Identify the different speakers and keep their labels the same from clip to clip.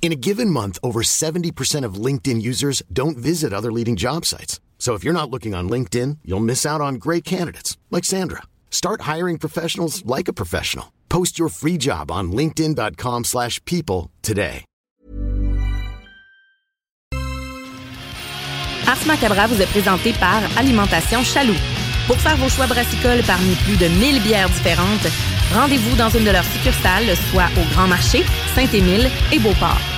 Speaker 1: In a given month, over 70% of LinkedIn users don't visit other leading job sites. So if you're not looking on LinkedIn, you'll miss out on great candidates like Sandra. Start hiring professionals like a professional. Post your free job on linkedin.com/people today.
Speaker 2: Ars Macabra vous est présenté par Alimentation Chaloux. Pour faire vos choix brassicoles parmi plus de 1000 bières différentes, rendez-vous dans une de leurs succursales, soit au Grand Marché, Saint-Émile et Beauport.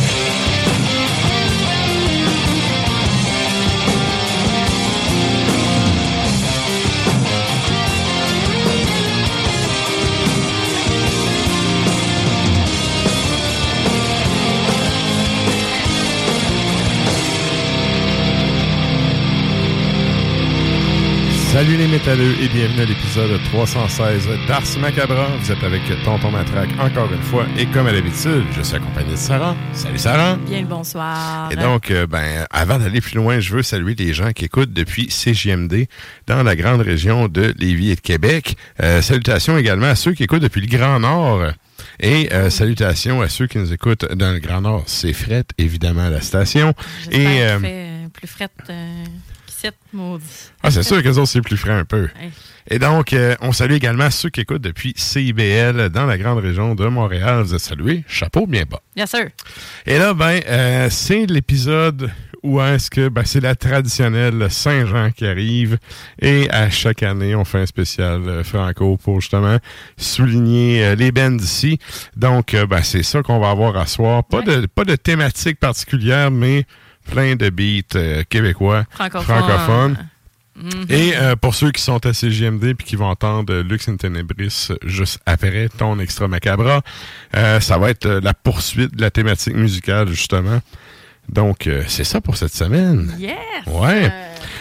Speaker 3: Salut les métalleux et bienvenue à l'épisode 316 d'Ars Macabra. Vous êtes avec Tonton Matraque encore une fois et comme à l'habitude, je suis accompagné de Sarah. Salut Sarah.
Speaker 2: Bien le bonsoir.
Speaker 3: Et donc, euh, ben, avant d'aller plus loin, je veux saluer les gens qui écoutent depuis CJMD dans la grande région de Lévis et de Québec. Euh, salutations également à ceux qui écoutent depuis le Grand Nord. Et euh, salutations à ceux qui nous écoutent dans le Grand Nord. C'est fret, évidemment, à la station. Et,
Speaker 2: fait plus frette maudit.
Speaker 3: Ah, c'est sûr que autres, c'est plus frais un peu. Et donc, euh, on salue également ceux qui écoutent depuis CIBL dans la grande région de Montréal. Vous êtes salués. Chapeau bien bas.
Speaker 2: Bien sûr.
Speaker 3: Et là, ben, euh, c'est l'épisode où est-ce que ben, c'est la traditionnelle Saint-Jean qui arrive. Et à chaque année, on fait un spécial euh, franco pour justement souligner euh, les bands d'ici. Donc, euh, ben, c'est ça qu'on va avoir à soir. Pas, de, pas de thématique particulière, mais plein de beats euh, québécois,
Speaker 2: Francophone.
Speaker 3: francophones.
Speaker 2: Mhm.
Speaker 3: Et euh, pour ceux qui sont à CGMD puis qui vont entendre Lux in Tenebris juste après ton extra macabra, euh, ça va être la poursuite de la thématique musicale justement. Donc c'est ça pour cette semaine.
Speaker 2: Yes!
Speaker 3: Ouais.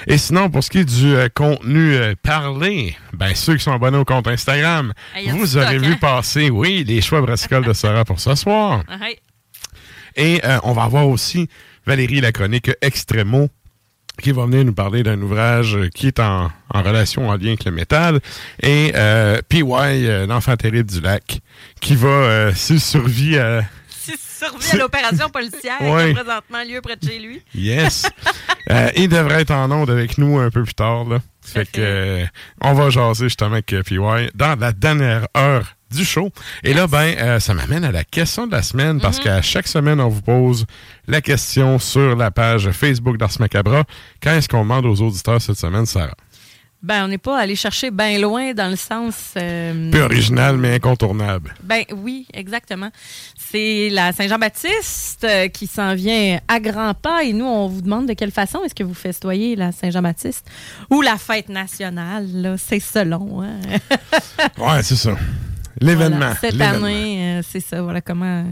Speaker 3: Et sinon pour ce qui est du euh, contenu euh, parlé, ben ceux qui sont abonnés au compte Instagram,
Speaker 2: Hey, y a du
Speaker 3: vous aurez
Speaker 2: stock,
Speaker 3: vu
Speaker 2: hein?
Speaker 3: passer, oui, les choix brassicoles de Sarah pour ce soir.
Speaker 2: ah.
Speaker 3: Et euh, on va avoir aussi Valérie la chronique Extremo qui va venir nous parler d'un ouvrage qui est en, en relation, en lien avec le métal. Et euh, PY, euh, l'enfant terrible du lac, qui va, euh, s'il survit à...
Speaker 2: Si survit à l'opération policière a présentement lieu près de chez lui.
Speaker 3: Yes! Euh, il devrait être en onde avec nous un peu plus tard. Là. Fait que on va jaser justement avec PY dans la dernière heure du show. Et là, ben, euh, ça m'amène à la question de la semaine parce qu'à chaque semaine, on vous pose la question sur la page Facebook d'Ars Macabra. Quand est-ce qu'on demande aux auditeurs cette semaine, Sarah?
Speaker 2: Ben, on n'est pas allé chercher bien loin dans le sens. euh,
Speaker 3: Peu original, mais incontournable.
Speaker 2: Ben oui, exactement. C'est la Saint-Jean-Baptiste euh, qui s'en vient à grands pas et nous, on vous demande de quelle façon est-ce que vous festoyez la Saint-Jean-Baptiste ou la fête nationale. là. C'est selon. Hein?
Speaker 3: Ouais, c'est ça. L'événement.
Speaker 2: Voilà. Cette année, euh, c'est ça. Voilà comment.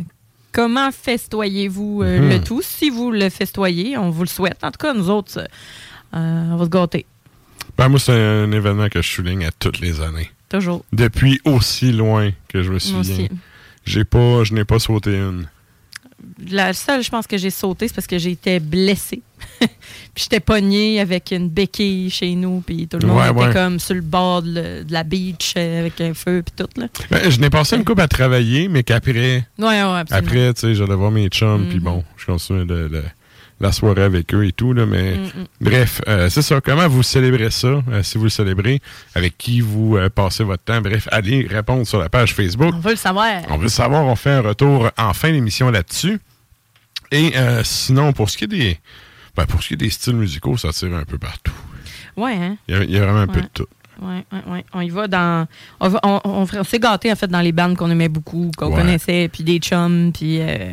Speaker 2: Comment festoyez-vous euh,
Speaker 3: Mhm.
Speaker 2: le tout? Si vous le festoyez, on vous le souhaite. En tout cas, nous autres, euh, on va se gâter.
Speaker 3: Ben, moi, c'est un événement que je souligne à toutes les années.
Speaker 2: Toujours.
Speaker 3: Depuis aussi loin que je me souviens. j'ai pas, je n'ai pas sauté une.
Speaker 2: La seule, je pense que j'ai sauté, c'est parce que j'étais blessée. puis j'étais pognée avec une béquille chez nous, puis tout le monde
Speaker 3: Ouais,
Speaker 2: était
Speaker 3: ouais.
Speaker 2: comme sur le bord de, le- de la beach euh, avec un feu, puis tout. Là.
Speaker 3: Ben, je n'ai passé une coupe à travailler, mais qu'après,
Speaker 2: Ouais,
Speaker 3: après, tu sais, j'allais voir mes chums, puis
Speaker 2: Mhm.
Speaker 3: bon, je continuais le- le- la soirée avec eux et tout, là, mais
Speaker 2: Mm, mm.
Speaker 3: bref, euh, c'est ça. Comment vous célébrez ça, euh, si vous le célébrez, avec qui vous euh, passez votre temps? Bref, allez répondre sur la page Facebook.
Speaker 2: On veut le savoir.
Speaker 3: On veut le savoir, on fait un retour en fin d'émission là-dessus. Et sinon, pour ce qui est des. ben, pour ce qui est des styles musicaux, ça tire un peu partout.
Speaker 2: Ouais, hein?
Speaker 3: Il y a, il y a vraiment un peu de tout.
Speaker 2: Ouais, ouais, ouais. On y va dans. On, on, on, on s'est gâtés, en fait, dans les bandes qu'on aimait beaucoup, qu'on
Speaker 3: Ouais.
Speaker 2: connaissait, puis des chums, puis. euh,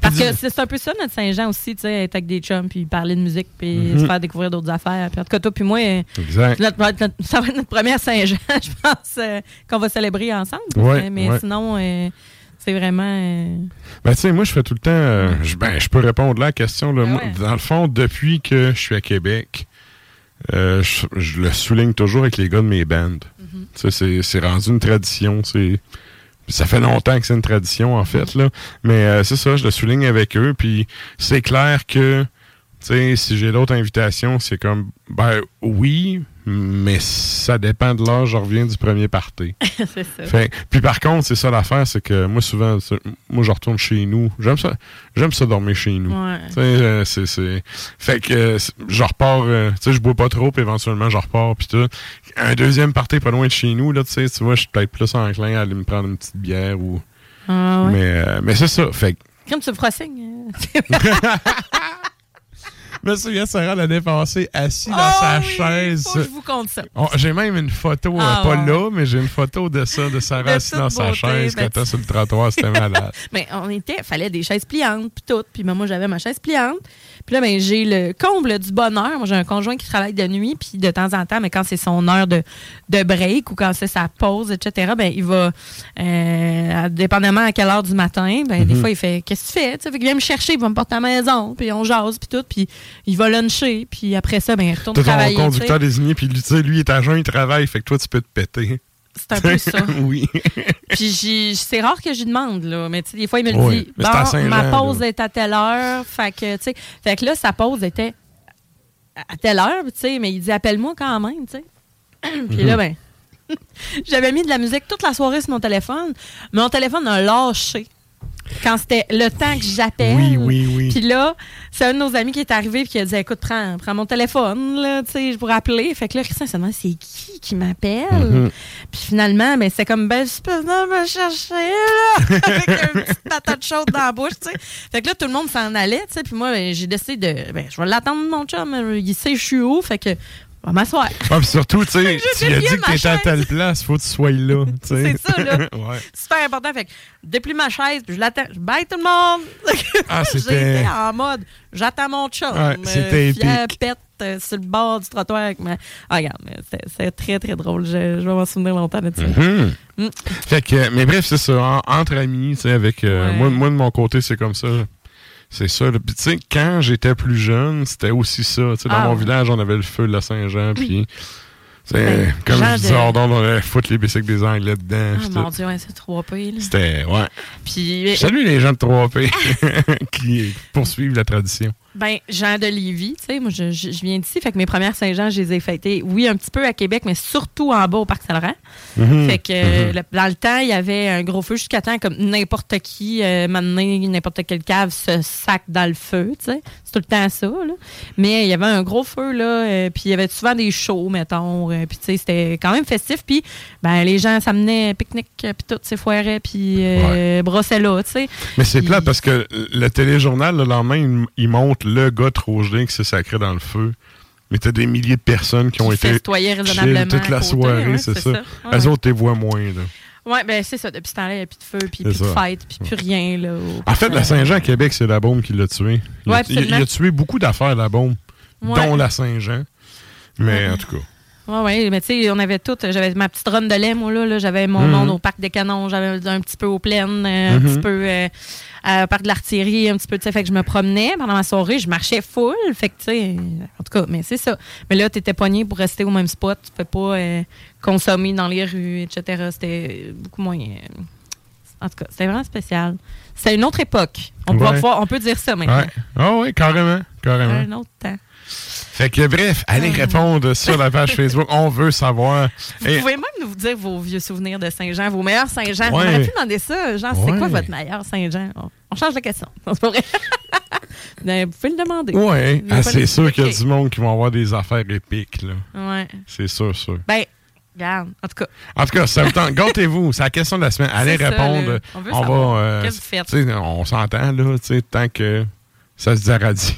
Speaker 2: parce que c'est un peu ça, notre Saint-Jean aussi, tu sais, être avec des chums, puis parler de musique, puis
Speaker 3: Mhm.
Speaker 2: se faire découvrir d'autres affaires. Puis en tout cas, toi, puis moi, euh,
Speaker 3: Exact.
Speaker 2: notre- notre- ça va être notre première Saint-Jean, je pense, euh, qu'on va célébrer ensemble.
Speaker 3: Ouais,
Speaker 2: mais
Speaker 3: ouais.
Speaker 2: sinon, euh, c'est vraiment. euh,
Speaker 3: Ben, tu sais, moi, je fais tout le temps. euh, je, ben, je peux répondre là à la question. Là,
Speaker 2: Ah
Speaker 3: Moi. Dans le fond, depuis que je suis à Québec, euh, je, je le souligne toujours avec les gars de mes bandes.
Speaker 2: Mhm.
Speaker 3: Tu sais, c'est- c'est rendu une tradition. c'est- Ça fait longtemps que c'est une tradition, en fait. là. Mais euh, c'est ça, je le souligne avec eux. Puis c'est clair que, sais, si j'ai d'autres invitations, c'est comme, ben oui, mais ça dépend de l'heure, je reviens du premier party.
Speaker 2: c'est ça.
Speaker 3: Fait- puis par contre, c'est ça l'affaire, c'est que moi souvent, moi je retourne chez nous. J'aime ça, j'aime ça dormir chez nous.
Speaker 2: Ouais.
Speaker 3: Tu sais, euh, c'est, c'est- Fait que euh, je repars, euh, tu sais, je bois pas trop, puis éventuellement je repars, puis tout. Un deuxième party pas loin de chez nous, là, tu sais, tu vois, je suis peut-être plus enclin à aller me prendre une petite bière ou.
Speaker 2: Ah, ouais.
Speaker 3: Mais, euh, mais c'est ça. Fait que.
Speaker 2: Comme tu signe.
Speaker 3: Je me souviens, Sarah l'année passée, assis dans
Speaker 2: Oh
Speaker 3: sa
Speaker 2: oui,
Speaker 3: chaise.
Speaker 2: Faut que je vous compte ça.
Speaker 3: J'ai même une photo, euh,
Speaker 2: Ah,
Speaker 3: pas
Speaker 2: ouais.
Speaker 3: là, mais j'ai une photo de ça, de Sarah assise dans sa chaise
Speaker 2: ben,
Speaker 3: quand elle sur le trottoir, c'était malade.
Speaker 2: Mais on était, fallait des chaises pliantes, puis tout. Puis moi, j'avais ma chaise pliante. Puis là, ben, j'ai le comble du bonheur. Moi, j'ai un conjoint qui travaille de nuit, puis de temps en temps, mais quand c'est son heure de, de break ou quand c'est sa pause, etc., ben, il va, euh, dépendamment à quelle heure du matin, ben, des fois, il fait Qu'est-ce que tu fais? Tu sais, fait qu'il vient me chercher, il va me porter à la maison, puis on jase, puis tout, puis il va luncher, puis après ça, ben, il retourne
Speaker 3: ton
Speaker 2: travailler. sais.
Speaker 3: conducteur désigné, puis lui, lui, il est à jeun, il travaille, fait que toi, tu peux te péter.
Speaker 2: C'est un peu ça.
Speaker 3: oui.
Speaker 2: Puis c'est rare que j'y demande, là. Mais tu sais, des fois, il me le
Speaker 3: Oui,
Speaker 2: dit. Bon, ma pause
Speaker 3: là.
Speaker 2: est à telle heure. Fait que, tu sais. Fait que là, sa pause était à telle heure, tu sais. Mais il dit, appelle-moi quand même, tu sais. Puis
Speaker 3: Mhm.
Speaker 2: là, ben. J'avais mis de la musique toute la soirée sur mon téléphone. mais Mon téléphone a lâché quand c'était le temps que j'appelle.
Speaker 3: Oui, oui, oui.
Speaker 2: Puis là, c'est un de nos amis qui est arrivé et qui a dit Écoute, prends, prends mon téléphone, là, tu sais, pour appeler. Fait que là, Christian se demande C'est qui qui m'appelle?
Speaker 3: Mhm.
Speaker 2: Puis finalement, ben, c'est comme Ben, je peux venir me chercher, là, avec une petite patate chaude dans la bouche, tu sais. Fait que là, tout le monde s'en allait, tu sais. Puis moi, ben, j'ai décidé de Ben, je vais l'attendre, mon chum. Il sait je suis où. Fait que, va m'asseoir.
Speaker 3: Ah, puis surtout, tu sais, tu as dit que t'étais à telle place, faut que tu sois là.
Speaker 2: C'est ça, là.
Speaker 3: ouais.
Speaker 2: Super important. Fait que, déplie ma chaise, puis je l'attends. Je bye tout le monde.
Speaker 3: Ah,
Speaker 2: été en mode, j'attends mon chum.
Speaker 3: Ouais,
Speaker 2: euh,
Speaker 3: c'était
Speaker 2: pète euh, sur le bord du trottoir avec ma. Ah, regarde, c'est- très, très drôle. Je, je vais m'en souvenir longtemps de ça.
Speaker 3: Mhm.
Speaker 2: Mm.
Speaker 3: Fait que, mais bref, c'est ça. en- entre amis, tu sais, avec. euh,
Speaker 2: Ouais.
Speaker 3: moi, moi, de mon côté, c'est comme ça. C'est ça. Puis, tu sais, quand j'étais plus jeune, c'était aussi ça. Tu sais, dans
Speaker 2: Ah,
Speaker 3: mon village, on avait le feu de la Saint-Jean, puis.
Speaker 2: Ben,
Speaker 3: comme je disais, on allait foutre les bicycles des Anglais dedans.
Speaker 2: Ah,
Speaker 3: puis
Speaker 2: mon. Dieu, ouais, c'est 3P. Là.
Speaker 3: C'était, ouais.
Speaker 2: Puis,
Speaker 3: Salut les gens de 3P qui poursuivent la tradition.
Speaker 2: Ben, Jean de Lévis, tu sais, moi, je, viens d'ici. Fait que mes premières Saint-Jean, je les ai fêtées, oui, un petit peu à Québec, mais surtout en bas au Parc Saint-Laurent.
Speaker 3: Mhm.
Speaker 2: Fait que euh, le- dans le temps, il y avait un gros feu jusqu'à temps, comme n'importe qui, euh, maintenant, n'importe quelle cave se sac dans le feu, tu sais. C'est tout le temps ça, là. Mais il y avait un gros feu, là, euh, puis il y avait souvent des shows, mettons, euh, puis tu sais, c'était quand même festif, puis ben, les gens s'amenaient pique-nique, puis tout, ces foirets, puis euh, brossaient là, tu sais.
Speaker 3: Mais c'est plat parce que le téléjournal, le lendemain, il, il montre le gars trop gelé qui s'est sacré dans le feu. Mais t'as des milliers de personnes qui ont
Speaker 2: Qui
Speaker 3: été chill toute la
Speaker 2: côté,
Speaker 3: soirée,
Speaker 2: ouais,
Speaker 3: c'est ça.
Speaker 2: ça. Ouais.
Speaker 3: Eux autres, t'es vois moins. Là.
Speaker 2: Ouais, ben c'est ça. Depuis ce temps-là, il n'y a plus de feu, puis plus de fête, puis plus rien, là.
Speaker 3: En fait, la Saint-Jean à Québec, c'est la bombe qui l'a tué. Il,
Speaker 2: Ouais,
Speaker 3: a, il- a tué beaucoup d'affaires, la bombe,
Speaker 2: Ouais.
Speaker 3: dont la Saint-Jean. Mais en tout cas.
Speaker 2: Oui, oui, mais tu sais, on avait tout. J'avais ma petite run de lait, moi, là. là, j'avais mon
Speaker 3: Mhm.
Speaker 2: monde au parc des canons, j'avais un petit peu aux plaines, euh, un
Speaker 3: Mhm.
Speaker 2: petit peu euh, euh, au parc de l'artillerie, un petit peu, tu sais. Fait que je me promenais pendant ma soirée, je marchais full. Fait que, tu sais, en tout cas, mais c'est ça. Mais là, tu étais pogné pour rester au même spot. Tu peux pas euh, consommer dans les rues, etc. C'était beaucoup moins. euh, En tout cas, c'était vraiment spécial. C'est une autre époque. On, peut,
Speaker 3: Ouais.
Speaker 2: on peut dire ça maintenant.
Speaker 3: Ouais. Ah oui, carrément. Carrément.
Speaker 2: Un autre temps.
Speaker 3: Fait que bref, allez répondre sur la page Facebook. On veut savoir.
Speaker 2: Vous
Speaker 3: Et-
Speaker 2: pouvez même nous dire vos vieux souvenirs de Saint-Jean, vos meilleurs Saint-Jean.
Speaker 3: Ouais.
Speaker 2: On aurait pu demander ça. Genre, c'est quoi votre meilleur Saint-Jean? On, change de question. Non, C'est pas vrai. Mais vous pouvez le demander. Vous
Speaker 3: ah, c'est sûr qu'il y a du monde qui vont avoir des affaires épiques.
Speaker 2: Ouais.
Speaker 3: C'est sûr, sûr.
Speaker 2: Ben, regarde. En tout cas,
Speaker 3: En tout cas, ça vous tente. Gâtez-vous. C'est la question de la semaine. Allez
Speaker 2: ça,
Speaker 3: répondre.
Speaker 2: On veut
Speaker 3: on
Speaker 2: savoir.
Speaker 3: va. euh,
Speaker 2: Qu'est-ce que vous faites?
Speaker 3: On s'entend, là, tu sais, tant que ça se dit à radio.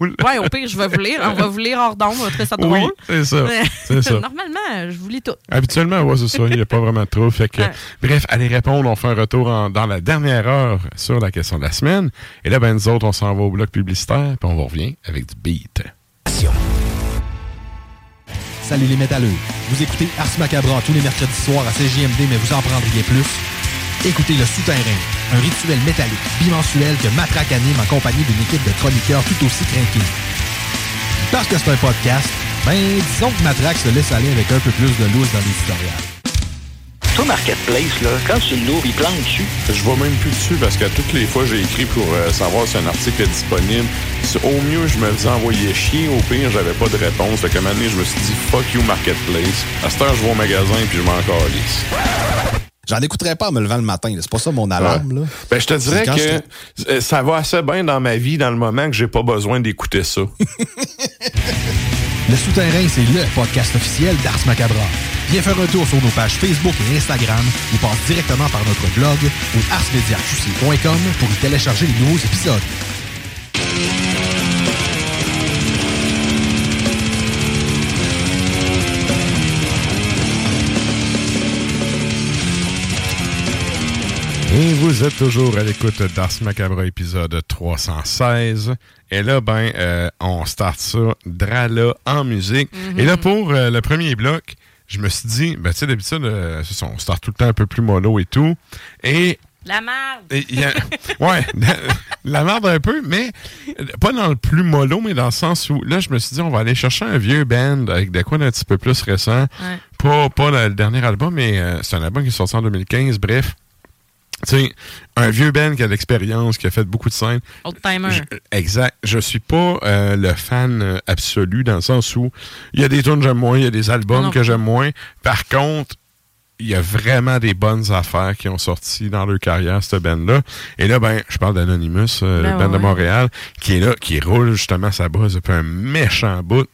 Speaker 2: ouais, au pire, je vais vous lire. On va vous lire hors d'onde. On va trouver ça
Speaker 3: oui, c'est ça. C'est ça.
Speaker 2: Normalement, je vous lis tout.
Speaker 3: Habituellement, ouais, c'est ça. Il n'y a pas vraiment de trouble. Fait que,
Speaker 2: Ouais.
Speaker 3: bref, allez répondre. On fait un retour en- dans la dernière heure sur la question de la semaine. Et là, ben, nous autres, on s'en va au bloc publicitaire, puis on vous revient avec du beat.
Speaker 4: Salut les métalleux. Vous écoutez Ars Macabra tous les mercredis soirs à CJMD, mais vous en prendriez plus. Écoutez Le Souterrain, un rituel métallique bimensuel que Matraque anime en compagnie d'une équipe de chroniqueurs tout aussi craqués. Parce que c'est un podcast, ben disons que Matraque se laisse aller avec un peu plus de loose dans les tutoriels.
Speaker 5: Toi, Marketplace, là, quand tu l'ouvres, il plante dessus.
Speaker 6: Je vois même plus dessus parce que toutes les fois j'ai écrit pour euh, savoir si un article est disponible. Si- Au mieux, je me faisais envoyer chier. Au pire, j'avais pas de réponse. Fait qu'à un moment donné, je me suis dit fuck you marketplace. À cette heure, je vais au magasin puis je m'en calisse.
Speaker 4: J'en écouterai pas en me levant le matin, c'est pas ça mon alarme. Là.
Speaker 6: Ben, je te dirais que euh, ça va assez bien dans ma vie dans le moment que j'ai pas besoin d'écouter ça.
Speaker 4: Le Souterrain, c'est le podcast officiel d'Ars Macabra. Viens faire un tour sur nos pages Facebook et Instagram ou passe directement par notre blog ou arsmediaqc.com pour y télécharger les nouveaux épisodes.
Speaker 3: Et vous êtes toujours à l'écoute d'Ars Macabre épisode 316. Et là, ben, euh, on start ça, Drala en musique. Et là, pour euh, le premier bloc, je me suis dit, ben, tu sais, d'habitude, euh, on start tout le temps un peu plus mollo et tout. Et
Speaker 2: La merde.
Speaker 3: et a- ouais, la, la merde un peu, mais pas dans le plus mollo, mais dans le sens où là, je me suis dit, on va aller chercher un vieux band avec des quoi d'un petit peu plus récent.
Speaker 2: Ouais.
Speaker 3: Pas, pas le, dernier album, mais c'est un album qui est sorti en 2015. Bref, tu sais, un vieux band qui a de l'expérience, qui a fait beaucoup de scènes.
Speaker 2: Old timer.
Speaker 3: Je- exact. Je suis pas euh, le fan euh, absolu dans le sens où il y a des tunes que j'aime moins, il y a des albums
Speaker 2: Non.
Speaker 3: que j'aime moins. Par contre, il y a vraiment des bonnes affaires qui ont sorti dans leur carrière, cette band-là. Et là, ben, je parle d'Anonymous, euh,
Speaker 2: Ben
Speaker 3: le band de. Montréal, qui est là, qui roule justement sa base depuis un méchant bout.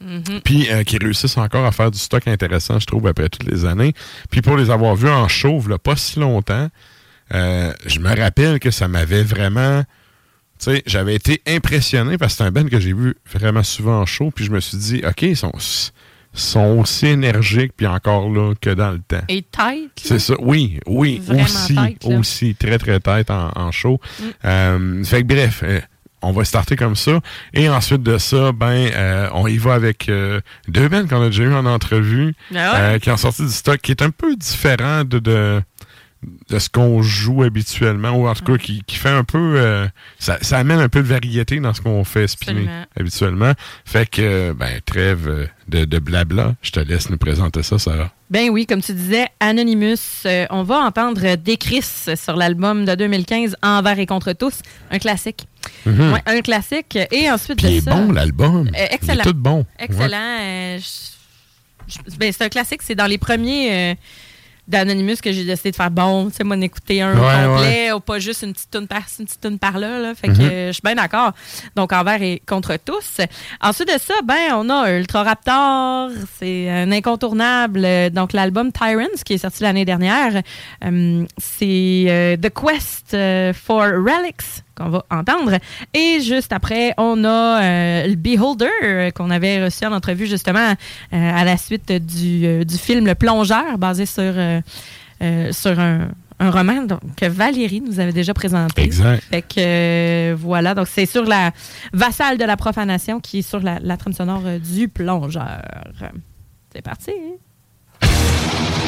Speaker 2: Mhm.
Speaker 3: Puis euh, qui réussissent encore à faire du stock intéressant, je trouve, après toutes les années. Puis pour les avoir vus en chauve, là, pas si longtemps, euh, je me rappelle que ça m'avait vraiment... Tu sais, j'avais été impressionné parce que c'est un band que j'ai vu vraiment souvent en show. Puis je me suis dit, OK, ils sont, sont aussi énergiques puis encore là que dans le temps.
Speaker 2: Et tight.
Speaker 3: C'est ça. Oui, oui,
Speaker 2: Vraiment
Speaker 3: aussi,
Speaker 2: tête,
Speaker 3: aussi, très, très tête en, en show.
Speaker 2: Mm.
Speaker 3: Euh, fait que bref, euh, on va starter comme ça. Et ensuite de ça, ben, euh, on y va avec euh, deux bands qu'on a déjà eu en entrevue,
Speaker 2: Ah ouais?
Speaker 3: euh, qui ont sorti du stock qui est un peu différent de, de, de ce qu'on joue habituellement, ou en tout cas qui, qui fait un peu... euh, ça, ça amène un peu de variété dans ce qu'on fait spinner
Speaker 2: Absolument.
Speaker 3: habituellement. Fait que, euh, ben, trêve euh, de, de blabla. Je te laisse nous présenter ça, Sarah.
Speaker 2: Ben oui, comme tu disais, Anonymous, euh, on va entendre Décris sur l'album de 2015, Envers et contre tous, un classique. Ouais, un classique. Et ensuite.
Speaker 3: Puis il
Speaker 2: de
Speaker 3: est
Speaker 2: ça...
Speaker 3: bon, l'album.
Speaker 2: Excellent.
Speaker 3: Il est tout bon.
Speaker 2: Excellent. ben, c'est un classique. C'est dans les premiers d'Anonymous que j'ai décidé de faire bon, tu sais, moi, d'écouter un
Speaker 3: Ouais,
Speaker 2: complet ou pas juste une petite tune par une petite tune par là. là. Fait que
Speaker 3: Mhm.
Speaker 2: euh, je suis bien d'accord. Donc, envers et contre tous. Ensuite de ça, ben, on a Ultra Raptor. C'est un incontournable. Donc, l'album Tyrants, qui est sorti l'année dernière, euh, c'est euh, The Quest for Relics qu'on va entendre. Et juste après, on a euh, le Beholder euh, qu'on avait reçu en entrevue justement euh, à la suite du, du film Le Plongeur, basé sur, sur un, un roman donc, que Valérie nous avait déjà présenté.
Speaker 3: Exact.
Speaker 2: Fait que euh, voilà, donc c'est sur la Vassale de la profanation qui est sur la, la trame sonore du Plongeur. C'est parti.
Speaker 7: Thank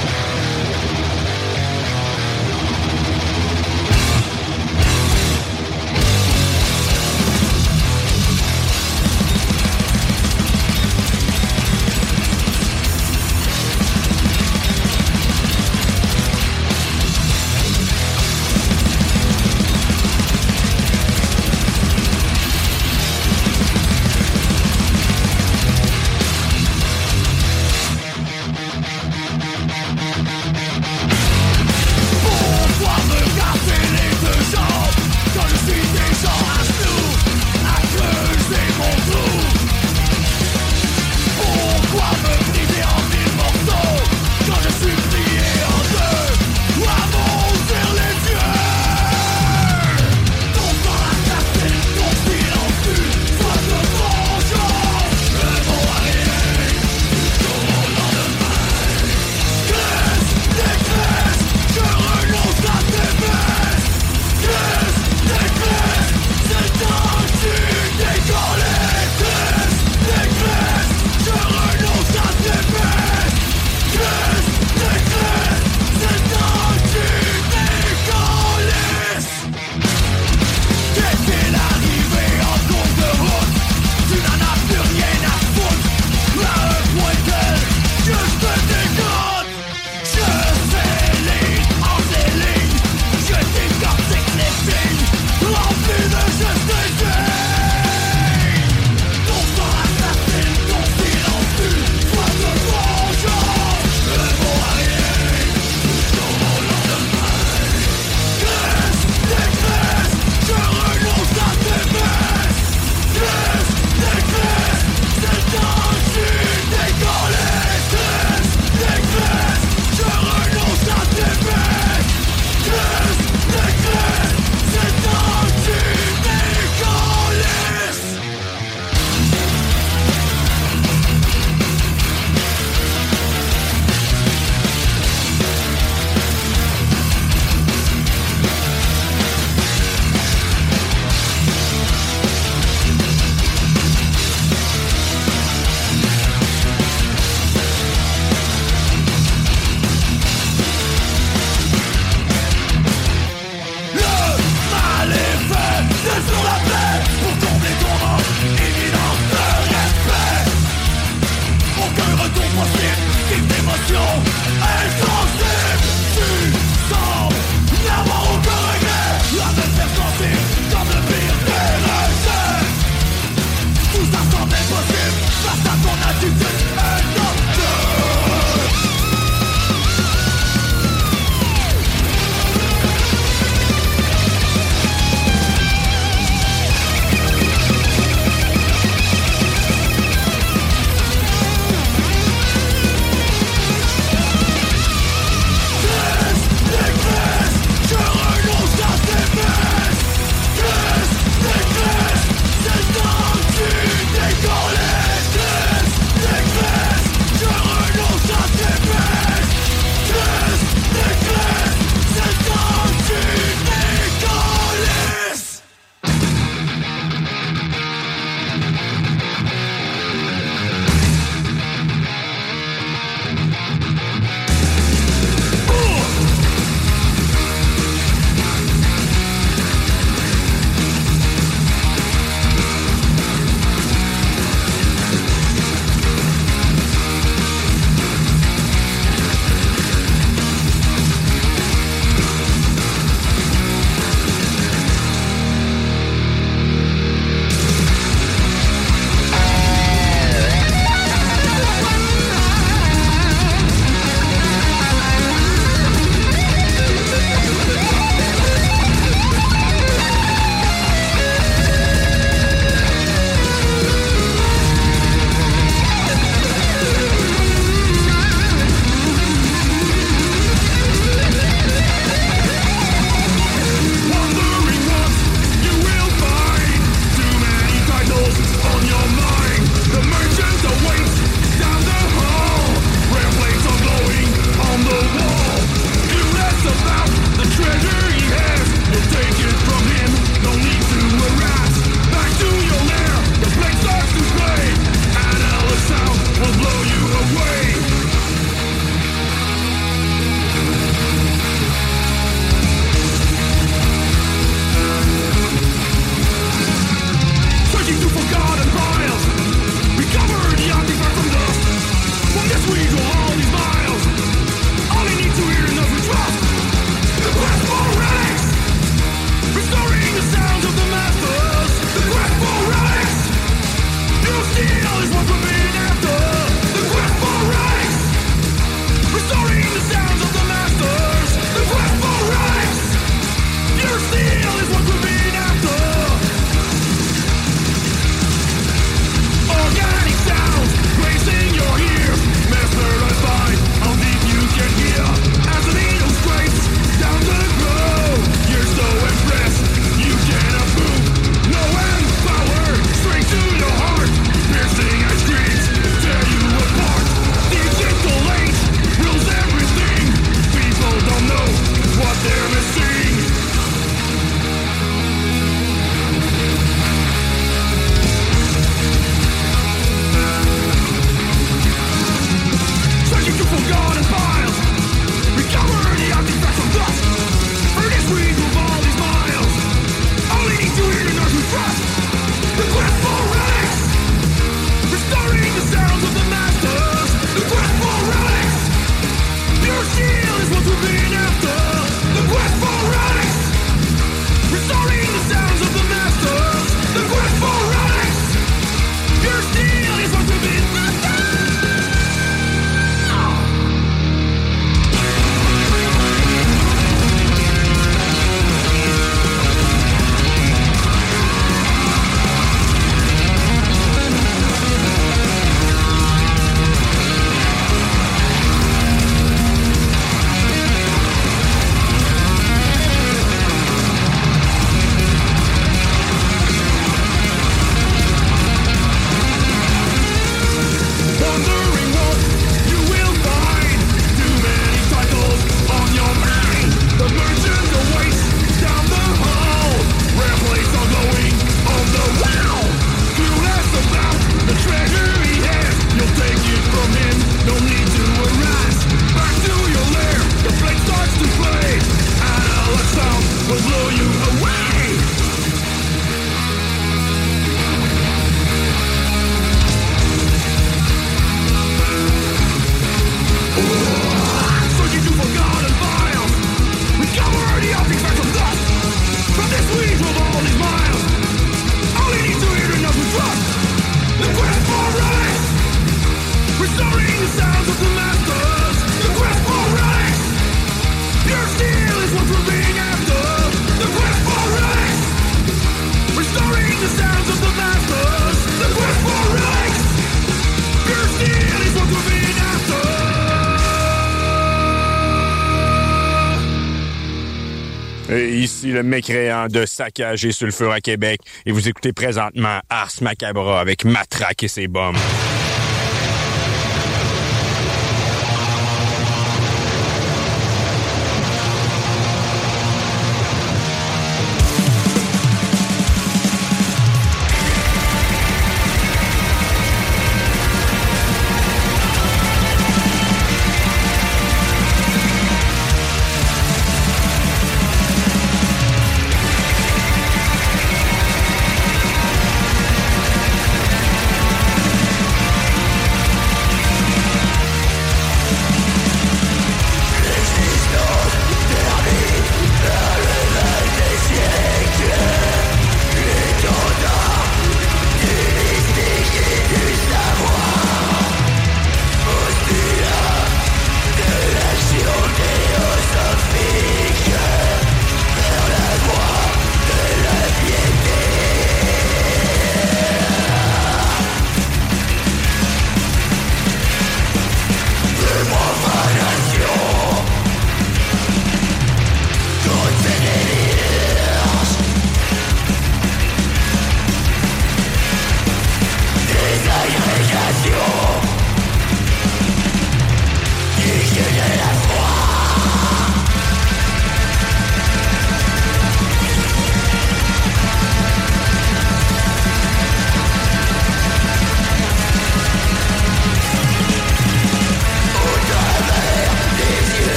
Speaker 7: le mécréant de saccage et sulfure à Québec et vous écoutez présentement Ars Macabra avec Matraque et ses bombes.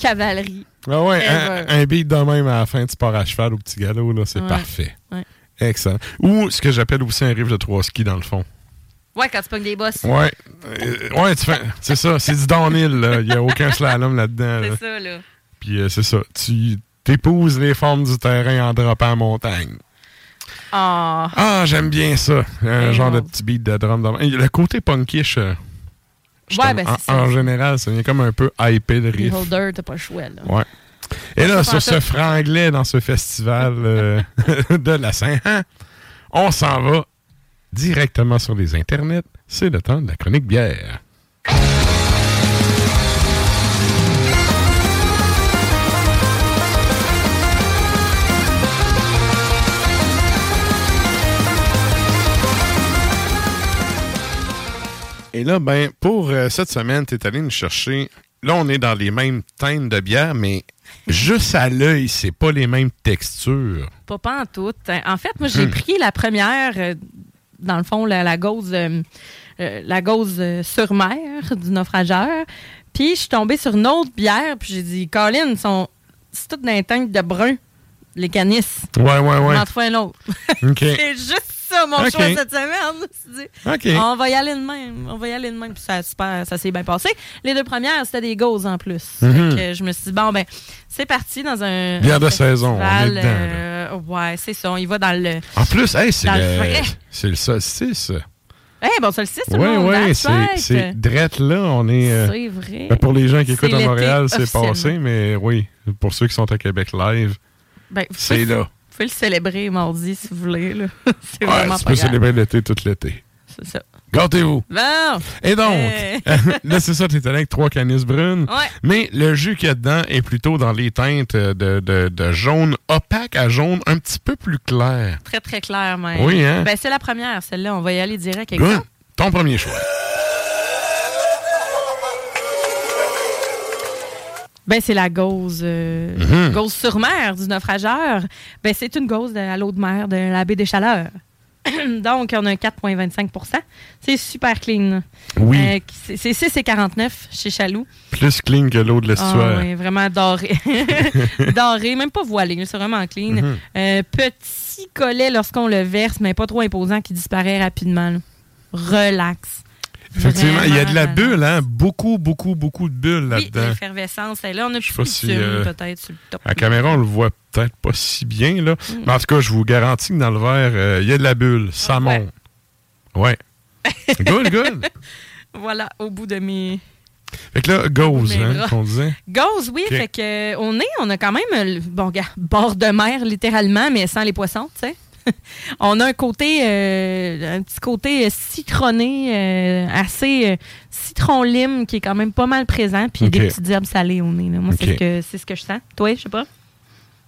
Speaker 2: Cavalerie.
Speaker 3: Ah ouais, un, beat de même à la fin, tu pars à cheval au petit galop, là, c'est
Speaker 2: Ouais.
Speaker 3: parfait.
Speaker 2: Ouais.
Speaker 3: Excellent. Ou ce que j'appelle aussi un riff de trois skis, dans le fond.
Speaker 2: Ouais, quand tu pognes des bosses.
Speaker 3: Ouais. Euh, ouais, tu fais. C'est ça, c'est du downhill, là. Il n'y a aucun slalom là-dedans. là.
Speaker 2: C'est ça, là.
Speaker 3: Puis euh, c'est ça. Tu t'épouses les formes du terrain en droppant en montagne.
Speaker 2: Ah.
Speaker 3: Ah, j'aime bien ça. Un genre de petit beat de drum. Le côté punkish, euh,
Speaker 2: Ouais, ben,
Speaker 3: en, général, ça vient comme un peu hyper de riff.
Speaker 2: Beholder, t'as pas le choix, là.
Speaker 3: Ouais. Et là, sur ce franglais dans ce festival euh, de la Saint-Jean, on s'en va directement sur les internets. C'est le temps de la chronique bière. Et là, ben, pour euh, cette semaine, tu es allé nous chercher. Là, on est dans les mêmes teintes de bière, mais juste à l'œil, c'est pas les mêmes textures.
Speaker 2: Pas, pas en tout. En fait, moi, j'ai
Speaker 3: Hmm.
Speaker 2: pris la première, euh, dans le fond, la, la gauze, euh, la gauze sur mer du naufrageur. Puis, je suis tombée sur une autre bière, puis j'ai dit, Colin, sont, c'est toutes des teintes de brun, les canisses.
Speaker 3: Ouais, ouais, ouais.
Speaker 2: On en trouve un autre.
Speaker 3: OK.
Speaker 2: c'est juste ça, mon choix cette semaine. On va y aller de même. On va y aller de même. Puis ça, super- ça s'est bien passé. Les deux premières, c'était des gauzes en plus.
Speaker 3: Mhm.
Speaker 2: Fait que je me suis dit, bon, ben, c'est parti dans un.
Speaker 3: Bière
Speaker 2: un
Speaker 3: de saison, on est dedans,
Speaker 2: euh, ouais, c'est ça. On y va dans le.
Speaker 3: En plus, hey, c'est
Speaker 2: le
Speaker 3: le,
Speaker 2: vrai.
Speaker 3: c'est le solstice.
Speaker 2: Eh, bon, sait, tout le
Speaker 3: Oui,
Speaker 2: monde.
Speaker 3: oui, c'est drette là. On est. euh,
Speaker 2: C'est vrai.
Speaker 3: ben, pour les gens qui écoutent à Montréal, c'est passé, mais oui, pour ceux qui sont à Québec live,
Speaker 2: Ben,
Speaker 3: c'est là.
Speaker 2: Pouvez le célébrer mardi si vous voulez. là. c'est
Speaker 3: Ouais,
Speaker 2: vraiment
Speaker 3: tu
Speaker 2: pas
Speaker 3: peux
Speaker 2: grave.
Speaker 3: célébrer l'été tout l'été.
Speaker 2: C'est ça.
Speaker 3: Gâtez-vous.
Speaker 2: Bon.
Speaker 3: Et donc,
Speaker 2: Hey.
Speaker 3: là, c'est ça, tu es allé avec trois canisses brunes.
Speaker 2: Ouais.
Speaker 3: Mais le jus qu'il y a dedans est plutôt dans les teintes de, de- de jaune opaque à jaune un petit peu plus clair.
Speaker 2: Très, très clair, même.
Speaker 3: Oui, hein?
Speaker 2: Ben, c'est la première, celle-là. On va y aller direct avec
Speaker 3: Good.
Speaker 2: ça.
Speaker 3: Ton premier choix.
Speaker 2: Ben, c'est la gauze, euh,
Speaker 3: Mhm.
Speaker 2: gauze sur mer du naufrageur. Ben, c'est une gauze de- à l'eau de mer de la baie des Chaleurs. Donc, on a un 4,25% C'est super clean.
Speaker 3: Oui.
Speaker 2: Euh, c'est c'est 6,49 chez Chaloux.
Speaker 3: Plus clean que l'eau de
Speaker 2: Ah,
Speaker 3: l'estuaire.
Speaker 2: oui, vraiment doré. doré, même pas voilé, c'est vraiment clean.
Speaker 3: Mhm.
Speaker 2: Euh, petit collet lorsqu'on le verse, mais pas trop imposant qui disparaît rapidement. là. Relax.
Speaker 3: Effectivement, il y a de la bulle, hein? Beaucoup, beaucoup, beaucoup de bulles
Speaker 2: Oui,
Speaker 3: là-dedans.
Speaker 2: l'effervescence. Et là, on a plus
Speaker 3: si, euh,
Speaker 2: peut-être, sur le top.
Speaker 3: À la caméra, on le voit peut-être pas si bien, là.
Speaker 2: Mm.
Speaker 3: Mais en tout cas, je vous garantis que dans le verre, euh, il y a de la bulle. Ça
Speaker 2: ouais.
Speaker 3: monte. Ouais. good, good.
Speaker 2: Voilà, au bout de mes...
Speaker 3: Fait que là, gauze, hein, qu'on disait.
Speaker 2: Gauze, oui. Fait que, euh, on est, on a quand même, bon, gars, bord de mer, littéralement, mais sans les poissons, tu sais. on a un côté, euh, un petit côté euh, citronné, euh, assez euh, citron-lime, qui est quand même pas mal présent, puis des petites herbes salées au nez. là. Moi, c'est
Speaker 3: Ok.
Speaker 2: ce que, c'est ce que je sens. Toi, je sais pas.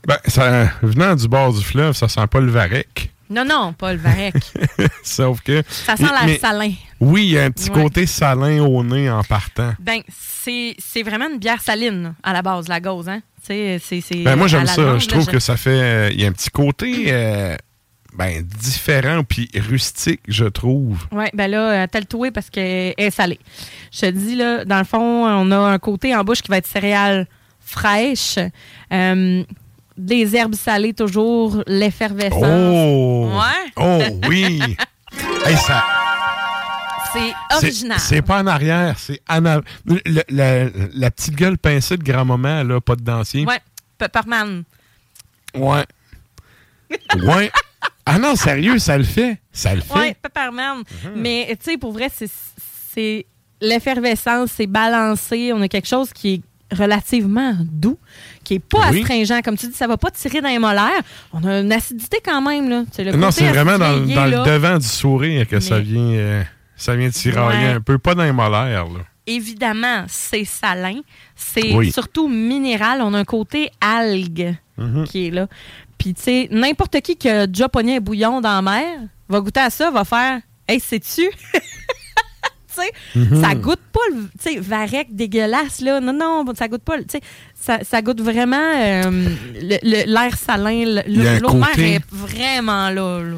Speaker 3: Ben, ça, venant du bord du fleuve, ça sent pas le varech.
Speaker 2: Non, non, pas le varech.
Speaker 3: Sauf que.
Speaker 2: Ça sent la salin.
Speaker 3: Oui, il y a un petit
Speaker 2: Ouais.
Speaker 3: côté salin au nez en partant.
Speaker 2: Ben, c'est c'est vraiment une bière saline, à la base, la gauze, hein?
Speaker 3: Ben, moi, j'aime ça. Je
Speaker 2: là,
Speaker 3: trouve que ça fait. Il y a un petit côté ben, différent puis rustique, je trouve.
Speaker 2: Oui, ben là, tel toué parce qu'elle est salée. Je te dis, là, dans le fond, on a un côté en bouche qui va être céréales fraîches, euh, des herbes salées toujours, l'effervescence.
Speaker 3: Oh!
Speaker 2: Ouais.
Speaker 3: Oh, oui! Hey, ça,
Speaker 2: C'est original.
Speaker 3: C'est pas en arrière, c'est en avant. Le- la, la petite gueule pincée de grand-maman, là, pas de dentier.
Speaker 2: Ouais, Pepperman.
Speaker 3: Ouais. Ouais. Ah non, sérieux, ça le fait. Ça le fait.
Speaker 2: Oui, Pepperman.
Speaker 3: Mhm.
Speaker 2: Mais, tu sais, pour vrai, c'est- l'effervescence, c'est balancé. On a quelque chose qui est relativement doux, qui est pas
Speaker 3: Oui.
Speaker 2: astringent. Comme tu dis, ça va pas tirer dans les molaires. On a une acidité quand même. Là. Le
Speaker 3: non, c'est vraiment dans, le devant du sourire que ça vient, euh, ça vient tirailler
Speaker 2: Ouais.
Speaker 3: un peu. Pas dans les molaires, là.
Speaker 2: Évidemment, c'est salin. C'est
Speaker 3: Oui.
Speaker 2: surtout minéral. On a un côté algue
Speaker 3: Mhm.
Speaker 2: qui est là. Puis, tu sais, n'importe qui qui a déjà pogné un bouillon dans la mer va goûter à ça, va faire Hey, sais-tu? Tu sais,
Speaker 3: Mhm.
Speaker 2: ça goûte pas le tu sais, varech dégueulasse, là. Non, non, ça goûte pas. Tu sais, ça, ça goûte vraiment euh, l'air salin. mer
Speaker 3: côté-
Speaker 2: est vraiment là. là.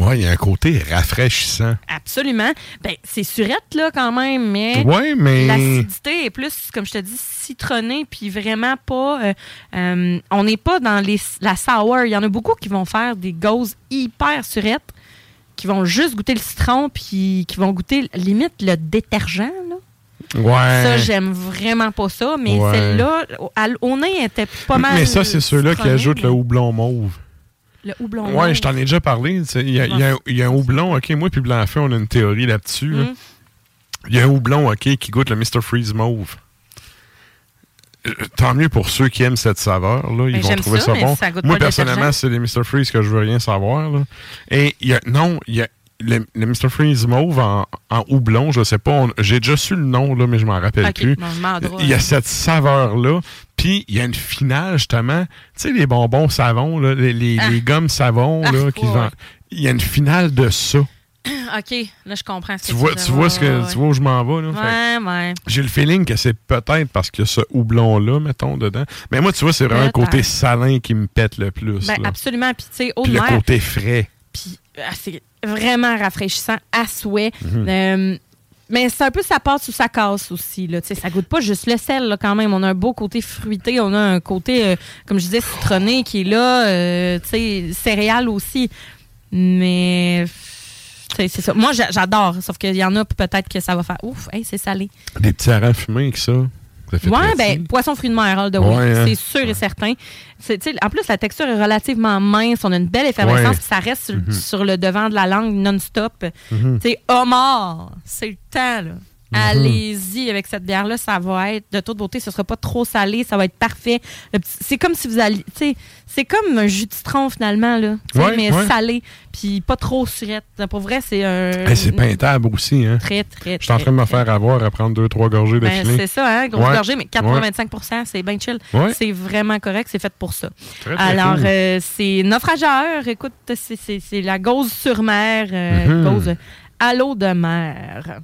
Speaker 3: Ouais, il y a un côté rafraîchissant.
Speaker 2: absolument. Ben, c'est surette, là, quand même, mais.
Speaker 3: Ouais, mais.
Speaker 2: L'acidité est plus, comme je te dis, citronnée, puis vraiment pas. euh, euh, on n'est pas dans les, la sour. Il y en a beaucoup qui vont faire des gauzes hyper surettes, qui vont juste goûter le citron, puis qui vont goûter limite le détergent. Là.
Speaker 3: Ouais.
Speaker 2: Ça, j'aime vraiment pas ça, mais
Speaker 3: Ouais.
Speaker 2: celle-là, au- nez, elle était pas mal.
Speaker 3: Mais ça, c'est ceux-là qui ajoutent le houblon mauve.
Speaker 2: Le houblon.
Speaker 3: Ouais,
Speaker 2: mauve.
Speaker 3: je t'en ai déjà parlé. Il y, a- y un- il y a un houblon. OK, moi puis Blanc-Feu, on a une théorie là-dessus. là.
Speaker 2: Mm.
Speaker 3: Il y a un houblon, OK, qui goûte le Mr. Freeze Mauve. Euh, Tant mieux pour ceux qui aiment cette saveur-là. Ils
Speaker 2: Ben,
Speaker 3: vont trouver
Speaker 2: ça,
Speaker 3: bon.
Speaker 2: ça
Speaker 3: Moi, personnellement, c'est les Mr. Freeze que je veux rien savoir. là. Et y a, non, il y a le, le Mr. Freeze Mauve en, en houblon, je sais pas. J'ai déjà su le nom, là, mais je m'en rappelle plus. Il y a cette saveur-là. Puis, il y a une finale, justement. Tu sais, les bonbons savons, là, les, les-
Speaker 2: Ah.
Speaker 3: les gommes savons,
Speaker 2: Ah,
Speaker 3: là, qui. Il y a une finale de ça.
Speaker 2: OK, là, je comprends ce que
Speaker 3: Tu vois, tu vois, ce que,
Speaker 2: Ouais,
Speaker 3: tu vois où je m'en vais, là? Que-
Speaker 2: Ouais, ouais.
Speaker 3: j'ai le feeling que c'est peut-être parce a ce houblon-là, mettons, dedans. Mais moi, tu vois, c'est vraiment le côté salin qui me pète le plus.
Speaker 2: Ben,
Speaker 3: là.
Speaker 2: absolument. Puis, tu sais,
Speaker 3: le côté frais.
Speaker 2: puis ah, c'est vraiment rafraîchissant à souhait.
Speaker 3: Mhm.
Speaker 2: Euh, mais c'est un peu ça passe ou ça casse aussi. Là. Ça goûte pas juste le sel là, quand même. On a un beau côté fruité. On a un côté, euh, comme je disais, citronné qui est là. euh, sais, céréales aussi. Mais c'est ça. Moi, j'a- j'adore. Sauf qu'il y en a peut-être que ça va faire ouf, hey, c'est salé.
Speaker 3: Des petits harengs fumés avec ça. Très
Speaker 2: ben, poisson fruit de mer, all the
Speaker 3: Ouais, hein.
Speaker 2: C'est sûr et certain. En plus, la texture est relativement mince. On a une belle effervescence.
Speaker 3: Ouais.
Speaker 2: Ça reste sur,
Speaker 3: Mhm.
Speaker 2: sur le devant de la langue non-stop. Tu sais, homard, c'est le temps, là. Allez-y avec cette bière-là, ça va être de toute beauté. Ce sera pas trop salé, ça va être parfait. C'est comme si vous sais, c'est comme un jus de citron finalement là,
Speaker 3: Ouais,
Speaker 2: mais
Speaker 3: ouais.
Speaker 2: salé, puis pas trop surette. Pour vrai, c'est un.
Speaker 3: Hey, c'est peintable aussi, hein?
Speaker 2: Très très.
Speaker 3: Je suis en train de me faire avoir à prendre deux, trois gorgées de
Speaker 2: Ben, c'est ça, hein, grosse
Speaker 3: Ouais.
Speaker 2: gorgée, mais 85% c'est bien chill.
Speaker 3: Ouais.
Speaker 2: C'est vraiment correct, c'est fait pour ça.
Speaker 3: Très, très
Speaker 2: Alors,
Speaker 3: cool.
Speaker 2: euh, c'est naufrageur. Écoute, c'est- la gauze sur mer, euh,
Speaker 3: Mhm.
Speaker 2: gauze à l'eau de mer.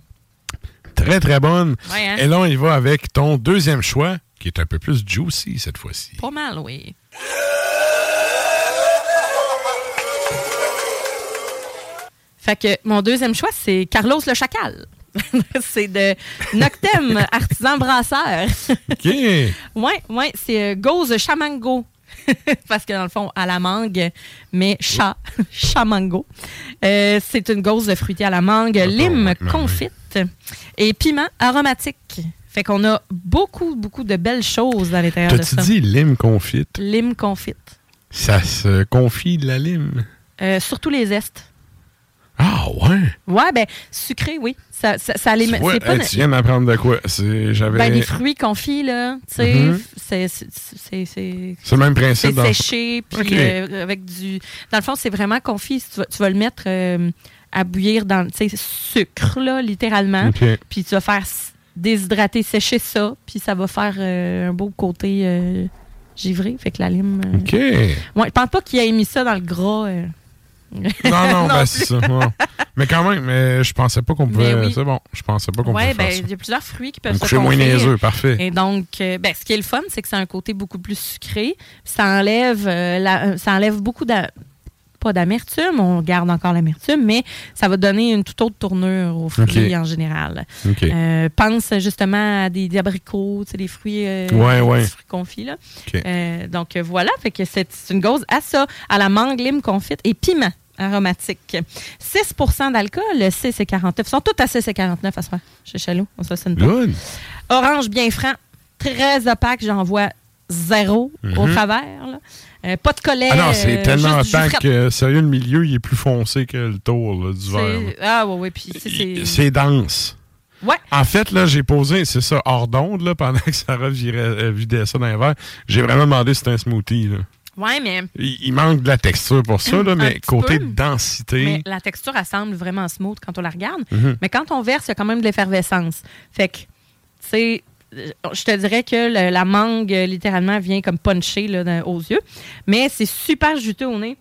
Speaker 3: Très, très bonne.
Speaker 2: Ouais, hein?
Speaker 3: Et là, on y va avec ton deuxième choix, qui est un peu plus juicy cette fois-ci.
Speaker 2: Pas mal, oui. Fait que mon deuxième choix, c'est Carlos le Chacal. c'est de Noctem, artisan brasseur.
Speaker 3: OK.
Speaker 2: Ouais, ouais, c'est euh, Gauze Chamango. Parce que dans le fond, à la mangue, mais chat, chamango. Euh, c'est une gauze fruitée à la mangue, lime
Speaker 3: ouais,
Speaker 2: et piment aromatique. Fait qu'on a beaucoup, beaucoup de belles choses à l'intérieur de ça.
Speaker 3: dit lime confite?
Speaker 2: Lime confite.
Speaker 3: Ça se confie de la lime?
Speaker 2: Euh, surtout les zestes.
Speaker 3: Ah, ouais?
Speaker 2: Ouais, ben, sucré, oui. Ça, ça, ça les met-
Speaker 3: Ouais,
Speaker 2: c'est pas
Speaker 3: hey, tu viens m'apprendre de quoi? J'avais...
Speaker 2: ben, des fruits confits, là. Tu sais,
Speaker 3: Mhm.
Speaker 2: c'est- c'est- c'est. c'est-
Speaker 3: C'est le même principe.
Speaker 2: C'est
Speaker 3: dans-
Speaker 2: séché, puis euh, avec du. Dans le fond, c'est vraiment confit. Tu vas, tu vas le mettre euh, à bouillir dans, tu sais, sucre, là, littéralement. Puis tu vas faire déshydrater, sécher ça, puis ça va faire euh, un beau côté euh, givré. Fait que la lime. euh,
Speaker 3: OK.
Speaker 2: Ouais, je pense pas qu'il ait mis ça dans le gras. euh.
Speaker 3: Non, non,
Speaker 2: Non
Speaker 3: ben, c'est ça. non. Mais quand même, mais je pensais pas qu'on pouvait.
Speaker 2: Oui.
Speaker 3: C'est bon, je pensais pas qu'on
Speaker 2: Ouais,
Speaker 3: pouvait
Speaker 2: ben,
Speaker 3: faire ça.
Speaker 2: il y a plusieurs fruits qui peuvent se
Speaker 3: coucher moins niaiseux, parfait.
Speaker 2: Et donc, ben, ce qui est le fun, c'est que c'est un côté beaucoup plus sucré. Ça enlève, la- ça enlève beaucoup d'a- pas d'amertume, on garde encore l'amertume, mais ça va donner une toute autre tournure aux fruits en général. Euh, pense justement à des, des abricots, tu sais, des fruits, euh,
Speaker 3: Ouais,
Speaker 2: des
Speaker 3: ouais.
Speaker 2: petits fruits confits. Là. Euh, donc voilà, fait que c'est une gauze à ça, à la mangue, lime confite et piment aromatique. 6% d'alcool, 6 et 49. Ils sont tous à 6 et 49 à soir chez Chalou. On se sonne pas. Orange bien franc, très opaque, j'en vois zéro au
Speaker 3: Mhm.
Speaker 2: travers. là. Euh, pas de collet.
Speaker 3: Ah non, c'est
Speaker 2: euh,
Speaker 3: tellement
Speaker 2: fret.
Speaker 3: que, sérieux, le milieu, il est plus foncé que le tour là, du verre.
Speaker 2: Ah ouais, ouais, puis c'est...
Speaker 3: C'est dense.
Speaker 2: Ouais.
Speaker 3: En fait, là, j'ai posé, c'est ça, hors d'onde, là, pendant que Sarah virait- euh, vidait ça dans les verres. J'ai vraiment demandé si c'était un smoothie, là.
Speaker 2: Ouais, mais,
Speaker 3: Il, il manque de la texture pour ça, là,
Speaker 2: Un
Speaker 3: mais côté
Speaker 2: peu.
Speaker 3: densité.
Speaker 2: mais la texture, elle semble vraiment smooth quand on la regarde.
Speaker 3: Mhm.
Speaker 2: Mais quand on verse, il y a quand même de l'effervescence. Fait que, tu sais, je te dirais que le- la mangue, euh, littéralement, vient comme puncher là, dans- aux yeux. Mais c'est super juteux au nez.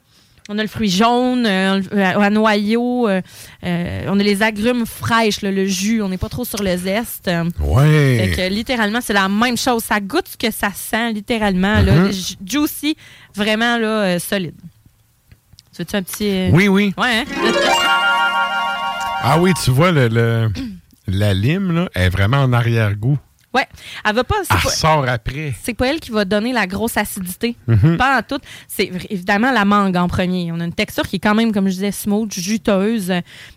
Speaker 2: On a le fruit jaune, euh, euh, à noyau, euh, euh, on a les agrumes fraîches, là, le jus, on n'est pas trop sur le zeste. Euh,
Speaker 3: Ouais.
Speaker 2: Fait que littéralement, c'est la même chose. Ça goûte ce que ça sent, littéralement.
Speaker 3: Mhm.
Speaker 2: Ju- Juicy, vraiment là, euh, solide. Tu veux-tu un petit. euh,
Speaker 3: Oui, oui.
Speaker 2: Ouais, hein?
Speaker 3: Ah oui, tu vois, le, le- la lime, là, est vraiment en arrière-goût.
Speaker 2: Ouais. Elle va pas.
Speaker 3: Elle
Speaker 2: pas-
Speaker 3: sort après.
Speaker 2: C'est pas elle qui va donner la grosse acidité.
Speaker 3: Mhm.
Speaker 2: Pas en tout. C'est évidemment la mangue en premier. On a une texture qui est quand même, comme je disais, smooth, juteuse.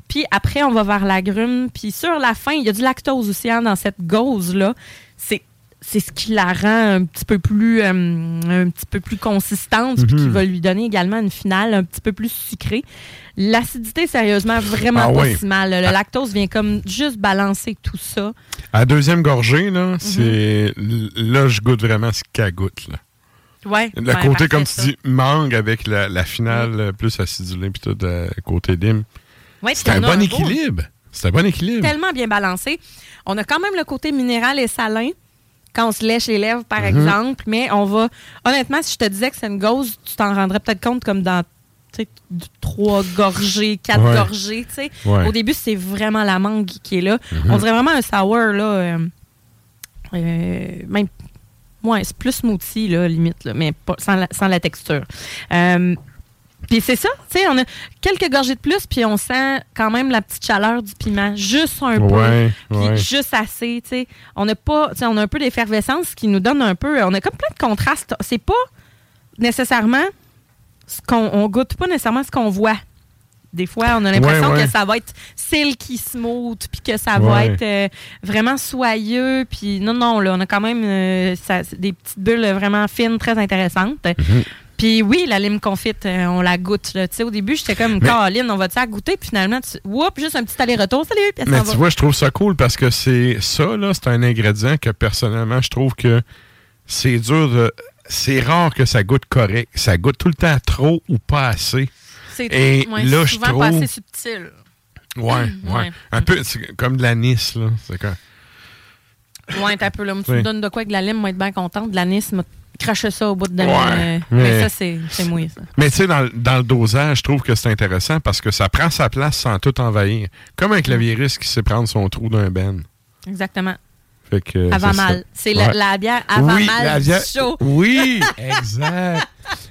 Speaker 2: Puis après, on va vers l'agrume. Puis sur la fin, il y a du lactose aussi hein, dans cette gauze-là. C'est c'est ce qui la rend un petit peu plus, euh, un petit peu plus consistante, puis qui
Speaker 3: Mhm.
Speaker 2: va lui donner également une finale un petit peu plus sucrée. L'acidité, sérieusement, vraiment
Speaker 3: Ah
Speaker 2: pas
Speaker 3: oui.
Speaker 2: si mal. Le lactose vient comme juste balancer tout ça.
Speaker 3: À deuxième gorgée, là,
Speaker 2: Mhm.
Speaker 3: c'est là, je goûte vraiment ce qu'elle goûte. Là.
Speaker 2: Ouais,
Speaker 3: Le côté, comme tu
Speaker 2: ça.
Speaker 3: dis, mangue avec la, la finale plus acidulée, puis tout, euh, côté lime.
Speaker 2: Ouais,
Speaker 3: c'est un bon
Speaker 2: beau-
Speaker 3: équilibre. C'est un bon équilibre.
Speaker 2: tellement bien balancé. On a quand même le côté minéral et salin quand on se lèche les lèvres, par
Speaker 3: Mhm.
Speaker 2: exemple. Mais on va. Honnêtement, si je te disais que c'est une gauze, tu t'en rendrais peut-être compte comme dans tu sais, d- trois gorgées, quatre
Speaker 3: Ouais.
Speaker 2: gorgées. tu sais.
Speaker 3: Ouais.
Speaker 2: Au début, c'est vraiment la mangue qui est là.
Speaker 3: Mhm.
Speaker 2: On dirait vraiment un sour, là. euh, euh, même. Ouais, c'est plus smoothie, là, limite, là, mais pas, sans, la, sans la texture. Euh, puis c'est ça, tu sais, on a quelques gorgées de plus, puis on sent quand même la petite chaleur du piment, juste un peu,
Speaker 3: Ouais,
Speaker 2: puis
Speaker 3: ouais.
Speaker 2: juste assez, tu sais. On a pas, tu sais, on a un peu d'effervescence qui nous donne un peu, on a comme plein de contrastes. C'est pas nécessairement ce qu'on, on goûte pas nécessairement ce qu'on voit. Des fois, on a l'impression
Speaker 3: Ouais, ouais.
Speaker 2: que ça va être silky smooth, puis que ça va être euh, vraiment soyeux, puis non, non, là, on a quand même euh, ça- des petites bulles vraiment fines, très intéressantes.
Speaker 3: Mhm.
Speaker 2: Puis oui, la lime confite, euh, on la goûte. là. Tu sais, au début, j'étais comme, Caroline, on va-tu la goûter? Puis finalement, tu... Whoop, juste un petit aller-retour. Salut! Puis
Speaker 3: Mais tu
Speaker 2: va.
Speaker 3: vois, je trouve ça cool parce que c'est ça, là, c'est un ingrédient que personnellement, je trouve que c'est dur de. C'est rare que ça goûte correct. Ça goûte tout le temps trop ou pas assez.
Speaker 2: C'est
Speaker 3: Et
Speaker 2: ouais,
Speaker 3: là, je
Speaker 2: souvent
Speaker 3: trouve.
Speaker 2: pas assez subtil.
Speaker 3: Ouais, ouais.
Speaker 2: Ouais.
Speaker 3: Un peu c'est comme de l'anis, là. C'est comme.
Speaker 2: Ouais, t'as un peu là. Tu me donnes de quoi avec de la lime, moi, être bien contente. De l'anis, m'a craché ça au bout de
Speaker 3: Ouais,
Speaker 2: euh,
Speaker 3: mais-
Speaker 2: Mais ça, c'est c'est mouillé, ça.
Speaker 3: Mais tu sais, dans, dans le dosage, je trouve que c'est intéressant parce que ça prend sa place sans tout envahir. Comme un clavieriste qui sait prendre son trou d'un ben.
Speaker 2: Exactement.
Speaker 3: Fait que,
Speaker 2: Avant mal. C'est la,
Speaker 3: Ouais.
Speaker 2: la bière avant
Speaker 3: oui,
Speaker 2: mal
Speaker 3: bière-
Speaker 2: show.
Speaker 3: Oui, exact.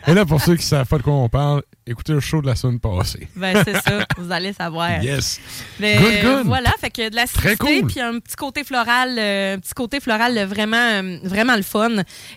Speaker 3: Et là, pour ceux qui ne savent pas de quoi on parle, écoutez le show de la semaine passée.
Speaker 2: Ben, c'est ça. Vous allez savoir.
Speaker 3: Yes.
Speaker 2: Mais,
Speaker 3: Good, good.
Speaker 2: Voilà, fait que de la
Speaker 3: Très cool.
Speaker 2: puis un petit côté floral, euh, un petit côté floral euh, vraiment, euh, vraiment le fun.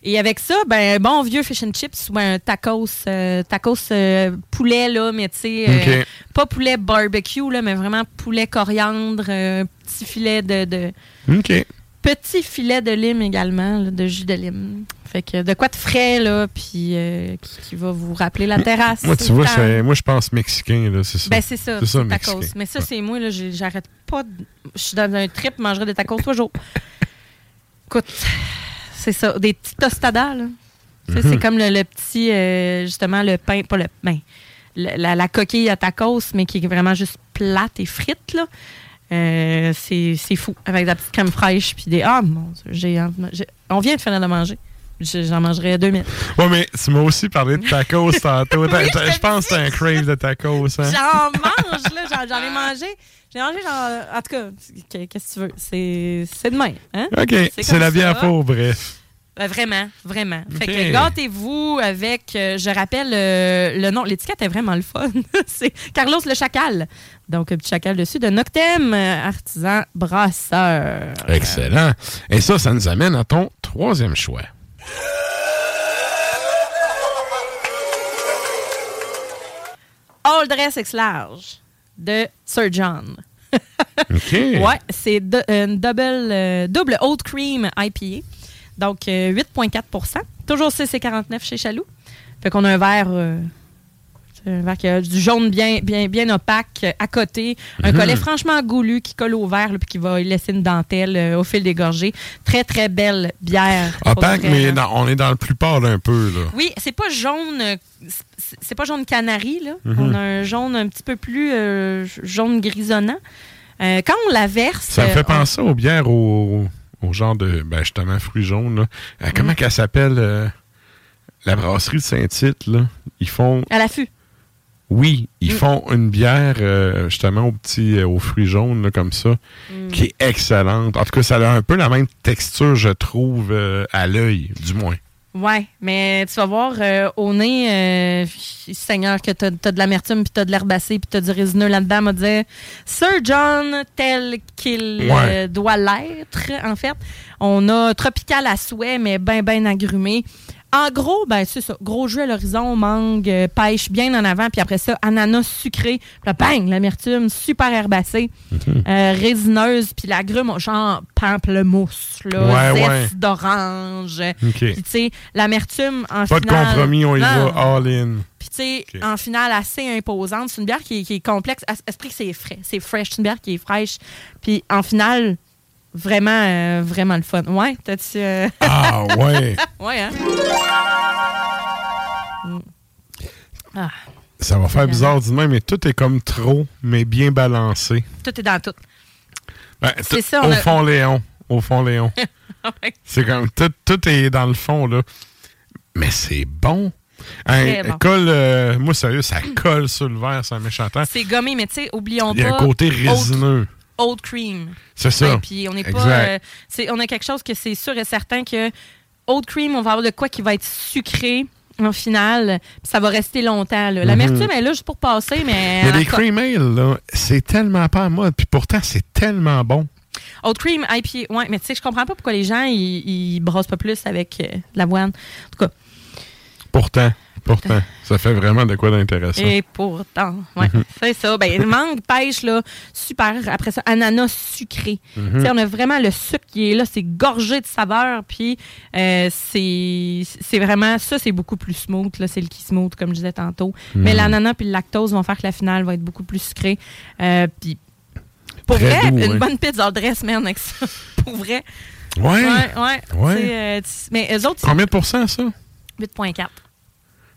Speaker 2: Et avec ça, ben un bon vieux fish and chips ou un tacos, euh, tacos euh, poulet là, mais tu sais, euh, pas poulet barbecue là, mais vraiment poulet coriandre, euh, petit filet de, de
Speaker 3: OK.
Speaker 2: Petit filet de lime également, là, de jus de lime. Fait que de quoi de frais là, puis euh, qui, qui va vous rappeler la terrasse.
Speaker 3: Moi, tu vois, c'est- moi je pense mexicain, là, c'est ça.
Speaker 2: Ben, c'est ça.
Speaker 3: C'est ça,
Speaker 2: c'est
Speaker 3: mexicain.
Speaker 2: tacos. Mais ça, c'est moi, là, j'arrête pas. de- Je suis dans un trip, je mangerai des tacos tous les jours. Écoute, c'est ça. Des petits tostadas, là. C'est comme le, le petit, euh, justement, le pain, pas le pain, le- la, la coquille à tacos, mais qui est vraiment juste plate et frite, là. Euh, c'est c'est fou. Avec de la petite crème fraîche, puis des. Ah, mon Dieu, on vient de finir de manger. Je- J'en mangerai 2000.
Speaker 3: Ouais, mais tu m'as aussi parlé de tacos tantôt. Je pense que t'as un crave de tacos. Hein?
Speaker 2: J'en mange, là. J'en, ai mangé. J'ai mangé, genre. En tout cas, qu'est- qu'est-ce que tu veux? C'est, c'est demain. Hein?
Speaker 3: OK, c'est la bière pour, bref.
Speaker 2: Euh, vraiment, vraiment. Fait
Speaker 3: Ok.
Speaker 2: que gâtez-vous avec, euh, je rappelle euh, le nom, l'étiquette est vraiment le fun. c'est Carlos le Chacal. Donc, un petit chacal dessus de Noctem, euh, artisan brasseur.
Speaker 3: Excellent. Et ça, ça nous amène à ton troisième choix.
Speaker 2: All Dress X Large de Sir John.
Speaker 3: OK.
Speaker 2: Ouais, c'est de- une double, euh, double Oat Cream IPA. Donc, euh, 8,4% Toujours 6,49 chez Chaloux. Fait qu'on a un verre, euh, un verre qui a du jaune bien, bien, bien opaque euh, à côté. Un
Speaker 3: Mhm.
Speaker 2: collet franchement goulu qui colle au verre puis qui va laisser une dentelle euh, au fil des gorgées. Très, très belle bière.
Speaker 3: Opaque,
Speaker 2: vrai,
Speaker 3: mais dans- on est dans le plus pâle un peu, là.
Speaker 2: Oui, c'est pas jaune, euh, c'est- pas jaune canari, là.
Speaker 3: Mhm.
Speaker 2: On a un jaune un petit peu plus euh, jaune grisonnant. Euh, quand on la verse.
Speaker 3: Ça me fait
Speaker 2: on-
Speaker 3: penser aux bières au, au genre de, ben justement, fruits jaunes. Là. Comment
Speaker 2: Mm.
Speaker 3: qu'elle s'appelle la brasserie de Saint-Tite? là? Ils font,
Speaker 2: À l'affût.
Speaker 3: Oui, ils
Speaker 2: Mm.
Speaker 3: font une bière euh, justement aux petits, euh, aux fruits jaunes là, comme ça,
Speaker 2: Mm.
Speaker 3: qui est excellente. En tout cas, ça a un peu la même texture, je trouve, euh, à l'œil, du moins.
Speaker 2: Ouais, mais tu vas voir au nez, Seigneur, que t'as as de l'amertume, puis t'as de l'herbacée, puis t'as du résineux là-dedans, m'a dit Sir John tel qu'il
Speaker 3: Ouais.
Speaker 2: doit l'être, en fait. On a tropical à souhait, mais ben, ben agrumé. En gros, ben c'est ça. Gros jus à l'horizon, mangue, euh, pêche bien en avant, puis après ça, ananas sucré. Puis là, bang, l'amertume super herbacée,
Speaker 3: Mhm.
Speaker 2: euh, résineuse, puis l'agrume, genre pamplemousse, là,
Speaker 3: Ouais,
Speaker 2: zeste
Speaker 3: ouais.
Speaker 2: d'orange.
Speaker 3: OK.
Speaker 2: Puis tu sais, l'amertume en
Speaker 3: Pas de compromis, on y
Speaker 2: Non.
Speaker 3: va all in.
Speaker 2: Puis, tu sais, en finale, assez imposante. C'est une bière qui, est- qui est complexe. À- Esprit que c'est frais? C'est fresh. C'est une bière qui est fraîche. Puis, en finale, vraiment, euh, vraiment le fun. Ouais, t'as-tu. euh,
Speaker 3: Ah, ouais.
Speaker 2: ouais, hein? Mm. Ah,
Speaker 3: Ça va faire bizarre du même, mais tout est comme trop, mais bien balancé.
Speaker 2: tout est dans tout.
Speaker 3: Ben,
Speaker 2: C'est ça, on
Speaker 3: Au
Speaker 2: a-
Speaker 3: fond, Léon. Au fond, Léon.
Speaker 2: Ouais.
Speaker 3: C'est comme tout, tout est dans le fond, là. Mais c'est bon. Hein,
Speaker 2: bon.
Speaker 3: colle, euh, moi, sérieux, ça colle sur le verre, c'est un méchant temps.
Speaker 2: C'est gommé, mais tu sais, oublions
Speaker 3: Il y a
Speaker 2: pas.
Speaker 3: un côté résineux.
Speaker 2: Oat cream.
Speaker 3: C'est ça.
Speaker 2: Ouais, puis on n'est pas. Euh, on a quelque chose que c'est sûr et certain que oat cream, on va avoir de quoi qui va être sucré en finale. puis ça va rester longtemps. L'amertume est là juste pour passer, mais.
Speaker 3: Les cream ale, c'est tellement pas à mode, puis pourtant, c'est tellement bon.
Speaker 2: Oat cream, IPA. Ouais, mais tu sais, je comprends pas pourquoi les gens, ils, ils brossent pas plus avec euh, de l'avoine. En tout cas,
Speaker 3: Pourtant, pourtant, ça fait vraiment de quoi d'intéressant.
Speaker 2: et pourtant, ouais,
Speaker 3: Mhm.
Speaker 2: c'est ça. Ben, mangue, pêche, là, super. Après ça, ananas sucré. Sais, on a vraiment le sucre qui est là, c'est gorgé de saveur, puis euh, c'est vraiment, ça, c'est beaucoup plus smooth, là, c'est le qui smooth, comme je disais tantôt. Mais
Speaker 3: Mhm.
Speaker 2: l'ananas puis le lactose vont faire que la finale va être beaucoup plus sucrée. Euh, puis, pour
Speaker 3: Très
Speaker 2: vrai,
Speaker 3: doux,
Speaker 2: une
Speaker 3: ouais.
Speaker 2: bonne pizza dress, man, avec ça. pour vrai.
Speaker 3: Ouais.
Speaker 2: Ouais, ouais. Euh, mais eux autres,
Speaker 3: Combien de pourcents, ça?
Speaker 2: 8,4.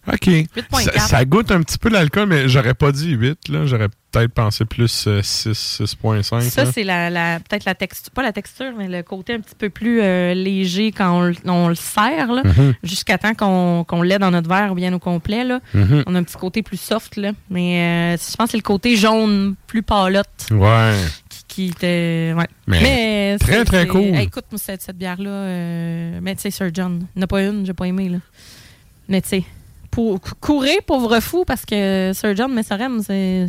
Speaker 3: OK.
Speaker 2: 8,4.
Speaker 3: Ça, ça goûte un petit peu l'alcool, mais j'aurais pas dit 8. là. J'aurais peut-être pensé plus euh, 6, 6.5.
Speaker 2: Ça, c'est la, la- peut-être la texture, pas la texture, mais le côté un petit peu plus euh, léger quand on, le- on le sert, là,
Speaker 3: Mhm.
Speaker 2: jusqu'à temps qu'on l'ait dans notre verre bien au complet. Là.
Speaker 3: Mhm.
Speaker 2: On a un petit côté plus soft, là. mais euh, je pense que c'est le côté jaune, plus pâlotte,
Speaker 3: Ouais.
Speaker 2: qui, qui était. Ouais.
Speaker 3: Mais très, très cool.
Speaker 2: Hey, écoute, cette, cette bière-là, euh, mais tu sais, Sir John, il n'y en a pas une, j'ai pas aimé. Là. Mais tu sais, pour, courez, pauvre fou, parce que Sir John Messorem, c'est.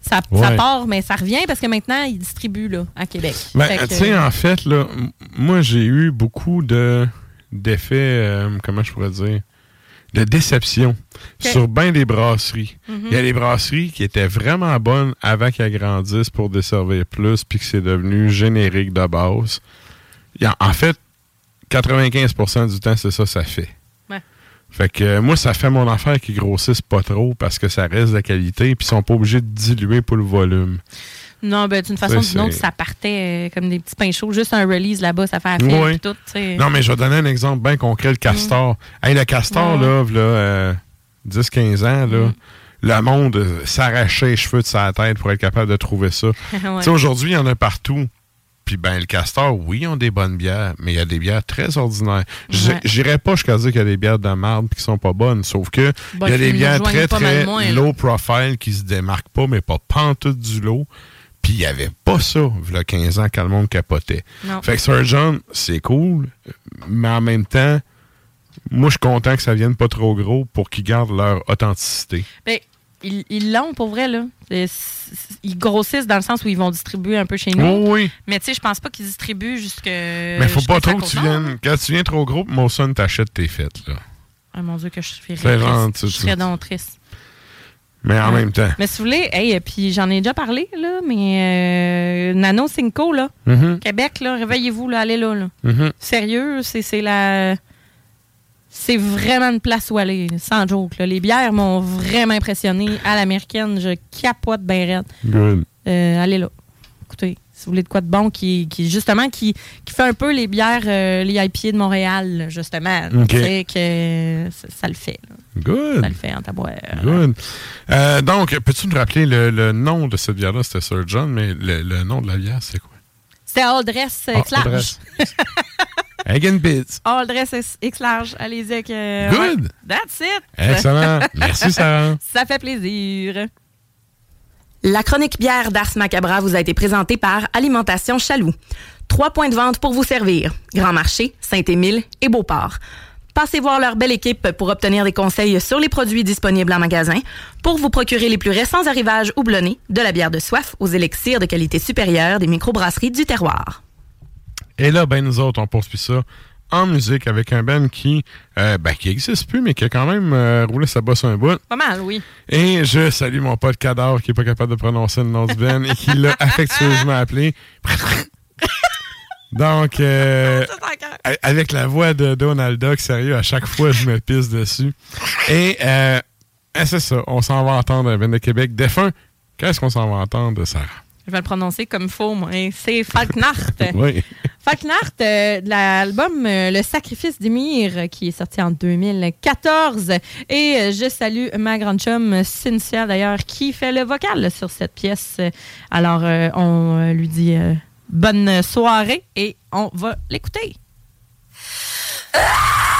Speaker 2: Ça, part, mais ça revient parce que maintenant, il distribue là, à Québec.
Speaker 3: Ben, tu sais, en fait, là, moi, j'ai eu beaucoup de d'effets, euh, comment je pourrais dire, de déception sur bien des brasseries.
Speaker 2: Mhm.
Speaker 3: Il y a des brasseries qui étaient vraiment bonnes avant qu'elles grandissent pour desservir plus, puis que c'est devenu générique de base. Il y a- en fait, 95% du temps, c'est ça, ça fait. Fait que euh, moi, ça fait mon affaire qu'ils grossissent pas trop parce que ça reste de qualité, puis ils sont pas obligés de diluer pour le volume.
Speaker 2: Non, ben, d'une façon ou d'une autre, ça partait euh, comme des petits pains chauds. Juste un release là-bas, ça fait affaire. Puis tout.
Speaker 3: Non, mais je vais donner un exemple bien concret, le castor. Hey, le castor,
Speaker 2: Mm.
Speaker 3: Là, v'là, euh, 10-15 ans, là,
Speaker 2: Mm.
Speaker 3: le monde s'arrachait les cheveux de sa tête pour être capable de trouver ça. Tu
Speaker 2: Ouais.
Speaker 3: sais, aujourd'hui, il y en a partout. Puis, ben, le castor, oui, ils ont des bonnes bières, mais il y a des bières très ordinaires.
Speaker 2: Ouais.
Speaker 3: J'irais pas jusqu'à dire qu'il y a des bières de marde qui sont pas bonnes, sauf que
Speaker 2: Bon,
Speaker 3: il y a des bières très, très
Speaker 2: moins,
Speaker 3: low profile qui se démarquent pas, mais pas pantoute du lot. Puis, il y avait pas ça, il y a 15 ans, quand le monde capotait.
Speaker 2: Non.
Speaker 3: Fait que Sir John, c'est cool, mais en même temps, moi, je suis content que ça vienne pas trop gros pour qu'ils gardent leur authenticité.
Speaker 2: Ben, ils ils l'ont pour vrai, là. Ils grossissent dans le sens où ils vont distribuer un peu chez nous.
Speaker 3: Oh oui.
Speaker 2: Mais tu sais, je pense pas qu'ils distribuent jusque.
Speaker 3: mais faut pas trop que tu viennes. Quand tu viens trop gros, mon son t'achète tes fêtes, là.
Speaker 2: Ah mon Dieu, que je
Speaker 3: genre,
Speaker 2: triste. Je serais donc triste.
Speaker 3: Mais en
Speaker 2: Ouais.
Speaker 3: même temps.
Speaker 2: Mais si vous voulez, hey, euh, puis j'en ai déjà parlé, là, mais euh, Nano Cinco, là,
Speaker 3: Mhm.
Speaker 2: Québec, là, réveillez-vous, là, allez là. là.
Speaker 3: Mhm.
Speaker 2: Sérieux, c'est c'est la. C'est vraiment une place où aller, sans joke. là. Les bières m'ont vraiment impressionné. À l'américaine, je capote bien raide.
Speaker 3: Good.
Speaker 2: Euh, allez là. Écoutez, si vous voulez de quoi de bon, qui, qui justement, qui, qui fait un peu les bières, euh, les IPA de Montréal, justement.
Speaker 3: OK.
Speaker 2: Tu sais que ça, ça le fait. là.
Speaker 3: Good.
Speaker 2: Ça le fait en tabouère.
Speaker 3: Good. Euh, donc, peux-tu nous rappeler le, le nom de cette bière-là? C'était Sir John, mais le, le nom de la bière, c'est quoi?
Speaker 2: C'était All Dress
Speaker 3: Ah,
Speaker 2: X
Speaker 3: and Bits.
Speaker 2: All Dress X- X large. Allez-y avec. euh,
Speaker 3: Good.
Speaker 2: ouais. That's it.
Speaker 3: Excellent. Merci, Sarah.
Speaker 2: Ça fait plaisir.
Speaker 8: La chronique bière d'Ars Macabra vous a été présentée par Alimentation Chaloux. Trois points de vente pour vous servir. Grand Marché, Saint-Émile et Beauport. Passez voir leur belle équipe pour obtenir des conseils sur les produits disponibles en magasin, pour vous procurer les plus récents arrivages houblonnés, de la bière de soif aux élixirs de qualité supérieure des microbrasseries du terroir.
Speaker 3: Et là, ben nous autres, on poursuit ça en musique avec un band qui, euh, ben, qui existe plus, mais qui a quand même euh, roulé sa bosse un bout.
Speaker 2: Pas mal, oui.
Speaker 3: Et je salue mon pote Cadavre qui est pas capable de prononcer le nom du band et qui l'a affectueusement appelé. Donc, euh, avec la voix de Donald Duck, sérieux, à chaque fois, je me pisse dessus. Et euh, eh, c'est ça, on s'en va entendre un band de Québec défunt. Qu'est-ce qu'on s'en va entendre, Sarah?
Speaker 2: Je vais le prononcer comme faux, moi. C'est Falknacht.
Speaker 3: Oui.
Speaker 2: Falknacht, euh, de l'album euh, Le Sacrifice d'Emir, euh, qui est sorti en 2014. Et euh, je salue ma grande chum, Cynthia, d'ailleurs, qui fait le vocal sur cette pièce. Alors, euh, on euh, lui dit euh, bonne soirée et on va l'écouter.
Speaker 9: Thank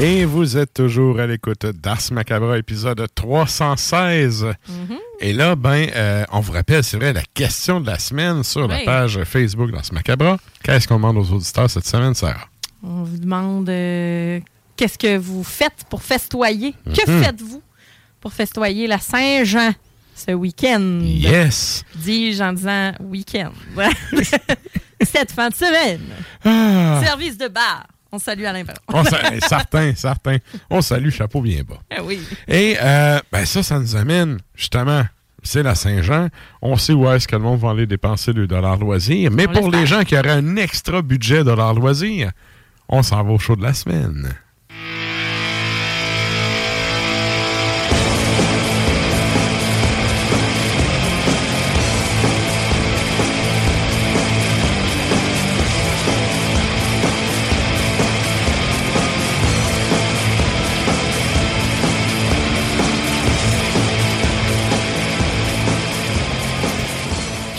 Speaker 3: Et vous êtes toujours à l'écoute d'Ars Macabra, épisode 316. Et là, ben, euh, on vous rappelle, c'est vrai, la question de la semaine sur la page Facebook d'Ars Macabra. Qu'est-ce qu'on demande aux auditeurs cette semaine, Sarah?
Speaker 2: On vous demande euh, qu'est-ce que vous faites pour festoyer? Que
Speaker 3: Mhm.
Speaker 2: faites-vous pour festoyer la Saint-Jean ce week-end?
Speaker 3: Yes!
Speaker 2: Dis-je en disant week-end. Cette fin de semaine.
Speaker 3: Ah.
Speaker 2: Service de bar. On salue Alain Perron.
Speaker 3: On sa- certain, certain. On salue, chapeau bien bas.
Speaker 2: Ah oui.
Speaker 3: Et euh, ben ça, ça nous amène justement. C'est la Saint-Jean. On sait où est-ce que le monde va aller dépenser le dollar loisir. Mais
Speaker 2: On
Speaker 3: pour les gens qui auraient un extra budget dollar loisir, on s'en va au show de la semaine.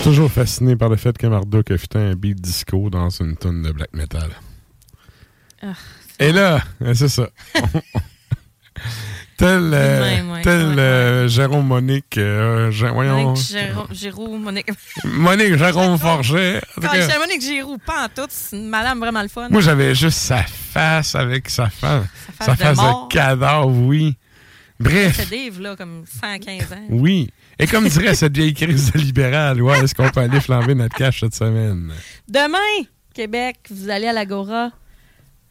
Speaker 3: Toujours fasciné par le fait que Marduk a fait un beat disco dans une tonne de black metal.
Speaker 2: Ah,
Speaker 3: Et là, euh, c'est ça. tel euh,
Speaker 2: même, ouais,
Speaker 3: tel
Speaker 2: ouais,
Speaker 3: euh, Jérôme Monique, euh, voyons,
Speaker 2: Monique Géraud, Monique.
Speaker 3: Monique Jérôme Forget.
Speaker 2: Monique Giroux, pas en tout, c'est une madame vraiment le fun.
Speaker 3: moi, j'avais juste sa face avec sa face.
Speaker 2: Sa
Speaker 3: Sa
Speaker 2: face de
Speaker 3: cadavre, oui. Bref,
Speaker 2: C'est Dave, là, comme 115 ans.
Speaker 3: oui. Et comme dirait cette vieille crise de libéral, ouais, est-ce qu'on peut aller flamber notre cash cette semaine?
Speaker 2: Demain, Québec, vous allez à l'Agora,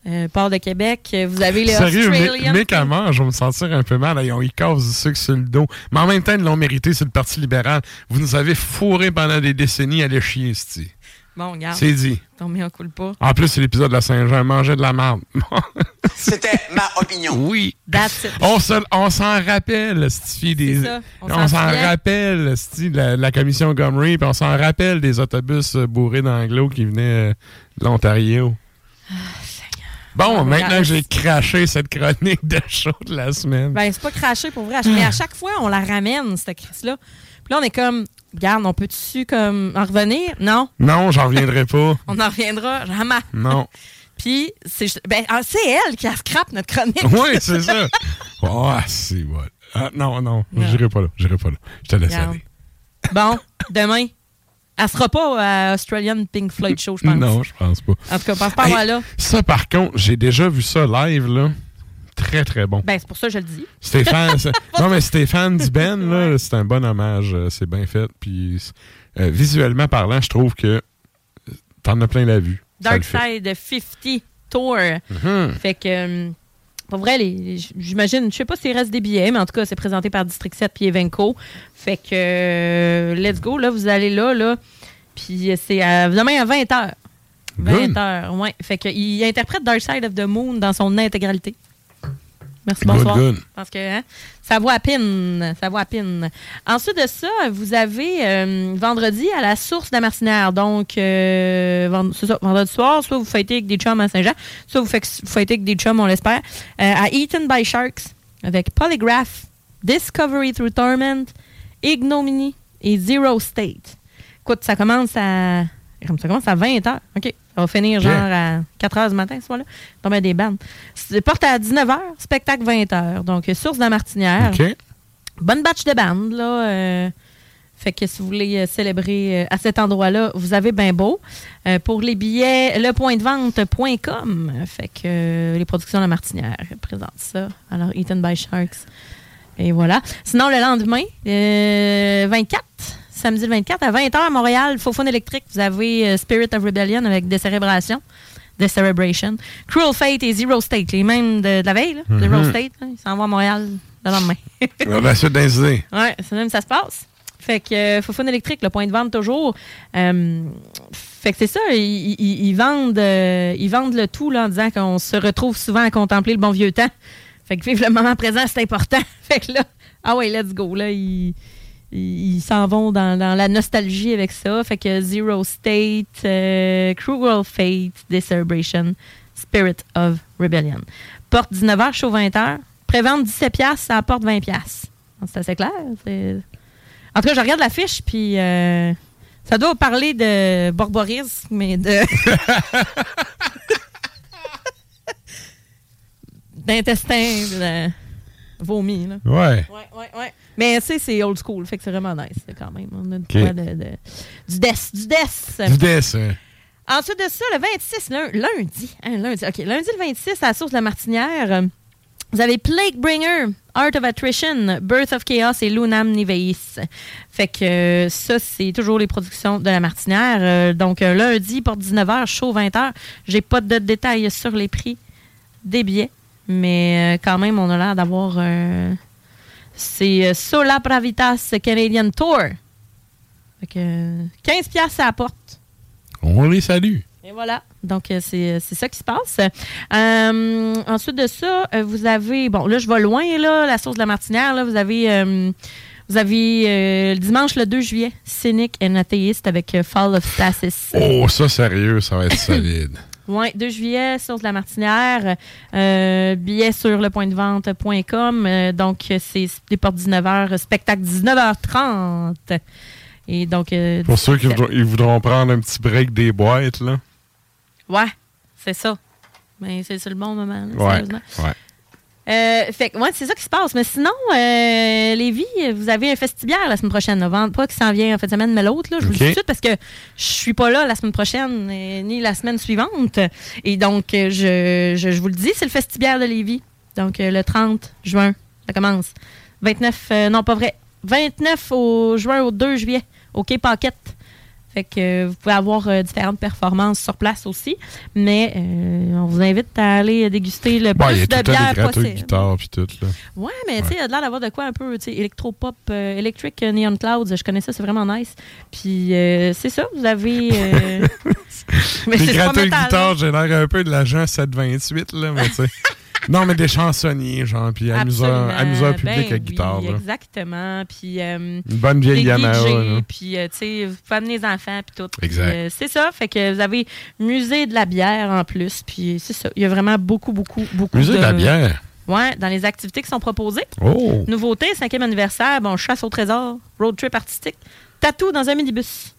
Speaker 2: euh, port de Québec. Vous avez les
Speaker 3: Sérieux, mais, comment je vais me sentir un peu mal. Ils ont ils cassent du sucre sur le dos. Mais en même temps, ils l'ont mérité sur le Parti libéral. Vous nous avez fourré pendant des décennies à les chier, c'ti.
Speaker 2: Bon, regarde.
Speaker 3: C'est dit.
Speaker 2: Ton mien coule pas.
Speaker 3: En plus, c'est l'épisode de la Saint-Jean. Manger de la marde.
Speaker 9: C'était ma opinion.
Speaker 3: oui.
Speaker 2: That's it.
Speaker 3: On se- on s'en rappelle, c'ti, des,
Speaker 2: ça, on
Speaker 3: on
Speaker 2: s'en
Speaker 3: rappelle, de la, la commission Gomery, puis on s'en rappelle des autobus euh, bourrés d'anglo qui venaient euh, de l'Ontario. Bon,
Speaker 2: Ah,
Speaker 3: maintenant que j'ai craché cette chronique de show de la semaine.
Speaker 2: Ben, c'est pas craché pour vrai. Mais à chaque fois, on la ramène, cette crise-là. Puis là, on est comme, regarde, on peut-tu comme en revenir? Non?
Speaker 3: Non, j'en reviendrai pas.
Speaker 2: On n'en reviendra jamais.
Speaker 3: Non.
Speaker 2: Puis, c'est ben, ah, c'est elle qui a scrap notre chronique.
Speaker 3: Oui, c'est ça. Oh, c'est bon. Ah, non, non, j'irai pas là. J'irai pas là. Je te laisse aller.
Speaker 2: Bon, demain. Elle sera pas à Australian Pink Floyd Show, je pense.
Speaker 3: Non, je pense pas.
Speaker 2: En tout cas, pense pas
Speaker 3: Hey,
Speaker 2: avoir là.
Speaker 3: Ça, par contre, j'ai déjà vu ça live, là. Très, très bon.
Speaker 2: Ben, c'est pour ça que je le dis.
Speaker 3: Stéphane, non, mais Stéphane Dubin, là, c'est un bon hommage. euh, C'est bien fait. Puis, euh, visuellement parlant, je trouve que euh, t'en as plein la vue.
Speaker 2: Dark. Side 50 Tour.
Speaker 3: Mhm.
Speaker 2: Fait que, pour vrai, j'imagine, je sais pas s'il reste des billets, mais en tout cas, c'est présenté par District 7 puis Evenco. Fait que, euh, let's go, là, vous allez là, là. Puis c'est à- demain à 20h. 20h, ouais. Fait que, il interprète Dark Side of the Moon dans son intégralité. Merci,
Speaker 3: Good,
Speaker 2: bonsoir.
Speaker 3: good.
Speaker 2: Parce que hein, ça vaut à pine. Ça vaut à pine. Ensuite de ça, vous avez euh, vendredi à la source de la Martinière. Donc, euh, vend- ça, vendredi soir, soit vous fêtez avec des chums à Saint-Jean, soit vous fêtez avec des chums, on l'espère, euh, à Eaton by Sharks avec Polygraph, Discovery Through Torment, Ignominy et Zero State. Écoute, ça commence à, ça commence à 20 h. OK. Ça va finir genre à 4 h du matin, ce soir-là. Donc, ben, des bandes. Porte à 19 h, spectacle 20 h. Donc, source de la Martinière. Bonne batch de bandes, là. euh, fait que si vous voulez euh, célébrer euh, à cet endroit-là, vous avez bien beau. Euh, pour les billets, lepointdevente.com. Fait que euh, les productions de la Martinière présentent ça. Alors, Eaten by Sharks. Et voilà. Sinon, le lendemain, euh, 24, samedi le 24, à 20h à Montréal, Faux électrique, vous avez euh, Spirit of Rebellion avec. The Celebration. Cruel Fate et Zero State, les mêmes de, de la veille. Là.
Speaker 3: Mhm.
Speaker 2: Zero State, là, ils s'en vont à Montréal le lendemain.
Speaker 3: On a la suite des idées.
Speaker 2: Ouais, c'est même ça se passe. Fait que euh, Fofone électrique, le point de vente toujours. Euh, fait que c'est ça, ils, ils- ils vendent, euh, ils vendent le tout là, en disant qu'on se retrouve souvent à contempler le bon vieux temps. Fait que vivre le moment présent, c'est important. Fait que là, ah ouais, let's go. Là, ils ils s'en vont dans, dans la nostalgie avec ça. Fait que Zero State, euh, Cruel Fate, The Celebration, Spirit of Rebellion. Porte 19h, show 20h. Prévente 17$, ça apporte 20$. C'est assez clair. En tout cas, je regarde l'affiche, puis euh, ça doit parler de borborisme, mais de. d'intestin, de vomi. Là.
Speaker 3: Ouais.
Speaker 2: Ouais, ouais, ouais. Mais tu sais, c'est old school, fait que c'est vraiment nice quand même. On a de
Speaker 3: Ok.
Speaker 2: quoi de, de- du death, du death.
Speaker 3: Du death, hein.
Speaker 2: Ensuite de ça, le 26, lun- lundi, hein, lundi, OK, lundi le 26, à la source de la Martinière, vous avez Plague Bringer, Art of Attrition, Birth of Chaos et Lunam Niveis. Fait que euh, ça, c'est toujours les productions de la Martinière. Euh, donc, euh, lundi, pour 19h, chaud 20h. J'ai pas de détails sur les prix des billets, mais quand même, on a l'air d'avoir... euh, c'est euh, Sola Pravitas Canadian Tour. Fait que euh, 15 piastres à la porte.
Speaker 3: On les salue.
Speaker 2: Et voilà. Donc, euh, c'est ça qui se passe. Euh, ensuite de ça, euh, vous avez, bon, là, je vais loin, là, la source de la Martinière, là, vous avez, euh, vous avez euh, le dimanche le 2 juillet, Cynic and Atheist avec euh, Fall of Stasis.
Speaker 3: Oh, ça, sérieux, ça va être solide.
Speaker 2: Oui, 2 juillet, source de la Martinière. Euh, billets sur lepointdevente.com. Euh, donc, c'est des portes 19h, spectacle 19h30. Et donc. euh,
Speaker 3: Pour ceux qui
Speaker 2: 17.
Speaker 3: voudront, ils voudront prendre un petit break des boîtes, là.
Speaker 2: Ouais, c'est ça. Mais c'est c'est le bon moment. là,
Speaker 3: Ouais.
Speaker 2: sérieusement.
Speaker 3: Ouais.
Speaker 2: Euh, fait que, ouais, c'est ça qui se passe. Mais sinon, euh, Lévis, vous avez un festibiaire la semaine prochaine. Novembre, pas qui s'en vient en fin de semaine, mais l'autre. là. Je vous le dis tout de suite parce que je suis pas là la semaine prochaine euh, ni la semaine suivante. Et donc, euh, je, je, je vous le dis, c'est le festibiaire de Lévis. Donc, euh, le 30 juin, ça commence. 29, euh, non, pas vrai. 29 au juin au 2 juillet, au Quai Paquette. Fait que euh, vous pouvez avoir euh, différentes performances sur place aussi. Mais euh, on vous invite à aller déguster le
Speaker 3: Bon, il y
Speaker 2: plus
Speaker 3: a
Speaker 2: de
Speaker 3: tout
Speaker 2: bière possible.
Speaker 3: guitare puis tout, là.
Speaker 2: Ouais, mais tu sais, il y a de l'air d'avoir de quoi un peu, tu sais, électropop, euh, Electric Neon Clouds, je connais ça, c'est vraiment nice. Puis c'est ça, vous avez. mais
Speaker 3: Les
Speaker 2: c'est pas métal,
Speaker 3: guitare, j'ai l'air un peu de l'agent 728, là, mais tu sais. Non, mais des chansonniers, genre, puis amuseurs, amuseurs publics
Speaker 2: Ben
Speaker 3: guitare.
Speaker 2: Exactement. Puis. euh,
Speaker 3: Une bonne vieille Yamaha.
Speaker 2: Puis, euh, tu sais, vous pouvez amener les enfants, puis tout.
Speaker 3: Exact.
Speaker 2: euh, c'est ça. Fait que vous avez musée de la bière en plus. Puis, c'est ça. Il y a vraiment beaucoup, beaucoup, beaucoup
Speaker 3: Musée de la bière?
Speaker 2: Ouais, dans les activités qui sont proposées.
Speaker 3: Oh!
Speaker 2: Nouveauté, cinquième anniversaire, bon, chasse au trésor, road trip artistique, tatou dans un minibus.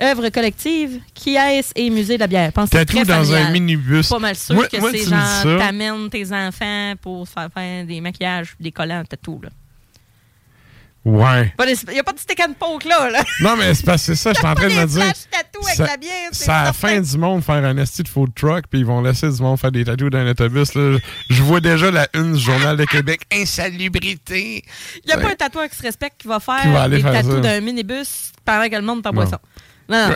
Speaker 2: Œuvre collective, Kies et musée de la bière. Pensez
Speaker 3: Tatou
Speaker 2: très
Speaker 3: dans un minibus.
Speaker 2: Pas mal sûr
Speaker 3: Moi-
Speaker 2: que
Speaker 3: moi,
Speaker 2: genre,
Speaker 3: ça.
Speaker 2: t'amènes tes enfants pour faire faire des maquillages, des collants, tatou, là.
Speaker 3: Ouais.
Speaker 2: Il n'y a pas de stick and poke, là, là.
Speaker 3: Non, mais c'est parce que c'est ça, je suis en train de me dire.
Speaker 2: tatou avec
Speaker 3: ça-
Speaker 2: la bière, c'est
Speaker 3: à la fin du monde faire un esti de food truck, puis ils vont laisser du monde faire des tatous dans l'autobus. là. Je vois déjà la une du Journal de Québec. Insalubrité!
Speaker 2: Il n'y a
Speaker 3: Ouais.
Speaker 2: pas un tatoueur qui se respecte qui va faire
Speaker 3: Qui va aller
Speaker 2: des tatous
Speaker 3: ça.
Speaker 2: d'un minibus pendant que le monde est en boisson.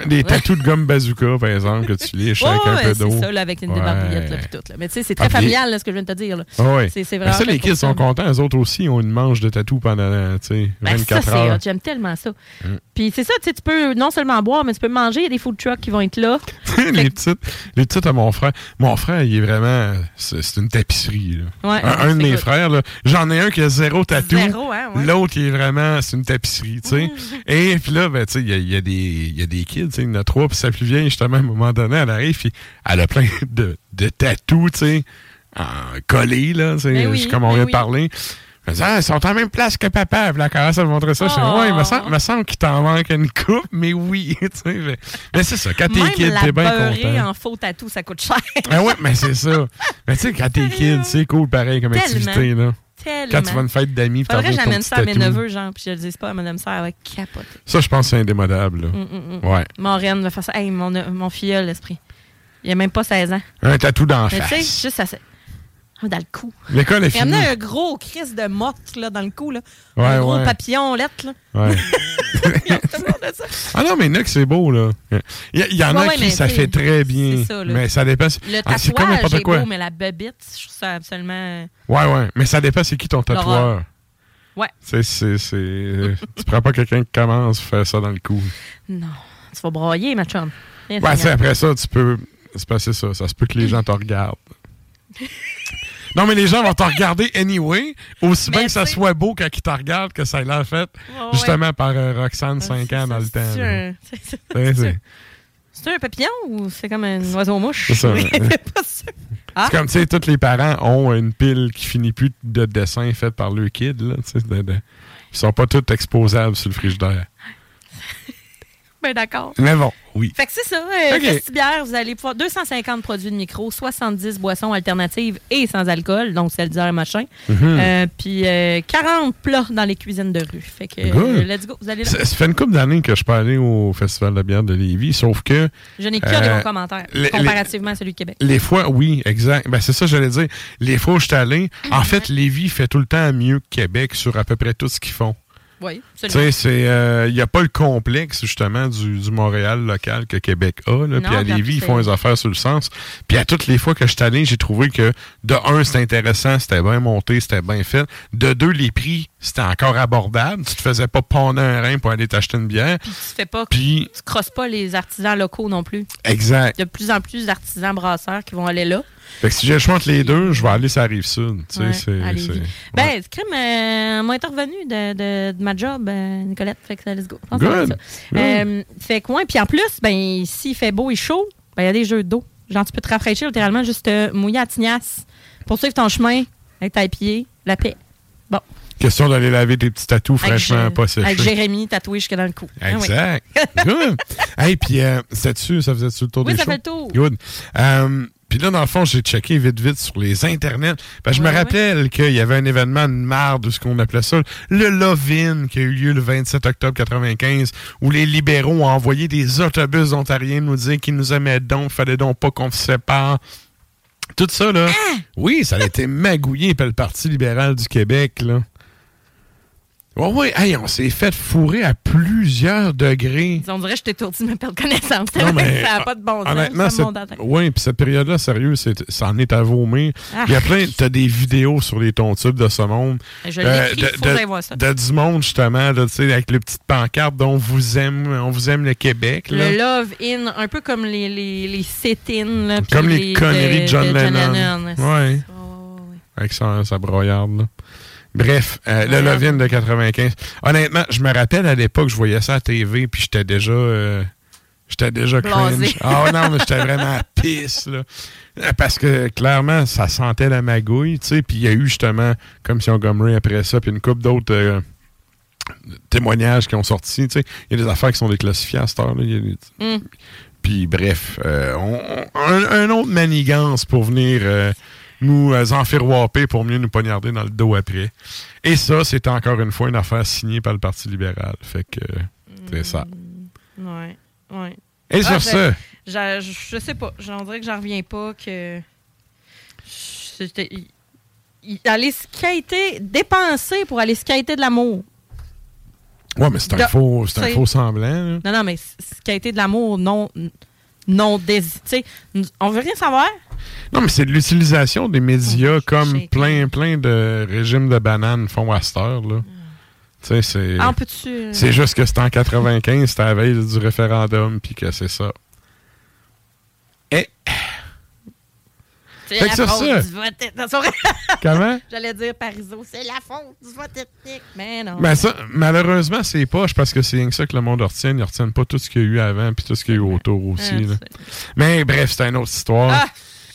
Speaker 3: Des tatous de gomme bazooka, par exemple, que tu liches avec un peu d'eau.
Speaker 2: C'est ça, là, avec une débarbouillette, là, puis tout. Là. Mais tu sais, c'est très
Speaker 3: Ah, puis-
Speaker 2: familial, là, ce que je viens de te dire.
Speaker 3: Ah ouais.
Speaker 2: C'est c'est
Speaker 3: Mais
Speaker 2: vraiment.
Speaker 3: ça, les kids sont contents. Eux autres aussi ont une manche de tatou pendant tu sais,
Speaker 2: Ben,
Speaker 3: 24
Speaker 2: ça,
Speaker 3: heures.
Speaker 2: J'aime tellement ça.
Speaker 3: Mm.
Speaker 2: Puis c'est ça, tu sais, tu peux non seulement boire, mais tu peux manger. Il y a des food trucks qui vont être là.
Speaker 3: les petites, les petites à mon frère. Mon frère, il est vraiment. C'est une tapisserie. Là.
Speaker 2: Ouais,
Speaker 3: un, un de mes
Speaker 2: good.
Speaker 3: frères, là, j'en ai un qui a zéro tatou.
Speaker 2: Zéro, hein.
Speaker 3: L'autre, il est vraiment. C'est une tapisserie, tu sais. Et puis là, ben, tu sais, il y a des kids, tu sais, il y en a trois, puis sa plus vieille, justement, à un moment donné, elle arrive, puis elle a plein de, de tatous, tu sais, collés, là,
Speaker 2: Ben oui,
Speaker 3: comme on
Speaker 2: ben
Speaker 3: vient
Speaker 2: oui.
Speaker 3: de parler. Elle dit, ah, ils sont en même place que papa. Puis la caresse, elle montrait ça. Je dis, ouais, il me semble, me semble qu'il t'en manque une coupe, mais oui. tu sais, mais mais c'est ça. Quand t'es kid, t'es bien content.
Speaker 2: en faux tatou, ça coûte cher.
Speaker 3: Ah ouais, mais c'est ça. Mais tu sais, quand t'es kid, c'est cool pareil comme
Speaker 2: Tellement.
Speaker 3: activité. Là.
Speaker 2: Tellement.
Speaker 3: Quand tu vas à une fête d'amis, t'en
Speaker 2: Faudrait que j'amène ça à mes neveux, genre, puis je le dise pas à madame Serre, elle va capoter.
Speaker 3: Ça, je pense que c'est indémodable. là.
Speaker 2: Mm, mm, mm.
Speaker 3: Ouais.
Speaker 2: Mon reine va faire ça. Hey, mon, mon filleul, l'esprit. Il a même pas 16 ans.
Speaker 3: Un tatou
Speaker 2: Mais tu sais, juste ça. Ah, Dans le cou.
Speaker 3: L'école est
Speaker 2: Il y en a un gros crise de motte là, dans le cou. Là.
Speaker 3: Ouais,
Speaker 2: un gros
Speaker 3: ouais.
Speaker 2: papillon lettre. Là.
Speaker 3: Ouais. ah non, mais que c'est beau, là. Il y, en a qui, ça fait très bien.
Speaker 2: c'est ça, là.
Speaker 3: mais ça dépend.
Speaker 2: Le
Speaker 3: Ah, c'est
Speaker 2: tatouage
Speaker 3: n'importe
Speaker 2: est
Speaker 3: quoi.
Speaker 2: beau, mais la bebite, je trouve ça absolument...
Speaker 3: Ouais, ouais. Mais ça dépend c'est qui ton tatoueur?
Speaker 2: Ouais.
Speaker 3: C'est, c'est, c'est... tu prends pas quelqu'un qui commence à faire ça dans le cou.
Speaker 2: Non, tu vas broyer, ma chum.
Speaker 3: Ouais, c'est après ça, tu peux. C'est pas c'est ça. Ça se peut que les gens te regardent. Non, mais les gens vont te regarder anyway, aussi bien que ça soit beau quand ils te regardent que ça a l'air fait, justement par euh, Roxane, 5 ans dans le temps.
Speaker 2: C'est un- c'est- papillon ou c'est comme un oiseau mouche?
Speaker 3: C'est ça.
Speaker 2: C'est pas sûr. Ah.
Speaker 3: C'est comme, tu sais, tous les parents ont une pile qui finit plus de dessins faits par le kid, là. de- de- Ils sont pas tous exposables sur le frigidaire.
Speaker 2: D'accord.
Speaker 3: Mais bon, oui.
Speaker 2: Fait que c'est ça. euh,
Speaker 3: Ok.
Speaker 2: Festibière, vous allez pouvoir 250 produits de micro, 70 boissons alternatives et sans alcool, donc c'est le machin.
Speaker 3: Mhm.
Speaker 2: Euh, puis euh, 40 plats dans les cuisines de rue. Fait que euh, let's go. Vous allez là.
Speaker 3: Ça, ça fait une couple d'années que je peux aller au Festival de bière de Lévis, sauf que.
Speaker 2: Je n'ai que des
Speaker 3: euh,
Speaker 2: bons commentaires
Speaker 3: les-
Speaker 2: comparativement à celui de Québec.
Speaker 3: Les fois, oui, exact. Ben, c'est ça, j'allais dire. Les fois où je suis allé, en fait, Lévis fait tout le temps mieux que Québec sur à peu près tout ce qu'ils font.
Speaker 2: Oui, absolument.
Speaker 3: il n'y a pas le complexe, justement, du, du Montréal local que Québec a. Là.
Speaker 2: Non,
Speaker 3: Puis à Lévis, ils font les affaires sur le sens. Puis à toutes les fois que je suis allé, j'ai trouvé que, de un, c'était intéressant, c'était bien monté, c'était bien fait. De deux, les prix, c'était encore abordable. Tu te faisais pas pondre un rein pour aller t'acheter une bière.
Speaker 2: Puis tu fais pas,
Speaker 3: Puis,
Speaker 2: tu crosses pas les artisans locaux non plus.
Speaker 3: exact.
Speaker 2: Il y a de plus en plus d'artisans brasseurs qui vont aller là.
Speaker 3: Fait que si j'ai le choix entre les deux, je vais aller sur la rive sud. Tu sais,
Speaker 2: Ouais,
Speaker 3: c'est,
Speaker 2: Lévis.
Speaker 3: c'est-
Speaker 2: Ben, crime, euh, m'a intervenu de, de, de ma job, euh, Nicolette. Fait que ça, let's go.
Speaker 3: Good.
Speaker 2: ça.
Speaker 3: Good.
Speaker 2: Euh, fait que, ouais, puis en plus, ben, s'il fait beau et chaud, ben, il y a des jeux d'eau. Genre, tu peux te rafraîchir littéralement juste euh, mouiller à tignasse, poursuivre ton chemin avec ta pied, la paix. Bon.
Speaker 3: Question d'aller laver tes petits tatous fraîchement pas séchés.
Speaker 2: Avec Jérémy tatoué jusque dans le cou. Ah oui.
Speaker 3: Exact. Good. Hey, puis, c'était-tu, ça faisait-tu le tour
Speaker 2: Oui,
Speaker 3: des
Speaker 2: ça
Speaker 3: shows?
Speaker 2: fait le tour.
Speaker 3: Good. Euh, puis là, dans le fond, j'ai checké vite, vite sur les internets. Ben, je me
Speaker 2: ouais.
Speaker 3: rappelle qu'il y avait un événement de marde, ou ce qu'on appelait ça, le Love-In, qui a eu lieu le 27 octobre 95, où les libéraux ont envoyé des autobus ontariens nous dire qu'ils nous aimaient donc, fallait donc pas qu'on se sépare. Tout ça, là.
Speaker 2: Ah!
Speaker 3: Oui, ça a été magouillé par le Parti libéral du Québec, là. Ouais, ouais, hey, on s'est fait fourrer à plusieurs degrés.
Speaker 2: On dirait que je t'étourdis de ma perte de connaissance.
Speaker 3: Non, mais,
Speaker 2: ça n'a pas de bon sens.
Speaker 3: Honnêtement,
Speaker 2: me
Speaker 3: oui, puis cette période-là, sérieux, c'est, ça en est à vomir.
Speaker 2: Ah.
Speaker 3: Il y a plein, t'as des vidéos sur les tontubes de ce monde.
Speaker 2: Je l'écris,
Speaker 3: de,
Speaker 2: faut
Speaker 3: de-
Speaker 2: voir ça.
Speaker 3: de du monde, justement, là, avec les petites pancartes dont on vous aime, on vous aime le Québec. là.
Speaker 2: Le Love In, un peu comme les, les, les sit-in. puis
Speaker 3: Comme les, conneries de John Lennon.
Speaker 2: Lennon.
Speaker 3: Ouais. Avec sa, sa broyarde, là. Bref, euh, le Love-In de 95. Honnêtement, je me rappelle à l'époque, je voyais ça à TV, puis j'étais déjà... euh, j'étais déjà
Speaker 2: Blasé.
Speaker 3: cringe. Ah ouais, non, mais j'étais vraiment à pisse, là. Euh, Parce que, clairement, ça sentait la magouille, tu sais, puis il y a eu, justement, comme si on gommerait après ça, puis une couple d'autres... euh, témoignages qui ont sorti, tu sais, il y a des affaires qui sont déclassifiées à cette heure-là.
Speaker 2: Mm.
Speaker 3: puis bref, euh, on- on- un, un autre manigance pour venir nous euh, enfiroiper pour mieux nous poignarder dans le dos après. Et ça, c'est encore une fois une affaire signée par le Parti libéral. Fait que euh, c'est ça.
Speaker 2: Ouais, ouais.
Speaker 3: Et sur
Speaker 2: Ah,
Speaker 3: ce,
Speaker 2: je, je, je sais pas. J'en dirais que j'en reviens pas que. Aller skater, dépenser pour aller skater de l'amour.
Speaker 3: ouais, mais c'est un faux, c'est un faux semblant. là.
Speaker 2: Non, non, mais skater de l'amour non, non désiré. On veut rien savoir?
Speaker 3: Non, mais c'est de l'utilisation des médias comme plein, plein de régimes de bananes font à cette heure, là. Tu sais, c'est.
Speaker 2: Ah, euh,
Speaker 3: C'est juste que c'était en 95, c'était la veille du référendum, puis que c'est ça. Et.
Speaker 2: C'est la faute
Speaker 3: ça-
Speaker 2: du vote ethnique.
Speaker 3: Comment?
Speaker 2: J'allais dire Parizeau, c'est la faute du vote ethnique. Mais non.
Speaker 3: Ben ça, malheureusement, c'est poche parce que c'est rien que ça que le monde retient. Ils retiennent pas tout ce qu'il y a eu avant puis tout ce qu'il y a eu autour aussi.
Speaker 2: Ah,
Speaker 3: là. Mais bref, c'est une autre histoire.
Speaker 2: Ah!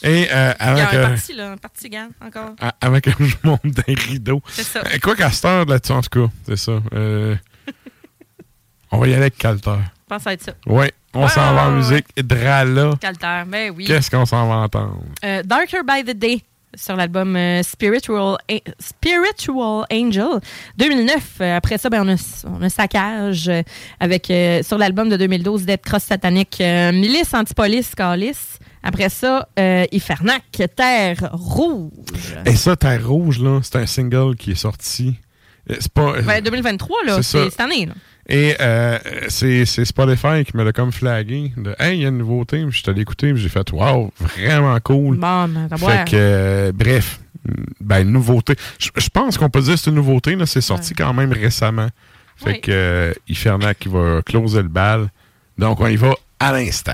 Speaker 3: Et euh,
Speaker 2: Il y
Speaker 3: avant
Speaker 2: a
Speaker 3: que,
Speaker 2: un parti, là, un parti, gars, encore.
Speaker 3: à- avant que je monte des rideaux.
Speaker 2: C'est ça.
Speaker 3: Euh, Quoi qu'à cette heure là-dessus, en tout cas, c'est ça. Euh, on va y aller avec Calter.
Speaker 2: Je pense à être ça.
Speaker 3: Oui, on s'en va en
Speaker 2: ouais,
Speaker 3: musique. Drala.
Speaker 2: Calter, ben oui.
Speaker 3: Qu'est-ce qu'on s'en va entendre?
Speaker 2: Euh, Darker by the Day sur l'album euh, Spiritual, A- Spiritual Angel 2009. Euh, après ça, ben, on, a, on a Saccage avec, euh, sur l'album de 2012 Dead Cross Satanique euh, Milice Antipolis Calice. Après ça, euh, Ifernac Terre Rouge.
Speaker 3: Et ça, Terre Rouge, là, c'est un single qui est sorti. C'est pas.
Speaker 2: Ben, 2023, là,
Speaker 3: c'est
Speaker 2: cette année. Là.
Speaker 3: Et euh, c'est c'est Spotify qui me l'a comme flagué. De, hey, il y a une nouveauté. Je suis allé écouter. J'ai fait, wow, vraiment cool.
Speaker 2: Bon,
Speaker 3: Fait que, euh, bref, ben, nouveauté. Je pense qu'on peut dire que c'est une nouveauté. là. C'est sorti quand même récemment. Fait que, euh, Ifernac qui va closer le bal. Donc, on y va à l'instant.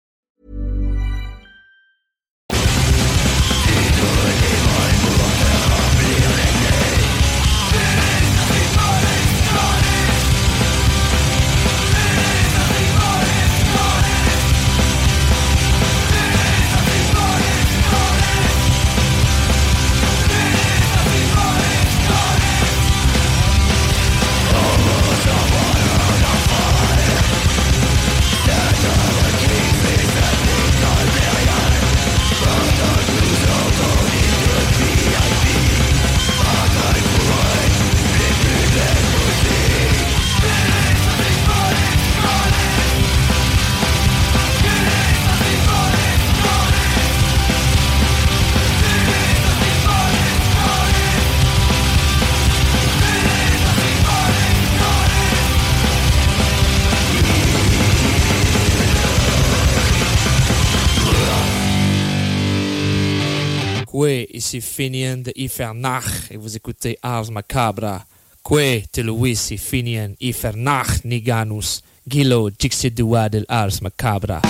Speaker 10: ici Finian de Ifernach et vous écoutez Ars Macabra. Que te Luisi Finian Ifernach Niganus Gilo Dixidua del Ars Macabra.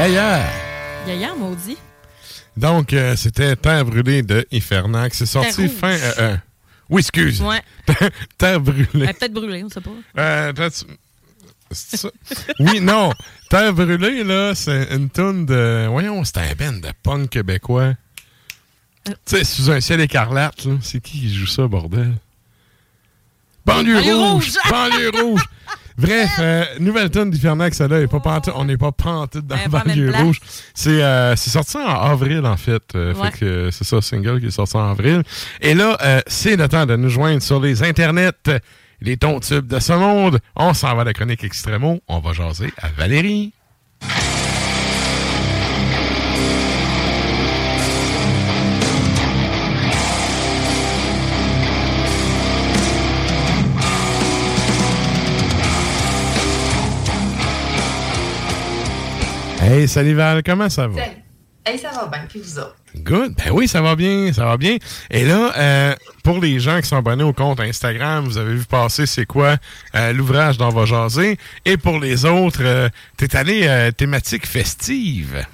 Speaker 3: Yaya.
Speaker 2: Yaya, maudit.
Speaker 3: Donc, euh, c'était Terre brûlée de Infernax. C'est sorti
Speaker 2: Terre
Speaker 3: fin. euh, euh, oui, excuse.
Speaker 2: Ouais.
Speaker 3: Terre brûlée.
Speaker 2: Elle est peut-être brûlée, on sait pas.
Speaker 3: Euh, ça? oui, non. Terre brûlée, là, c'est une tonne de. Voyons, c'est un band de punk québécois. Tu sais, sous un ciel écarlate, là. C'est qui qui joue ça, bordel? Banlieue rouge! Banlieue rouge! Bref, euh, nouvelle tonne d'Infernax, ça là, est pas pantoute- on n'est pas pantoute dans Banlieue
Speaker 2: place.
Speaker 3: rouge. C'est euh, c'est sorti en avril, en fait. Euh,
Speaker 2: Ouais.
Speaker 3: Fait que c'est ça, single qui est sorti en avril. Et là, c'est le temps de nous joindre sur les internets. Les tons tubes de ce monde. On s'en va à la chronique Extremo. On va jaser à Valérie. Hey, salut Val, comment ça va?
Speaker 11: Hey, ça va bien, puis vous autres?
Speaker 3: Good. Ben oui, ça va bien, ça va bien. Et là, euh, pour les gens qui sont abonnés au compte Instagram, vous avez vu passer c'est quoi euh, l'ouvrage d'On va jaser. Et pour les autres, euh, t'es allé euh, thématique festive.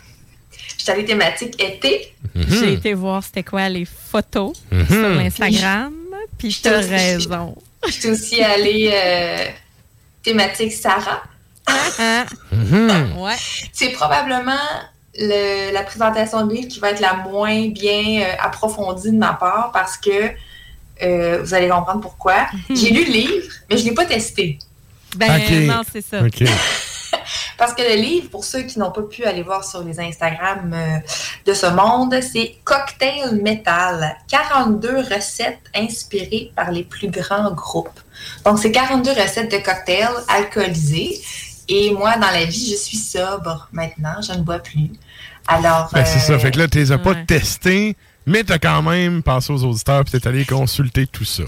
Speaker 11: J'étais allée thématique été.
Speaker 3: Mhm.
Speaker 2: J'ai été voir c'était quoi les photos
Speaker 3: Mhm.
Speaker 2: sur l'Instagram. Puis t'as raison.
Speaker 11: J'étais aussi allée euh, thématique Sarah.
Speaker 3: Mhm.
Speaker 2: Ouais.
Speaker 11: C'est probablement le- la présentation de livre qui va être la moins bien euh, approfondie de ma part parce que euh, vous allez comprendre pourquoi. J'ai lu le livre, mais je ne l'ai pas testé.
Speaker 2: Ben non, c'est ça.
Speaker 3: OK.
Speaker 11: Parce que le livre, pour ceux qui n'ont pas pu aller voir sur les Instagram euh, de ce monde, c'est Cocktail Metal. 42 recettes inspirées par les plus grands groupes. Donc, c'est 42 recettes de cocktails alcoolisés. Et moi, dans la vie, je suis sobre maintenant. Je ne bois plus. Alors,
Speaker 3: Ben, c'est ça.
Speaker 11: euh,
Speaker 3: Fait que là, tu les as pas testés, mais t'as quand même pensé aux auditeurs puis t'es allé consulter tout ça.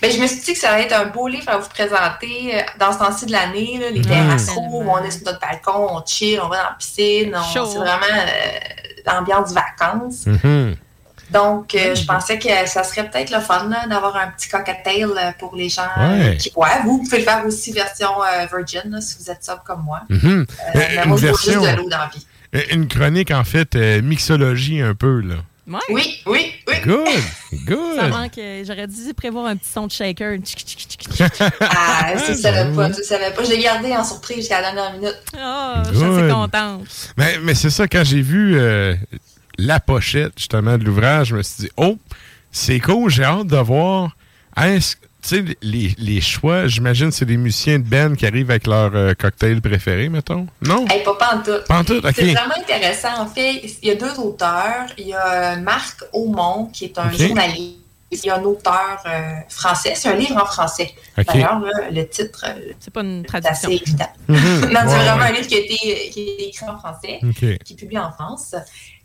Speaker 11: Ben, je me suis dit que ça allait être un beau livre à vous présenter euh, dans ce temps-ci de l'année, là, les terrasseaux, où on est sur notre balcon, on chill, on va dans la piscine, c'est vraiment euh, l'ambiance vacances.
Speaker 3: Mhm.
Speaker 11: Donc, euh, je pensais que ça serait peut-être le fun d'avoir un petit cocktail euh, pour les gens
Speaker 3: Ouais.
Speaker 11: euh, qui boivent. Vous pouvez le faire aussi version euh, virgin, là, si vous êtes sobre comme moi.
Speaker 3: Mhm.
Speaker 11: Euh,
Speaker 3: Euh,
Speaker 11: mais
Speaker 3: une
Speaker 11: moi, je bois juste
Speaker 3: version-
Speaker 11: de l'eau dans la vie.
Speaker 3: Euh, Une chronique, en fait, euh, mixologie un peu, là.
Speaker 11: Oui, oui, oui.
Speaker 3: Good,
Speaker 2: Ça
Speaker 3: good.
Speaker 2: manque. euh, J'aurais dû prévoir un petit son de shaker.
Speaker 11: Ah, tu savais
Speaker 3: Ben
Speaker 11: pas, tu savais pas. Je l'ai gardé en surprise jusqu'à la dernière minute.
Speaker 2: Oh, je suis contente.
Speaker 3: Mais, mais c'est ça, quand j'ai vu euh, la pochette, justement, de l'ouvrage, je me suis dit, oh, c'est cool, j'ai hâte de voir. Est-ce- Tu sais, les, les choix, j'imagine, c'est des musiciens de band qui arrivent avec leur euh, cocktail préféré, mettons? Non?
Speaker 11: Hey, pas pantoute.
Speaker 3: Pantoute, ok.
Speaker 11: C'est vraiment intéressant. En fait, il y a deux auteurs. Il y a Marc Aumont, qui est un journaliste. Il y a un auteur euh, français. C'est un livre en français. D'ailleurs, le titre, euh,
Speaker 2: C'est pas une
Speaker 11: c'est assez
Speaker 2: traduction.
Speaker 11: évident.
Speaker 3: Mhm.
Speaker 11: non, c'est vraiment un livre qui a, été, qui a été écrit en français, qui est publié en France.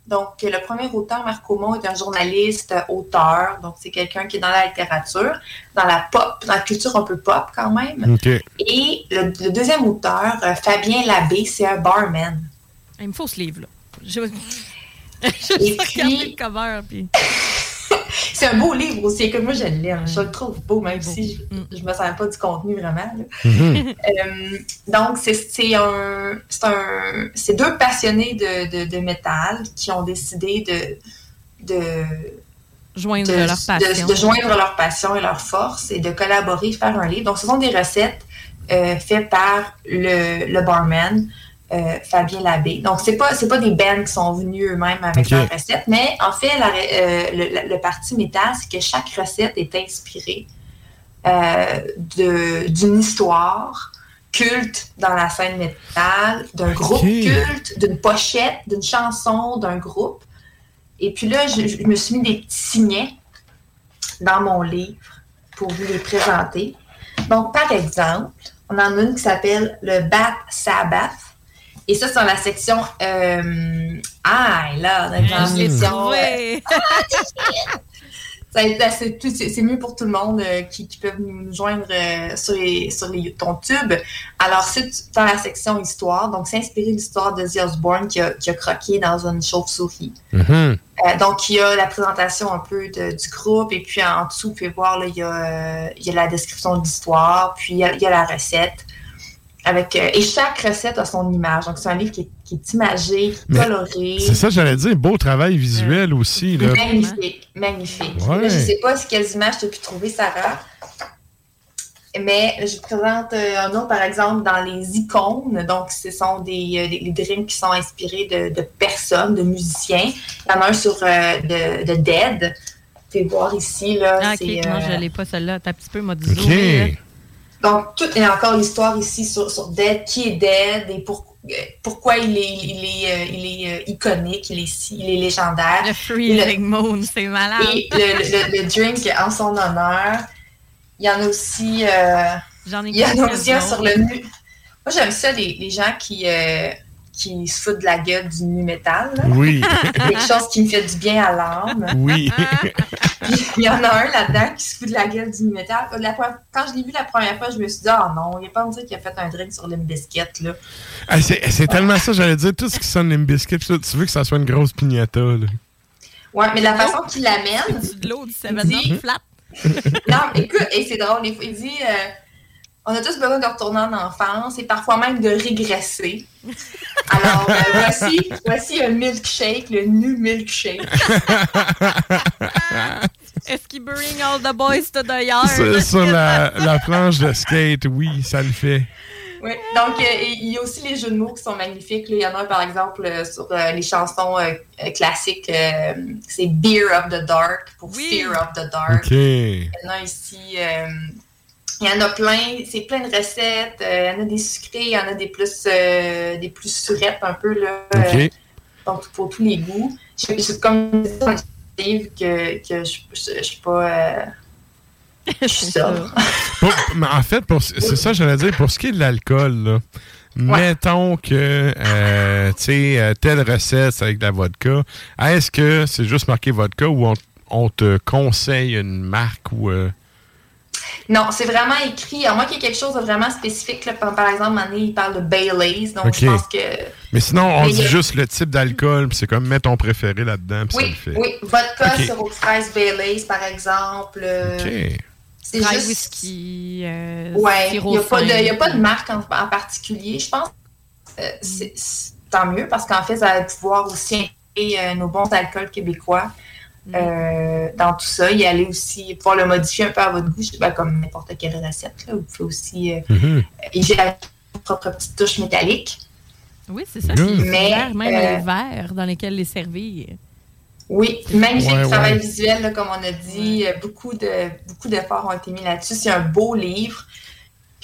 Speaker 11: Donc, le premier auteur, Marc Aumont, est un journaliste, euh, auteur. Donc, c'est quelqu'un qui est dans la littérature, dans la pop, dans la culture un peu pop quand même.
Speaker 3: OK.
Speaker 11: Et le, le deuxième auteur, euh, Fabien Labbé, c'est un barman.
Speaker 2: Il me faut ce livre-là. Je vais
Speaker 11: puis-
Speaker 2: le cover. Puis...
Speaker 11: C'est un beau livre aussi, que moi je l'aime. Je le trouve beau, même si je, je me sers pas du contenu vraiment. là.
Speaker 3: Mhm.
Speaker 11: Euh, donc, c'est c'est un, c'est un, c'est deux passionnés de, de, de métal qui ont décidé de, de,
Speaker 2: Joindre
Speaker 11: de,
Speaker 2: leur passion.
Speaker 11: de joindre leur passion et leur force et de collaborer, faire un livre. Donc, ce sont des recettes euh, faites par le, le barman. Euh, Fabien Labbé. Donc, c'est pas, c'est pas des bands qui sont venus eux-mêmes avec
Speaker 3: Ok.
Speaker 11: leurs recettes, mais en fait, la- euh, le, parti métal, c'est que chaque recette est inspirée euh, d'une histoire culte dans la scène métal, d'un groupe culte, d'une pochette, d'une chanson, d'un groupe. Et puis là, je, je me suis mis des petits signets dans mon livre pour vous les présenter. Donc, par exemple, on en a une qui s'appelle le Bat Sabbath. Et ça, c'est dans la section. Euh, ah, là, on a une grande
Speaker 2: Je l'ai
Speaker 11: section. C'est mieux pour tout le monde euh, qui, qui peuvent nous joindre euh, sur, les, sur les, ton tube. Alors, c'est dans la section histoire. Donc, c'est inspiré de l'histoire de The Osborne qui a, qui a croqué dans une chauve-souris.
Speaker 3: Mhm.
Speaker 11: Euh, donc, il y a la présentation un peu de- du groupe, et puis en dessous, vous pouvez voir, là, il, y a, euh, il y a la description de l'histoire, puis il y a, il y a la recette. Avec, euh, et chaque recette a son image. Donc, c'est un livre qui est, qui est imagé, qui est
Speaker 3: Mais
Speaker 11: coloré.
Speaker 3: C'est ça, j'allais dire. Beau travail visuel aussi. Là.
Speaker 11: Magnifique, magnifique.
Speaker 3: Ouais.
Speaker 11: Là, je sais pas si quelles images tu as pu trouver, Sarah. Mais je vous présente euh, un autre, par exemple, dans les icônes. Donc, ce sont des, euh, des, des drinks qui sont inspirés de, de personnes, de musiciens. Il y en a un sur euh, de, de Dead. Vous pouvez voir ici, là.
Speaker 2: Ah, ok, non, je l'ai pas celle-là. T'as un petit peu m'a dit.
Speaker 11: Donc, tout, il y a encore l'histoire ici sur, sur Dead, qui est Dead et pour- euh, pourquoi il est, il est, euh, il est euh, iconique, il est, il est légendaire.
Speaker 2: Le Freezing Moon, c'est malade.
Speaker 11: Et le, le- le drink en son honneur. Il y en a aussi. euh,
Speaker 2: J'en ai
Speaker 11: il y en a aussi un sur le nu. Moi, j'aime ça, les, les gens qui, euh, qui se foutent de la gueule du nu métal. là.
Speaker 3: Oui.
Speaker 11: Quelque chose qui me fait du bien à l'âme.
Speaker 3: Oui.
Speaker 11: Puis, il y en a un là-dedans qui se fout de la gueule du nu métal. La première- quand je l'ai vu la première fois, je me suis dit, ah non, il n'y a pas me dire qu'il a fait un drink sur Limp Bizkit, là.
Speaker 3: Ah, c'est c'est tellement ça, j'allais dire. Tout ce qui sonne Limbiskit, tu veux que ça soit une grosse pignata. Là.
Speaker 11: Ouais, mais la façon qu'il l'amène.
Speaker 2: de l'eau du
Speaker 11: il dit-
Speaker 2: flat.
Speaker 11: Non, écoute, et c'est drôle, il il dit euh, on a tous besoin de retourner en enfance et parfois même de régresser. Alors, euh, voici, voici un milkshake, le nu milkshake.
Speaker 2: Est-ce qu'il bring all the boys to the yard?
Speaker 3: sur sur la, la planche de skate, oui, ça le fait.
Speaker 11: Oui. Donc, euh, il y a aussi les jeux de mots qui sont magnifiques. Il y en a un, par exemple, euh, sur euh, les chansons classiques. euh, c'est Beer of the Dark pour Fear of the Dark.
Speaker 3: OK.
Speaker 11: Il y en a ici. Il y en a plein. C'est plein de recettes. euh, il y en a des sucrés, il y en a des plus, euh, des plus surettes un peu. Là,
Speaker 3: OK.
Speaker 11: donc, pour tous les goûts. Je, je- comme je le livre que, que je ne suis pas. euh, je suis sobre.
Speaker 3: Pour- mais en fait, pour- c'est ça, j'allais dire, pour ce qui est de l'alcool, là, mettons que, euh, tu sais, telle recette, c'est avec de la vodka. Est-ce que c'est juste marqué vodka ou on, on te conseille une marque ou. euh,
Speaker 11: Non, c'est vraiment écrit. À moins qu'il y ait quelque chose de vraiment spécifique. Là, par, exemple, Mané, il parle de Baileys. Donc, je pense que.
Speaker 3: Mais sinon, on
Speaker 11: Mais
Speaker 3: dit
Speaker 11: a-
Speaker 3: juste le type d'alcool, puis c'est comme mets ton préféré là-dedans, puis ça
Speaker 11: Oui,
Speaker 3: le fait.
Speaker 11: oui. Vodka,
Speaker 3: OK.
Speaker 11: sirop de fraise, Baileys, par exemple. euh,
Speaker 3: OK.
Speaker 11: C'est juste.
Speaker 2: whisky, euh,
Speaker 11: Ouais, il n'y a, pas de-
Speaker 2: fin.
Speaker 11: il y a pas de marque en, en particulier. Je pense que euh, c'est tant mieux parce qu'en fait, ça va pouvoir aussi euh, nos bons alcools québécois euh, dans tout ça. Y aller aussi, pouvoir le modifier un peu à votre goût, je sais pas, comme n'importe quelle recette. Là. Vous pouvez aussi euh,
Speaker 3: Mhm.
Speaker 11: y votre propre petite touche métallique.
Speaker 2: Oui, c'est ça.
Speaker 11: Mmh. Mais,
Speaker 2: même
Speaker 11: euh,
Speaker 2: les verres dans lesquels les servir.
Speaker 11: Oui, magnifique
Speaker 2: Ouais,
Speaker 11: travail
Speaker 2: ouais.
Speaker 11: visuel, là, comme on a dit. Euh, Beaucoup de beaucoup d'efforts ont été mis là-dessus. C'est un beau livre.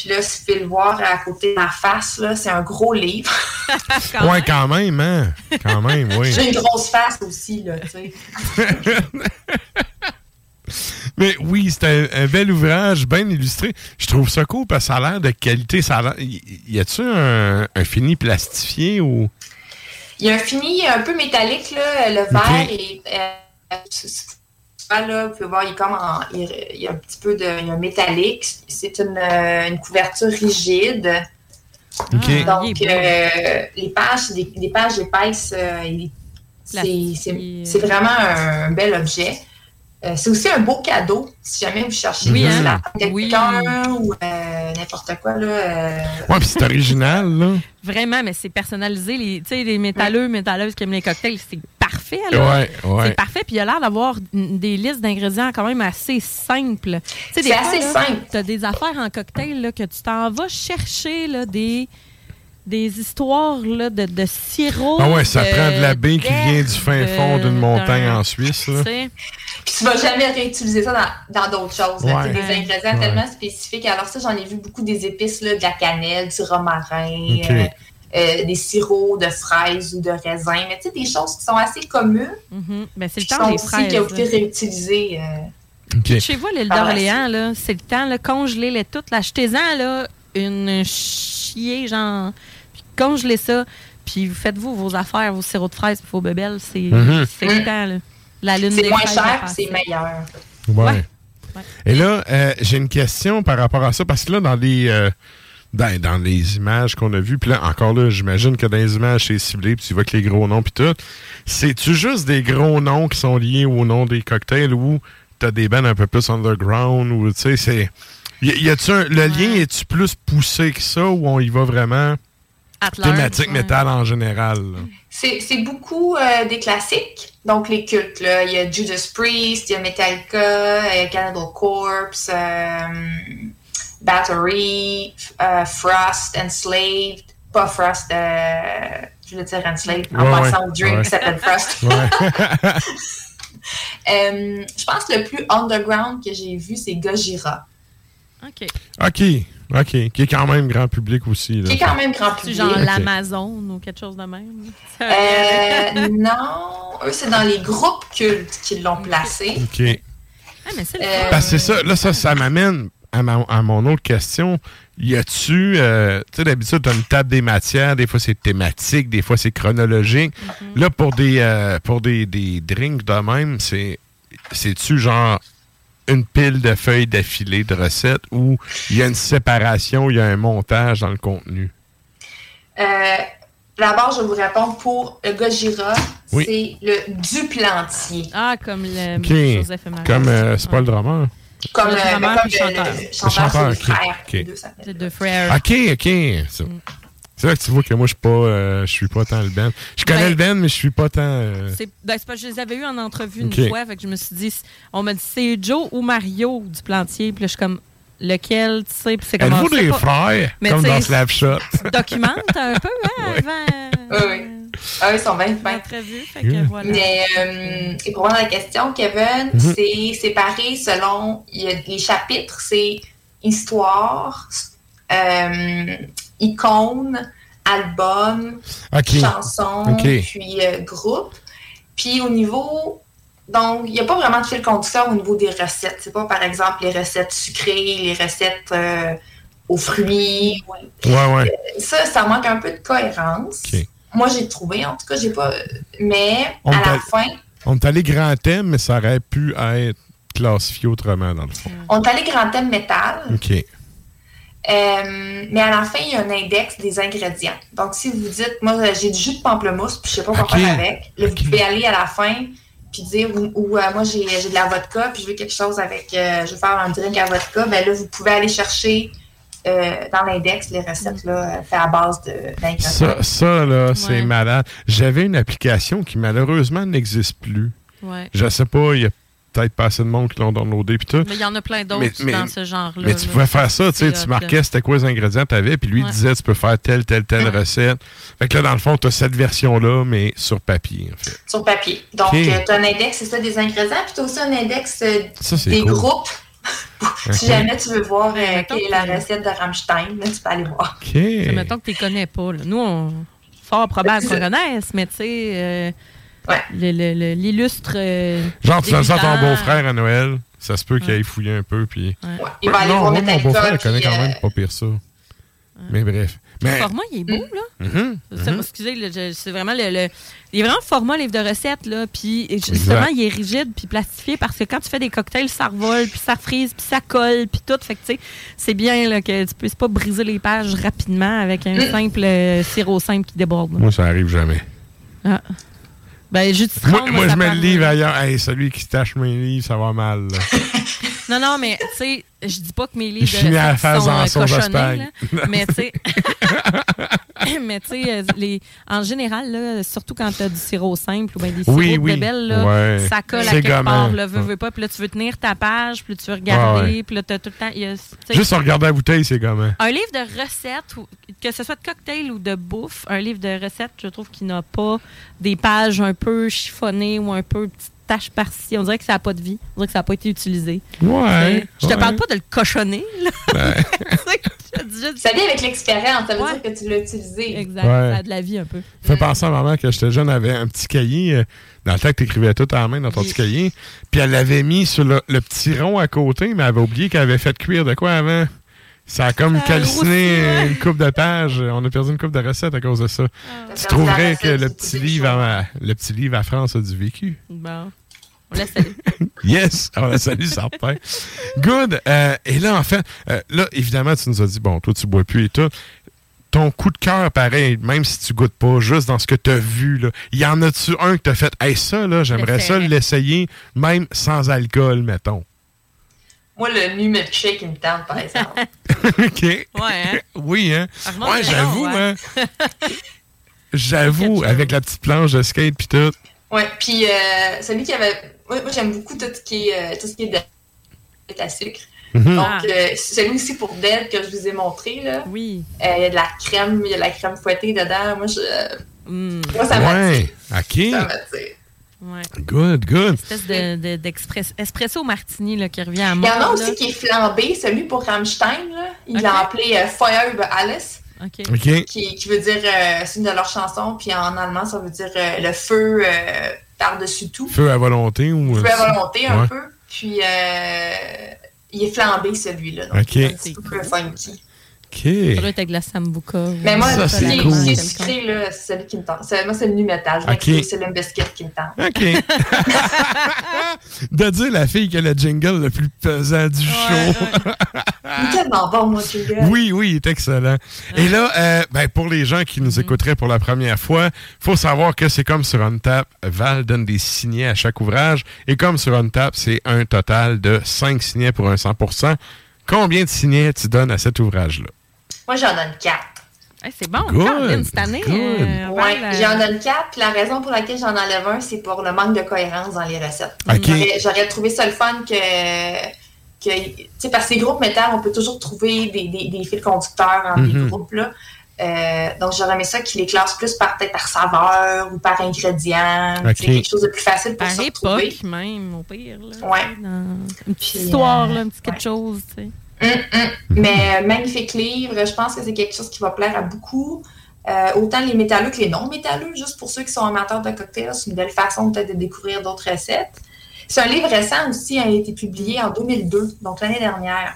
Speaker 11: Puis là, si vous pouvez le voir à côté de ma face, là, c'est un gros livre.
Speaker 3: ouais, quand même, hein? Quand même, oui.
Speaker 11: J'ai une grosse face aussi, là, tu sais.
Speaker 3: Mais oui, c'est un, un bel ouvrage, bien illustré. Je trouve ça cool parce que ça a l'air de qualité. Ça a y a-tu un, un fini plastifié ou?
Speaker 11: Il y a un fini un peu métallique, là. Le verre est. euh, c'est- là, vous pouvez voir, il est comme en- il il y a un petit peu de. Il y a un métallique. C'est une, euh, une couverture rigide.
Speaker 3: OK.
Speaker 11: Donc, euh, les pages, des, des pages épaisses. euh, c'est vraiment un bel objet. Euh, c'est aussi un beau cadeau, si jamais vous cherchez
Speaker 3: Oui, hein?
Speaker 11: la ou euh, n'importe quoi. Là, euh,
Speaker 3: Ouais, puis c'est original, là.
Speaker 2: Vraiment, mais c'est personnalisé. Les, tu sais, les métalleux, métalleuses qui aiment les cocktails, c'est parfait. là.
Speaker 3: Ouais, ouais.
Speaker 2: C'est parfait. Puis il a l'air d'avoir des listes d'ingrédients quand même assez simples.
Speaker 11: C'est
Speaker 2: fois,
Speaker 11: assez
Speaker 2: là,
Speaker 11: simple.
Speaker 2: Tu as des affaires en cocktail là, que tu t'en vas chercher là, des, des histoires là, de, de sirop.
Speaker 3: Ah ouais, ça prend de la baie qui vient du fin fond d'une montagne en Suisse, là.
Speaker 2: Tu sais,
Speaker 11: Puis tu vas jamais réutiliser ça dans dans d'autres choses. là.
Speaker 3: Ouais.
Speaker 11: C'est des ingrédients
Speaker 3: Ouais.
Speaker 11: tellement spécifiques. Alors ça, j'en ai vu beaucoup des épices, là, de la cannelle, du romarin, euh, euh, des sirops de fraises ou de raisin. Mais tu sais, des choses qui sont assez communes.
Speaker 2: Ben, c'est le temps des
Speaker 11: aussi
Speaker 2: fraises.
Speaker 11: qui ont été
Speaker 2: là.
Speaker 11: réutilisées. euh,
Speaker 2: Chez vous, l'île d'Orléans, là, c'est le temps, là, congelez-les toutes. là. Achetez-en, là, une chier, genre, congelez ça, puis vous faites-vous vos affaires, vos sirops de fraises, vos bébelles, c'est c'est le temps, là. La lune
Speaker 11: C'est
Speaker 2: des
Speaker 11: moins
Speaker 2: fraises
Speaker 11: cher, c'est meilleur.
Speaker 3: Ouais. Et là, euh, j'ai une question par rapport à ça, parce que là, dans les, euh, dans, dans les images qu'on a vues, puis là, encore là, j'imagine que dans les images, c'est ciblé, puis tu vois que les gros noms, puis tout. C'est-tu juste des gros noms qui sont liés au nom des cocktails ou t'as des bands un peu plus underground, ou tu sais, c'est. Y, y a-tu un- le lien est-tu plus poussé que ça ou on y va vraiment thématique
Speaker 11: ouais.
Speaker 3: métal en général?
Speaker 11: C'est beaucoup euh, des classiques, donc les cultes. Là. Il y a Judas Priest, il y a Metallica, euh, Cannibal Corpse, euh, Battery, euh, Frost, Enslaved. Pas Frost, euh, je voulais dire Enslaved, en
Speaker 3: Ouais,
Speaker 11: passant
Speaker 3: ouais,
Speaker 11: au drink qui s'appelle Frost. Je pense que le plus underground que j'ai vu, c'est Gojira.
Speaker 2: OK.
Speaker 3: OK. OK. Qui est quand même grand public aussi. là.
Speaker 11: Qui est quand même grand public.
Speaker 2: genre l'Amazon ou quelque chose de même.
Speaker 11: Euh, non, eux, c'est dans les groupes cultes qu'ils l'ont placé.
Speaker 3: OK.
Speaker 2: Ah, mais c'est
Speaker 11: Euh,
Speaker 3: Parce que c'est ça, là, ça, ça m'amène à, ma- à mon autre question. Y a-tu, euh, tu sais, d'habitude, t'as une table des matières, des fois c'est thématique, des fois c'est chronologique. Là, pour des, euh, pour des, des drinks de même, c'est, c'est-tu genre une pile de feuilles d'affilée de recettes ou il y a une séparation, il y a un montage dans le contenu?
Speaker 11: Euh, D'abord, je vais vous répondre pour le Gojira,
Speaker 3: Oui.
Speaker 11: c'est le Duplantier.
Speaker 2: Ah, comme le
Speaker 3: OK.
Speaker 2: Joseph.
Speaker 3: Comme, euh, c'est pas le drummer?
Speaker 11: Comme,
Speaker 2: Le
Speaker 11: le,
Speaker 2: drummer
Speaker 11: comme
Speaker 2: puis
Speaker 11: le-
Speaker 2: chanteur.
Speaker 11: le
Speaker 3: Le
Speaker 11: chanteur,
Speaker 3: chanteur,
Speaker 11: c'est les
Speaker 3: ok,
Speaker 11: frères.
Speaker 3: ok.
Speaker 11: les deux s'appellent.
Speaker 2: C'est deux frères.
Speaker 3: OK, OK. C'est c'est là que tu vois que moi, je suis pas, euh, je suis pas tant le band. Je connais
Speaker 2: Ben,
Speaker 3: le band, mais je suis pas tant... euh,
Speaker 2: C'est ben, c'est parce que je les avais eus en entrevue une fois, fait que je me suis dit, on m'a dit c'est Joe ou Mario du plantier, puis là je suis comme lequel, tu sais, puis c'est comme
Speaker 3: Êtes-vous des
Speaker 2: pas.
Speaker 3: frères?
Speaker 2: Mais
Speaker 3: comme dans Slapshot.
Speaker 2: Documente un peu, hein, avant.
Speaker 11: Oui, oui. Ah, ils sont bien fins.
Speaker 2: Fait que voilà.
Speaker 11: Mais, euh, et pour répondre à la question, Kevin,
Speaker 3: Mhm.
Speaker 11: c'est séparé selon il y a les chapitres, c'est histoire, euh, icône, album,
Speaker 3: OK.
Speaker 11: chanson,
Speaker 3: OK.
Speaker 11: puis euh, groupe. Puis au niveau. Donc, il n'y a pas vraiment de fil conducteur au niveau des recettes. C'est pas, par exemple, les recettes sucrées, les recettes euh, aux fruits. ouais.
Speaker 3: Ouais, ouais.
Speaker 11: Ça, ça manque un peu de cohérence. Moi, j'ai trouvé, en tout cas, j'ai pas. Mais
Speaker 3: On
Speaker 11: à la fin,
Speaker 3: On est allé grand thème, mais ça aurait pu être classifié autrement, dans le fond.
Speaker 11: on est allé grand thème métal.
Speaker 3: OK.
Speaker 11: Euh, mais à la fin, il y a un index des ingrédients. Donc, si vous dites, moi, j'ai du jus de pamplemousse, puis je sais pas quoi faire avec, là, vous pouvez aller à la fin, puis dire, ou, ou, euh, moi, j'ai j'ai de la vodka, puis je veux quelque chose avec, euh, je veux faire un drink à vodka, ben là, vous pouvez aller chercher euh, dans l'index les recettes, là, faites à base de- d'ingrédients.
Speaker 3: Ça, ça là, c'est
Speaker 2: Ouais.
Speaker 3: malade. J'avais une application qui, malheureusement, n'existe plus.
Speaker 2: Ouais.
Speaker 3: Je sais pas, il y a peut-être pas assez de monde qui l'ont downloadé pis tout.
Speaker 2: Mais il y en a plein d'autres dans ce genre-là.
Speaker 3: Mais tu
Speaker 2: là.
Speaker 3: pouvais faire ça, tu sais, tu
Speaker 2: hot,
Speaker 3: marquais c'était quoi les ingrédients que t'avais, puis lui il
Speaker 2: Ouais.
Speaker 3: disait tu peux faire telle, telle, telle recette. Fait que là, dans le fond, t'as cette version-là, mais sur papier, en fait.
Speaker 11: sur papier. Donc,
Speaker 3: Ok.
Speaker 11: tu as un index, c'est ça, des ingrédients, puis tu as aussi un index euh,
Speaker 3: Ça,
Speaker 11: des
Speaker 3: cool.
Speaker 11: groupes. si jamais tu veux voir euh, quelle est la recette de Rammstein, là, tu peux aller voir.
Speaker 3: OK.
Speaker 2: Mettons que tu les connais pas. là. Nous, on fort probable qu'on connaisse, mais tu sais, euh, le- le- le- l'illustre. euh,
Speaker 3: Genre, tu à ton beau-frère à Noël, ça se peut qu'il aille fouiller un peu, puis...
Speaker 11: Il va aller
Speaker 3: non,
Speaker 11: voir
Speaker 3: moi, mon beau-frère, il connaît quand même
Speaker 11: euh,
Speaker 3: pas pire ça. Mais bref.
Speaker 2: Le
Speaker 3: Mais...
Speaker 2: format, il est beau, là.
Speaker 3: Mhm,
Speaker 2: Ça,
Speaker 3: mhm.
Speaker 2: Excusez, c'est vraiment le, le- Il est vraiment format livre de recettes, là. Puis justement,
Speaker 3: Exact.
Speaker 2: il est rigide puis plastifié parce que quand tu fais des cocktails, ça revole, puis ça frise, puis ça colle, puis tout. Fait que, tu sais, c'est bien là, que tu puisses pas briser les pages rapidement avec un simple euh, sirop simple qui déborde. là.
Speaker 3: Moi, ça arrive jamais.
Speaker 2: Ah. Ben, jus de citron,
Speaker 3: Moi, moi,
Speaker 2: ça
Speaker 3: je mets
Speaker 2: parle-
Speaker 3: le livre ailleurs. Hey, celui qui tâche mes livres, ça va mal. là.
Speaker 2: Non, non, mais tu sais, je dis pas que mes livres de recettes sont
Speaker 3: en
Speaker 2: euh, cochonnés, là. mais tu sais, mais tu sais, euh, en général, là, surtout quand tu as du sirop simple ou bien des sirops
Speaker 3: Oui,
Speaker 2: de
Speaker 3: oui.
Speaker 2: bébelle, là,
Speaker 3: Ouais.
Speaker 2: ça colle à quelque
Speaker 3: gommant.
Speaker 2: part, là, veux, veux pas, puis là, tu veux tenir ta page, puis là, tu veux regarder,
Speaker 3: ouais.
Speaker 2: puis là, tu as tout le temps... y a-
Speaker 3: Juste en regardant la bouteille, c'est comment?
Speaker 2: un livre de recettes, que ce soit de cocktail ou de bouffe, un livre de recettes, je trouve qu'il n'a pas des pages un peu chiffonnées ou un peu petites par-ci. On dirait que ça n'a pas de vie. On dirait que ça n'a pas été utilisé.
Speaker 3: Ouais,
Speaker 2: Je te
Speaker 3: ouais.
Speaker 2: parle pas de le cochonner, là. Dis juste-
Speaker 11: Ça vient avec l'expérience, ça veut
Speaker 2: Ouais.
Speaker 11: dire que tu l'as utilisé.
Speaker 2: Exact,
Speaker 3: Ouais.
Speaker 2: ça a de la vie un peu.
Speaker 3: Fait penser à maman que j'étais jeune, elle avait un petit cahier. euh, dans le temps que tu écrivais tout à la main dans ton petit cahier. Puis elle l'avait mis sur le, le petit rond à côté, mais elle avait oublié qu'elle avait fait cuire de quoi avant. Ça a comme
Speaker 2: Ça a
Speaker 3: calciné
Speaker 2: ouais.
Speaker 3: une coupe de pages. On a perdu une coupe de recettes à cause de ça.
Speaker 11: T'as
Speaker 3: Tu trouverais que le petit, livre à, le petit livre à France a du vécu.
Speaker 2: Bon. On laisse aller.
Speaker 3: Yes! On la salue, certain. Good. Euh, et là, en fait, euh, là, évidemment, tu nous as dit, bon, toi, tu bois plus et tout. Ton coup de cœur, pareil, même si tu goûtes pas, juste dans ce que tu as vu, là, y en a-tu un que tu as fait, hey, ça, là, j'aimerais ça l'essayer, même sans alcool, mettons?
Speaker 11: Moi, le nu milkshake, il me tente, par exemple.
Speaker 3: OK.
Speaker 2: Ouais, hein?
Speaker 3: Oui, hein?
Speaker 2: Armand
Speaker 3: Ouais, j'avoue,
Speaker 2: ouais.
Speaker 3: hein? J'avoue, avec la petite planche de skate puis tout.
Speaker 11: Ouais, puis euh, celui qui avait. Moi, moi, j'aime beaucoup tout ce qui est, euh, tout ce qui est de à sucre.
Speaker 3: Mhm.
Speaker 11: Donc,
Speaker 2: Ah.
Speaker 11: euh, celui aussi pour Dead que je vous ai montré, là.
Speaker 2: Oui.
Speaker 11: Euh, Il y a de la crème, il y a de la crème fouettée dedans. Moi, je,
Speaker 2: Mm.
Speaker 11: moi ça m'attire.
Speaker 3: Ouais, OK.
Speaker 11: Ça m'attire.
Speaker 2: Ouais.
Speaker 3: Good, good.
Speaker 2: Espèce de, de- d'express- espresso martini là, qui revient à
Speaker 11: Il
Speaker 2: moi.
Speaker 11: y en a aussi qui est flambé, celui pour Rammstein, là. Il l'a appelé euh, Feuer über Alice. Qui, qui veut dire, euh, c'est une de leurs chansons, puis en allemand, ça veut dire euh, le feu euh, par-dessus tout.
Speaker 3: Feu à volonté ou.
Speaker 11: Feu à volonté, un
Speaker 3: Ouais.
Speaker 11: peu. Puis, euh, il est flambé, celui-là. Donc,
Speaker 3: Ok.
Speaker 11: il est un peu funky.
Speaker 3: OK.
Speaker 2: Ça doit être avec la sambuca.
Speaker 11: Mais moi,
Speaker 3: Ça, c'est cool.
Speaker 11: sucré, là, c'est celui qui me tente. C'est- Moi, c'est le nu métal. C'est le biscuit qui me tente.
Speaker 3: OK. de dire la fille qui a le jingle le plus pesant du show.
Speaker 11: Il est tellement bon, moi, tu gars.
Speaker 3: Oui, oui, il est excellent. Et là, euh, ben, pour les gens qui nous écouteraient pour la première fois, faut savoir que c'est comme sur Untap, Val donne des signets à chaque ouvrage. Et comme sur Untap, c'est un total de 5 signets pour un 100% Combien de signets tu donnes à cet ouvrage-là?
Speaker 11: Moi, j'en donne quatre.
Speaker 2: Hey, c'est bon,
Speaker 3: Good,
Speaker 2: Caroline, cette année. euh,
Speaker 11: Ouais,
Speaker 2: euh,
Speaker 11: j'en donne quatre. La raison pour laquelle j'en enlève un, c'est pour le manque de cohérence dans les recettes. J'aurais trouvé ça le fun que. Que tu sais, parce que les groupes métal, on peut toujours trouver des, des, des fils conducteurs entre les
Speaker 3: Mhm.
Speaker 11: groupes. Là. Euh, donc, j'aurais aimé ça qu'ils les classent plus par peut-être par saveur ou par ingrédient. Sais, quelque chose de plus facile pour
Speaker 2: Par
Speaker 11: se retrouver.
Speaker 2: époque, même, au pire. Là,
Speaker 11: Ouais.
Speaker 2: Une petite
Speaker 11: Puis,
Speaker 2: histoire,
Speaker 11: euh,
Speaker 2: là, un petit quelque chose. tu sais.
Speaker 11: Hum, hum. Mais euh, magnifique livre, je pense que c'est quelque chose qui va plaire à beaucoup. Euh, autant les métalleux que les non-métalleux, juste pour ceux qui sont amateurs de cocktails, c'est une belle façon peut-être de découvrir d'autres recettes. C'est un livre récent aussi, il a été publié en 2002, donc l'année dernière.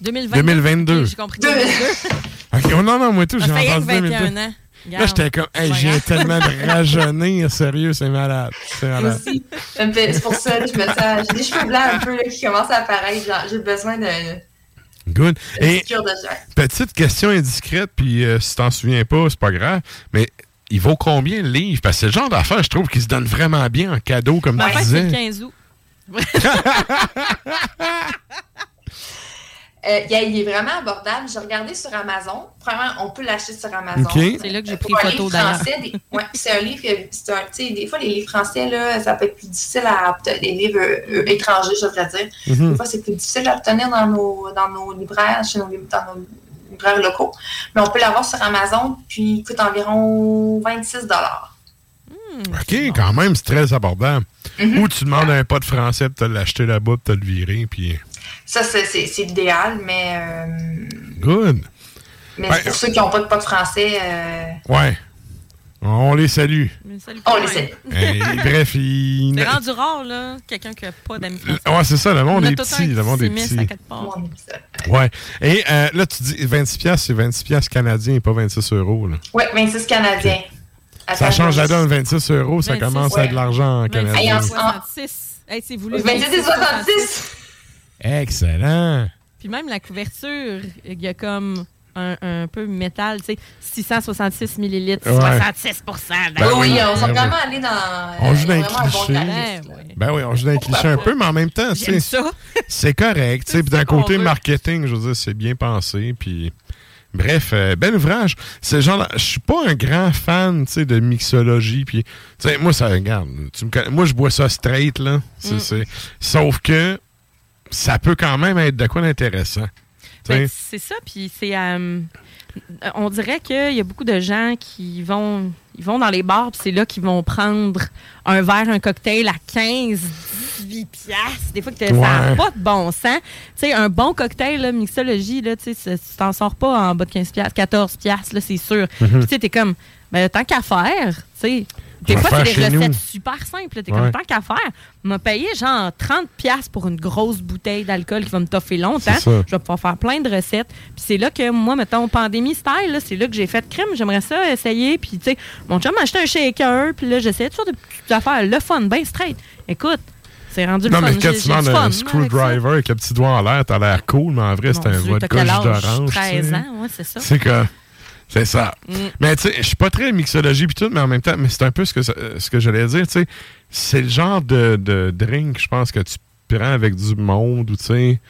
Speaker 2: 2022.
Speaker 3: 2022.
Speaker 2: Ok, J'ai compris 2022.
Speaker 3: OK, oh non, non, moi tout, j'ai
Speaker 2: que
Speaker 3: entendu
Speaker 2: 21
Speaker 3: 2002.
Speaker 2: ans.
Speaker 3: Là, j'étais comme, hey, j'ai tellement de rajeunir, sérieux, c'est malade. C'est malade.
Speaker 11: c'est pour ça que je me sens. J'ai des cheveux blancs un peu là, qui commencent à apparaître. genre, J'ai besoin de,
Speaker 3: Good.
Speaker 11: de
Speaker 3: Et
Speaker 11: de
Speaker 3: petite question indiscrète, puis euh, si t'en souviens pas, c'est pas grave, mais il vaut combien le livre? Parce que c'est le genre d'affaire, je trouve, qui se donne vraiment bien en cadeau, comme
Speaker 2: En
Speaker 3: tu
Speaker 2: c'est
Speaker 3: disais.
Speaker 2: le 15 août.
Speaker 11: Euh, il est- vraiment abordable. J'ai regardé sur Amazon. Premièrement, on peut l'acheter sur Amazon.
Speaker 3: Ok.
Speaker 2: C'est là que j'ai pris
Speaker 11: un
Speaker 2: photo
Speaker 11: livre
Speaker 2: d'ailleurs.
Speaker 11: français, des- ouais, c'est un livre, que- c'est des fois les livres français, là, ça peut être plus difficile à obtenir, les livres euh, étrangers, je devrais dire.
Speaker 3: Mhm.
Speaker 11: Des fois, c'est plus difficile à obtenir dans nos, dans nos libraires, chez nos, dans nos libraires locaux. Mais on peut l'avoir sur Amazon, puis il coûte environ 26
Speaker 3: OK, quand même, c'est très abordable.
Speaker 11: Mhm.
Speaker 3: Ou tu demandes à un de français de te l'acheter là-bas, de te le virer, puis
Speaker 11: Ça, c'est l'idéal, mais, euh,
Speaker 3: good.
Speaker 11: mais pour ceux qui n'ont pas de de français, euh,
Speaker 3: Ouais. On les salue.
Speaker 11: on les sait.
Speaker 3: Et bref, il...
Speaker 2: C'est rendu rare, là, quelqu'un qui n'a pas d'amis français.
Speaker 3: Ouais, c'est ça, le monde
Speaker 2: On
Speaker 3: est petit, le monde est
Speaker 2: petit à.
Speaker 3: Ouais. Et euh, là, tu dis 26 pièces, c'est 26 pièces canadiens et pas 26 euros. Là.
Speaker 11: Oui, 26 Canadiens.
Speaker 3: Ça change la donne, 26 euros, ça
Speaker 2: 26,
Speaker 3: commence à être de l'argent en canadien.
Speaker 11: Hey, en-
Speaker 2: 66. Hey, c'est voulu.
Speaker 11: 26 et 66.
Speaker 3: Excellent.
Speaker 2: Puis même la couverture, il y a comme un, un peu métal, tu sais, 666 millilitres,
Speaker 3: Ouais.
Speaker 2: 66
Speaker 3: Ben
Speaker 11: oui,
Speaker 3: oui,
Speaker 11: on s'est
Speaker 3: ben
Speaker 11: vraiment
Speaker 3: oui.
Speaker 11: allé dans.
Speaker 3: On joue dans
Speaker 11: euh, un bon
Speaker 3: clichés.
Speaker 11: graphisme.
Speaker 3: Ben oui, on joue dans les clichés un peu, mais en même temps, c'est correct. tu sais, Puis d'un côté
Speaker 2: veut.
Speaker 3: marketing, je veux dire, c'est bien pensé. Puis bref, euh, bel ouvrage. C'est genre, je suis pas un grand fan, tu sais, de mixologie. Puis, tu sais, moi, ça regarde. Tu me connais- moi, je bois ça straight là.
Speaker 2: Mm.
Speaker 3: c'est- Sauf que ça peut quand même être de quoi d'intéressant.
Speaker 2: Ben, c'est ça, puis c'est. euh, on dirait qu'il y a beaucoup de gens qui vont. Ils vont dans les bars, puis c'est là qu'ils vont prendre un verre, un cocktail à 15, 18 piastres. Des fois, que ça n'a
Speaker 3: Ouais.
Speaker 2: pas de bon sens. Tu sais, un bon cocktail, là, mixologie, là, tu t'en sors pas en bas de 15 piastres, 14 piastres, c'est sûr.
Speaker 3: Mhm.
Speaker 2: Puis tu sais, t'es comme, ben, tant qu'à faire, tu sais. Des fois, c'est des recettes
Speaker 3: nous.
Speaker 2: super simples. T'es
Speaker 3: Ouais.
Speaker 2: comme, tant qu'à faire, m'a payé genre 30 piastres pour une grosse bouteille d'alcool qui va me toffer longtemps. Je vais pouvoir faire plein de recettes. Puis c'est là que moi, mettons, pandémie style, c'est là que j'ai fait crème. J'aimerais ça essayer. Puis, tu sais, mon chum m'a acheté un shaker. Puis là, j'essayais toutes sortes de petites affaires. Le fun, bien straight. Écoute, c'est rendu le
Speaker 3: Non, mais quand tu demandes un screwdriver avec le petit doigt en l'air, t'as l'air cool, mais en vrai, c'est un vodka d'orange.
Speaker 2: 13
Speaker 3: tu sais.
Speaker 2: ans, ouais, c'est ça.
Speaker 3: C'est que. C'est ça.
Speaker 2: Mm.
Speaker 3: Mais tu sais, je suis pas très mixologie pis tout, mais en même temps, mais c'est un peu ce que, ce que j'allais dire, tu sais. C'est le genre de, de drink, je pense, que tu inspirant avec du monde ou tu sais.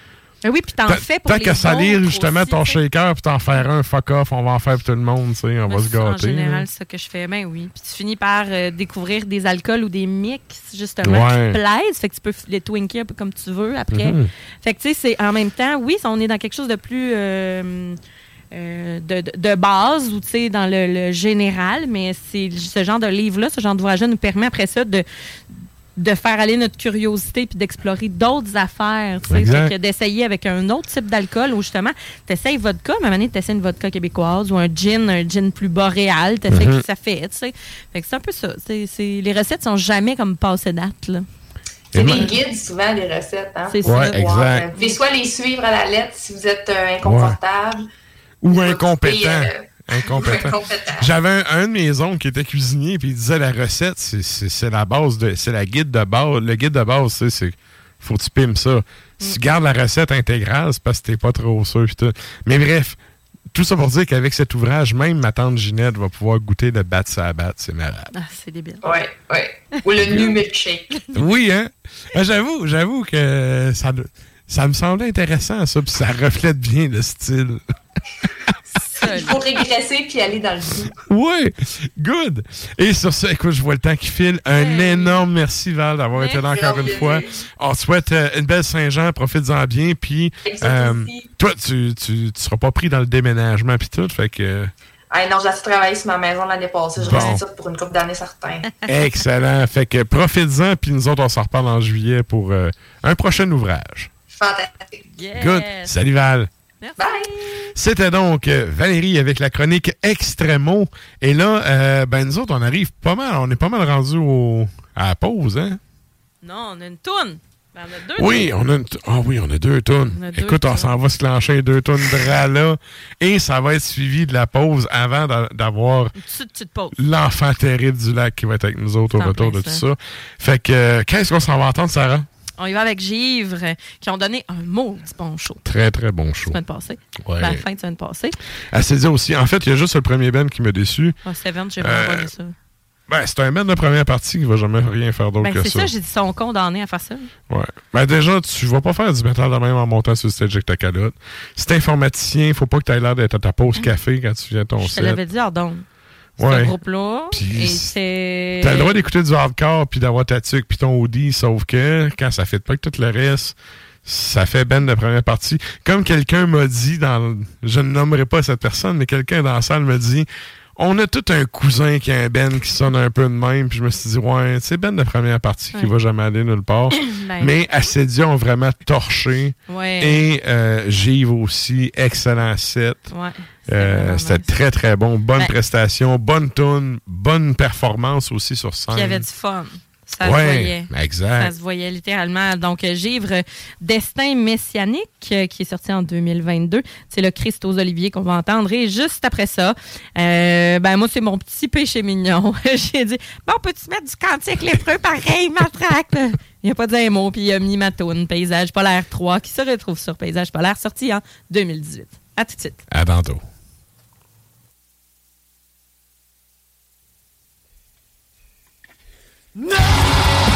Speaker 2: Ah oui, puis t'en fais pour
Speaker 3: Tant qu'à salir justement
Speaker 2: aussi,
Speaker 3: ton shaker puis t'en faire un fuck off, on va en faire pour tout le monde, tu sais, on va se
Speaker 2: En
Speaker 3: gâter.
Speaker 2: général,
Speaker 3: là.
Speaker 2: c'est ça que je fais. Ben oui. Puis tu finis par euh, découvrir des alcools ou des mix, justement,
Speaker 3: Ouais.
Speaker 2: qui te plaisent. Fait que tu peux les twinker un peu comme tu veux après.
Speaker 3: Mhm.
Speaker 2: Fait que tu sais, c'est en même temps, oui, on est dans quelque chose de plus. euh, euh, de, de- base ou tu sais dans le, le général mais c'est ce genre de livre là ce genre d'ouvrage nous permet après ça de de faire aller notre curiosité puis d'explorer d'autres affaires, que d'essayer avec un autre type d'alcool où justement, tu essayes vodka, mais à un moment essaies une vodka québécoise ou un gin, un gin plus boréal, tu essaies
Speaker 3: Mhm.
Speaker 2: ce que ça fait, tu sais. Fait que c'est un peu ça. C'est- c'est- les recettes sont jamais comme passées date, là.
Speaker 11: C'est des guides, souvent, les recettes. Hein,
Speaker 2: C'est
Speaker 11: pour
Speaker 2: ça.
Speaker 3: Ouais, exact.
Speaker 11: Vous pouvez soit les suivre à la lettre si vous êtes euh, inconfortable.
Speaker 3: Ou incompétent.
Speaker 11: euh,
Speaker 3: Incompétent.
Speaker 11: incompétent.
Speaker 3: J'avais un, un de mes oncles qui était cuisinier puis il disait la recette, c'est- la base de. C'est la guide de base. Le guide de base, c'est- c'est. Faut que tu pimes ça. Si tu gardes la recette intégrale, c'est parce que t'es pas trop sûr. pis tout. Mais bref, tout ça pour dire qu'avec cet ouvrage, même ma tante Ginette va pouvoir goûter le bat à bat. C'est malade.
Speaker 2: Ah, c'est débile.
Speaker 11: Ouais, ouais. Ou le new milkshake.
Speaker 3: Oui, hein? Ah, j'avoue, j'avoue que ça, ça me semblait intéressant, ça, puis ça reflète bien le style.
Speaker 11: Il faut régresser puis aller dans le goût.
Speaker 3: Oui, good. Et sur ça, écoute, je vois le temps qui file. Un énorme merci, Val, d'avoir été là encore une fois. On te souhaite euh, une belle Saint-Jean, profites-en bien. Puis, euh, toi, tu, tu, tu seras pas pris dans le déménagement, puis tout, fait que.
Speaker 11: Ah non, j'ai assez travaillé sur ma maison l'année passée. Je
Speaker 3: Bon.
Speaker 11: reste ça pour une couple d'années certains.
Speaker 3: Excellent. Fait que profites-en, puis nous autres, on s'en reparle en juillet pour euh, un prochain ouvrage.
Speaker 11: Fantastique.
Speaker 3: Good. Salut, Val. C'était donc euh, Valérie avec la chronique Extremo. Et là, euh, ben nous autres, on arrive pas mal, on est pas mal rendu au, à la pause, hein?
Speaker 2: Non, on a une toune. Ben, on a deux
Speaker 3: Oui, on a une ah oui, on a deux tonnes. Écoute, on s'en va se clencher deux tonnes de rats là. Et ça va être suivi de la pause avant d'a- d'avoir l'enfant terrible du lac qui va être avec nous autres au retour de tout
Speaker 2: ça.
Speaker 3: ça. Fait que, euh, qu'est-ce qu'on s'en va entendre, Sarah?
Speaker 2: On y va avec Givre, qui ont donné un maudit bon show.
Speaker 3: Très, très bon show.
Speaker 2: La semaine passée.
Speaker 3: Ouais.
Speaker 2: Ben, la fin de semaine passée.
Speaker 3: Elle s'est dit aussi, en fait, il y a juste le premier Ben qui m'a déçu.
Speaker 2: Oh, Seven, j'ai vraiment
Speaker 3: Euh,
Speaker 2: pas ça.
Speaker 3: Ben, c'est un Ben de première partie qui va jamais rien faire d'autre
Speaker 2: Ben,
Speaker 3: que
Speaker 2: c'est
Speaker 3: ça.
Speaker 2: ça, j'ai dit, ils sont condamnés à faire ça.
Speaker 3: Ouais. Ben déjà, tu vas pas faire du métal de même en montant sur le stage avec ta calotte. Si t'es informaticien, faut pas que tu aies l'air d'être à ta pause café quand tu viens à ton
Speaker 2: Je
Speaker 3: set.
Speaker 2: l'avais dit, Ardon. Un groupe-là.
Speaker 3: T'as le droit d'écouter du hardcore puis d'avoir ta tuque puis ton Audi, sauf que quand ça fait pas que tout le reste, ça fait ben de première partie. Comme quelqu'un m'a dit dans je ne nommerai pas cette personne, mais quelqu'un dans la salle m'a dit on a tout un cousin qui a un Ben qui sonne un peu de même, puis je me suis dit ouais, c'est Ben de première partie qui
Speaker 2: Ouais.
Speaker 3: va jamais aller nulle part.
Speaker 2: Ben.
Speaker 3: mais Assedia ont vraiment torché.
Speaker 2: Ouais.
Speaker 3: Et euh, Givre aussi, excellent set.
Speaker 2: Ouais.
Speaker 3: Euh, C'était très très bon, bonne
Speaker 2: Ben.
Speaker 3: prestation, bonne tune, bonne performance aussi sur scène.
Speaker 2: Il y avait du fun. Ça se voyait.
Speaker 3: exact.
Speaker 2: Ça se voyait littéralement. Donc, euh, Givre Destin messianique, euh, qui est sorti en 2022. C'est le Christ aux Oliviers qu'on va entendre. Et juste après ça, euh, ben moi, c'est mon petit péché mignon. J'ai dit, bon, peux-tu mettre du cantique lépreux pareil, matraque? Il n'a pas dit un mot, puis il a mis ma toune, Paysage polaire 3, qui se retrouve sur Paysage polaire, sorti en 2018. À tout de suite.
Speaker 3: À tantôt.
Speaker 12: No!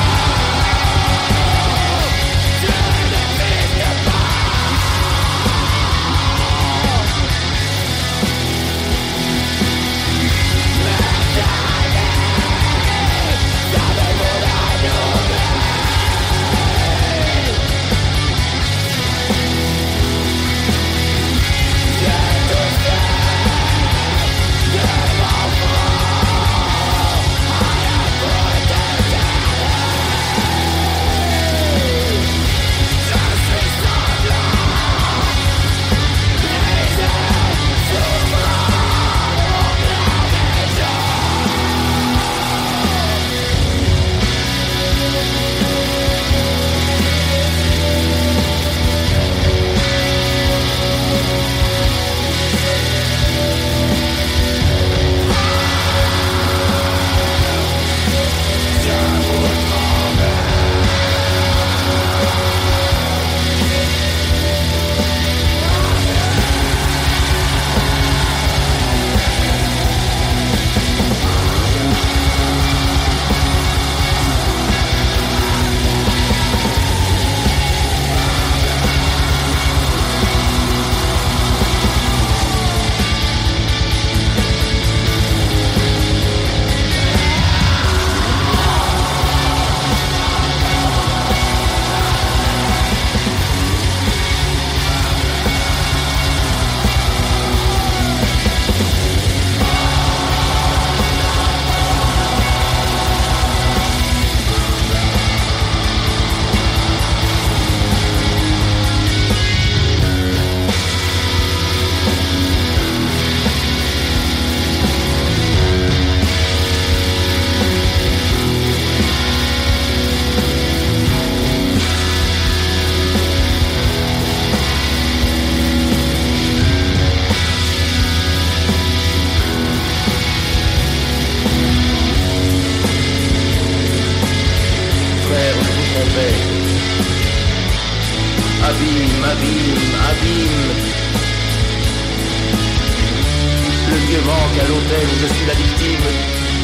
Speaker 12: Dieu manque à l'hôtel où je suis la victime.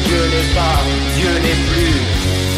Speaker 12: Dieu n'est pas, Dieu n'est plus.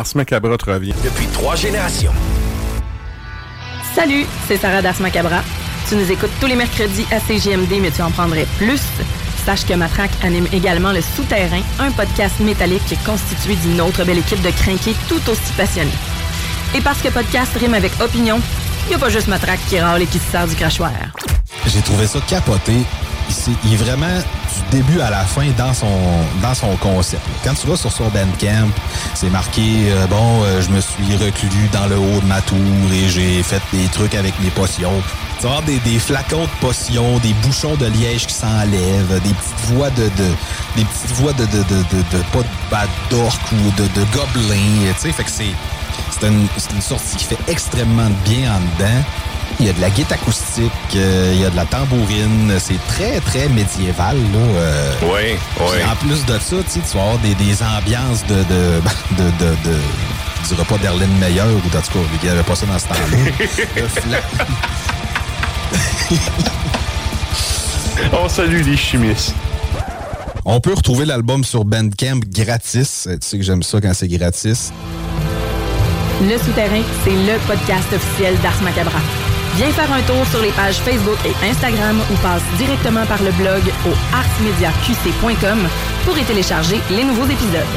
Speaker 6: Ars Macabra te revient.
Speaker 9: Depuis trois générations.
Speaker 8: Salut, c'est Sarah Das Macabra. Tu nous écoutes tous les mercredis à CGMD, mais tu en prendrais plus. Sache que Matraque anime également Le Souterrain, un podcast métallique constitué d'une autre belle équipe de crinqués tout aussi passionnés. Et parce que podcast rime avec opinion, il n'y a pas juste Matraque qui râle et qui se sert du crachoir.
Speaker 4: J'ai trouvé ça capoté. Il, il est vraiment début à la fin dans son dans son concept. Quand tu vas sur son Bandcamp, c'est marqué euh, bon, euh, je me suis reclus dans le haut de ma tour et j'ai fait des trucs avec mes potions. Tu vas avoir des, des flacons de potions, des bouchons de liège qui s'enlèvent, des petites voix de, de des petites voix de de, de, de, de pas de bad ou de, de gobelins, tu sais, fait que c'est c'est une, une sortie qui fait extrêmement bien en dedans. Il y a de la guitare acoustique, euh, il y a de la tambourine. C'est très, très médiéval. Là, euh.
Speaker 6: Oui, oui.
Speaker 4: En plus de ça, tu vas avoir des, des ambiances de, de, de, de, de je dirais pas Meyer ou en tout cas, il n'y avait pas ça dans ce temps-là.
Speaker 6: On salue les chimistes.
Speaker 4: On peut retrouver l'album sur Bandcamp gratis. Tu sais que j'aime ça quand c'est gratis.
Speaker 8: Le Souterrain, c'est le podcast officiel d'Ars Macabra. Viens faire un tour sur les pages Facebook et Instagram ou passe directement par le blog au arsmediaqc.com pour y télécharger les nouveaux épisodes.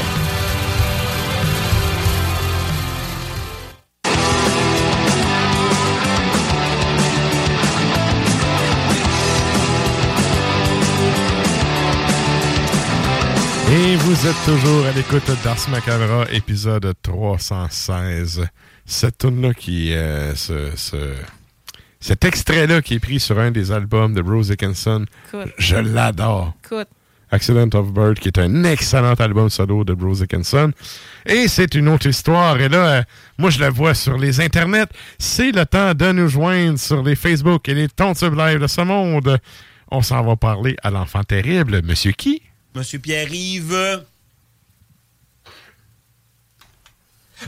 Speaker 3: Et vous êtes toujours à l'écoute d'Ars Macabra, épisode 316. Cette tune-là qui... euh, ce, ce- cet extrait-là qui est pris sur un des albums de Bruce Dickinson,
Speaker 2: Écoute.
Speaker 3: je l'adore.
Speaker 2: Écoute.
Speaker 3: Accident of Bird, qui est un excellent album solo de Bruce Dickinson. Et c'est une autre histoire. Et là, euh, moi, je la vois sur les internets. C'est le temps de nous joindre sur les Facebook et les Tontubes Live de ce monde. On s'en va parler à l'enfant terrible. Monsieur qui?
Speaker 13: Monsieur Pierre-Yves.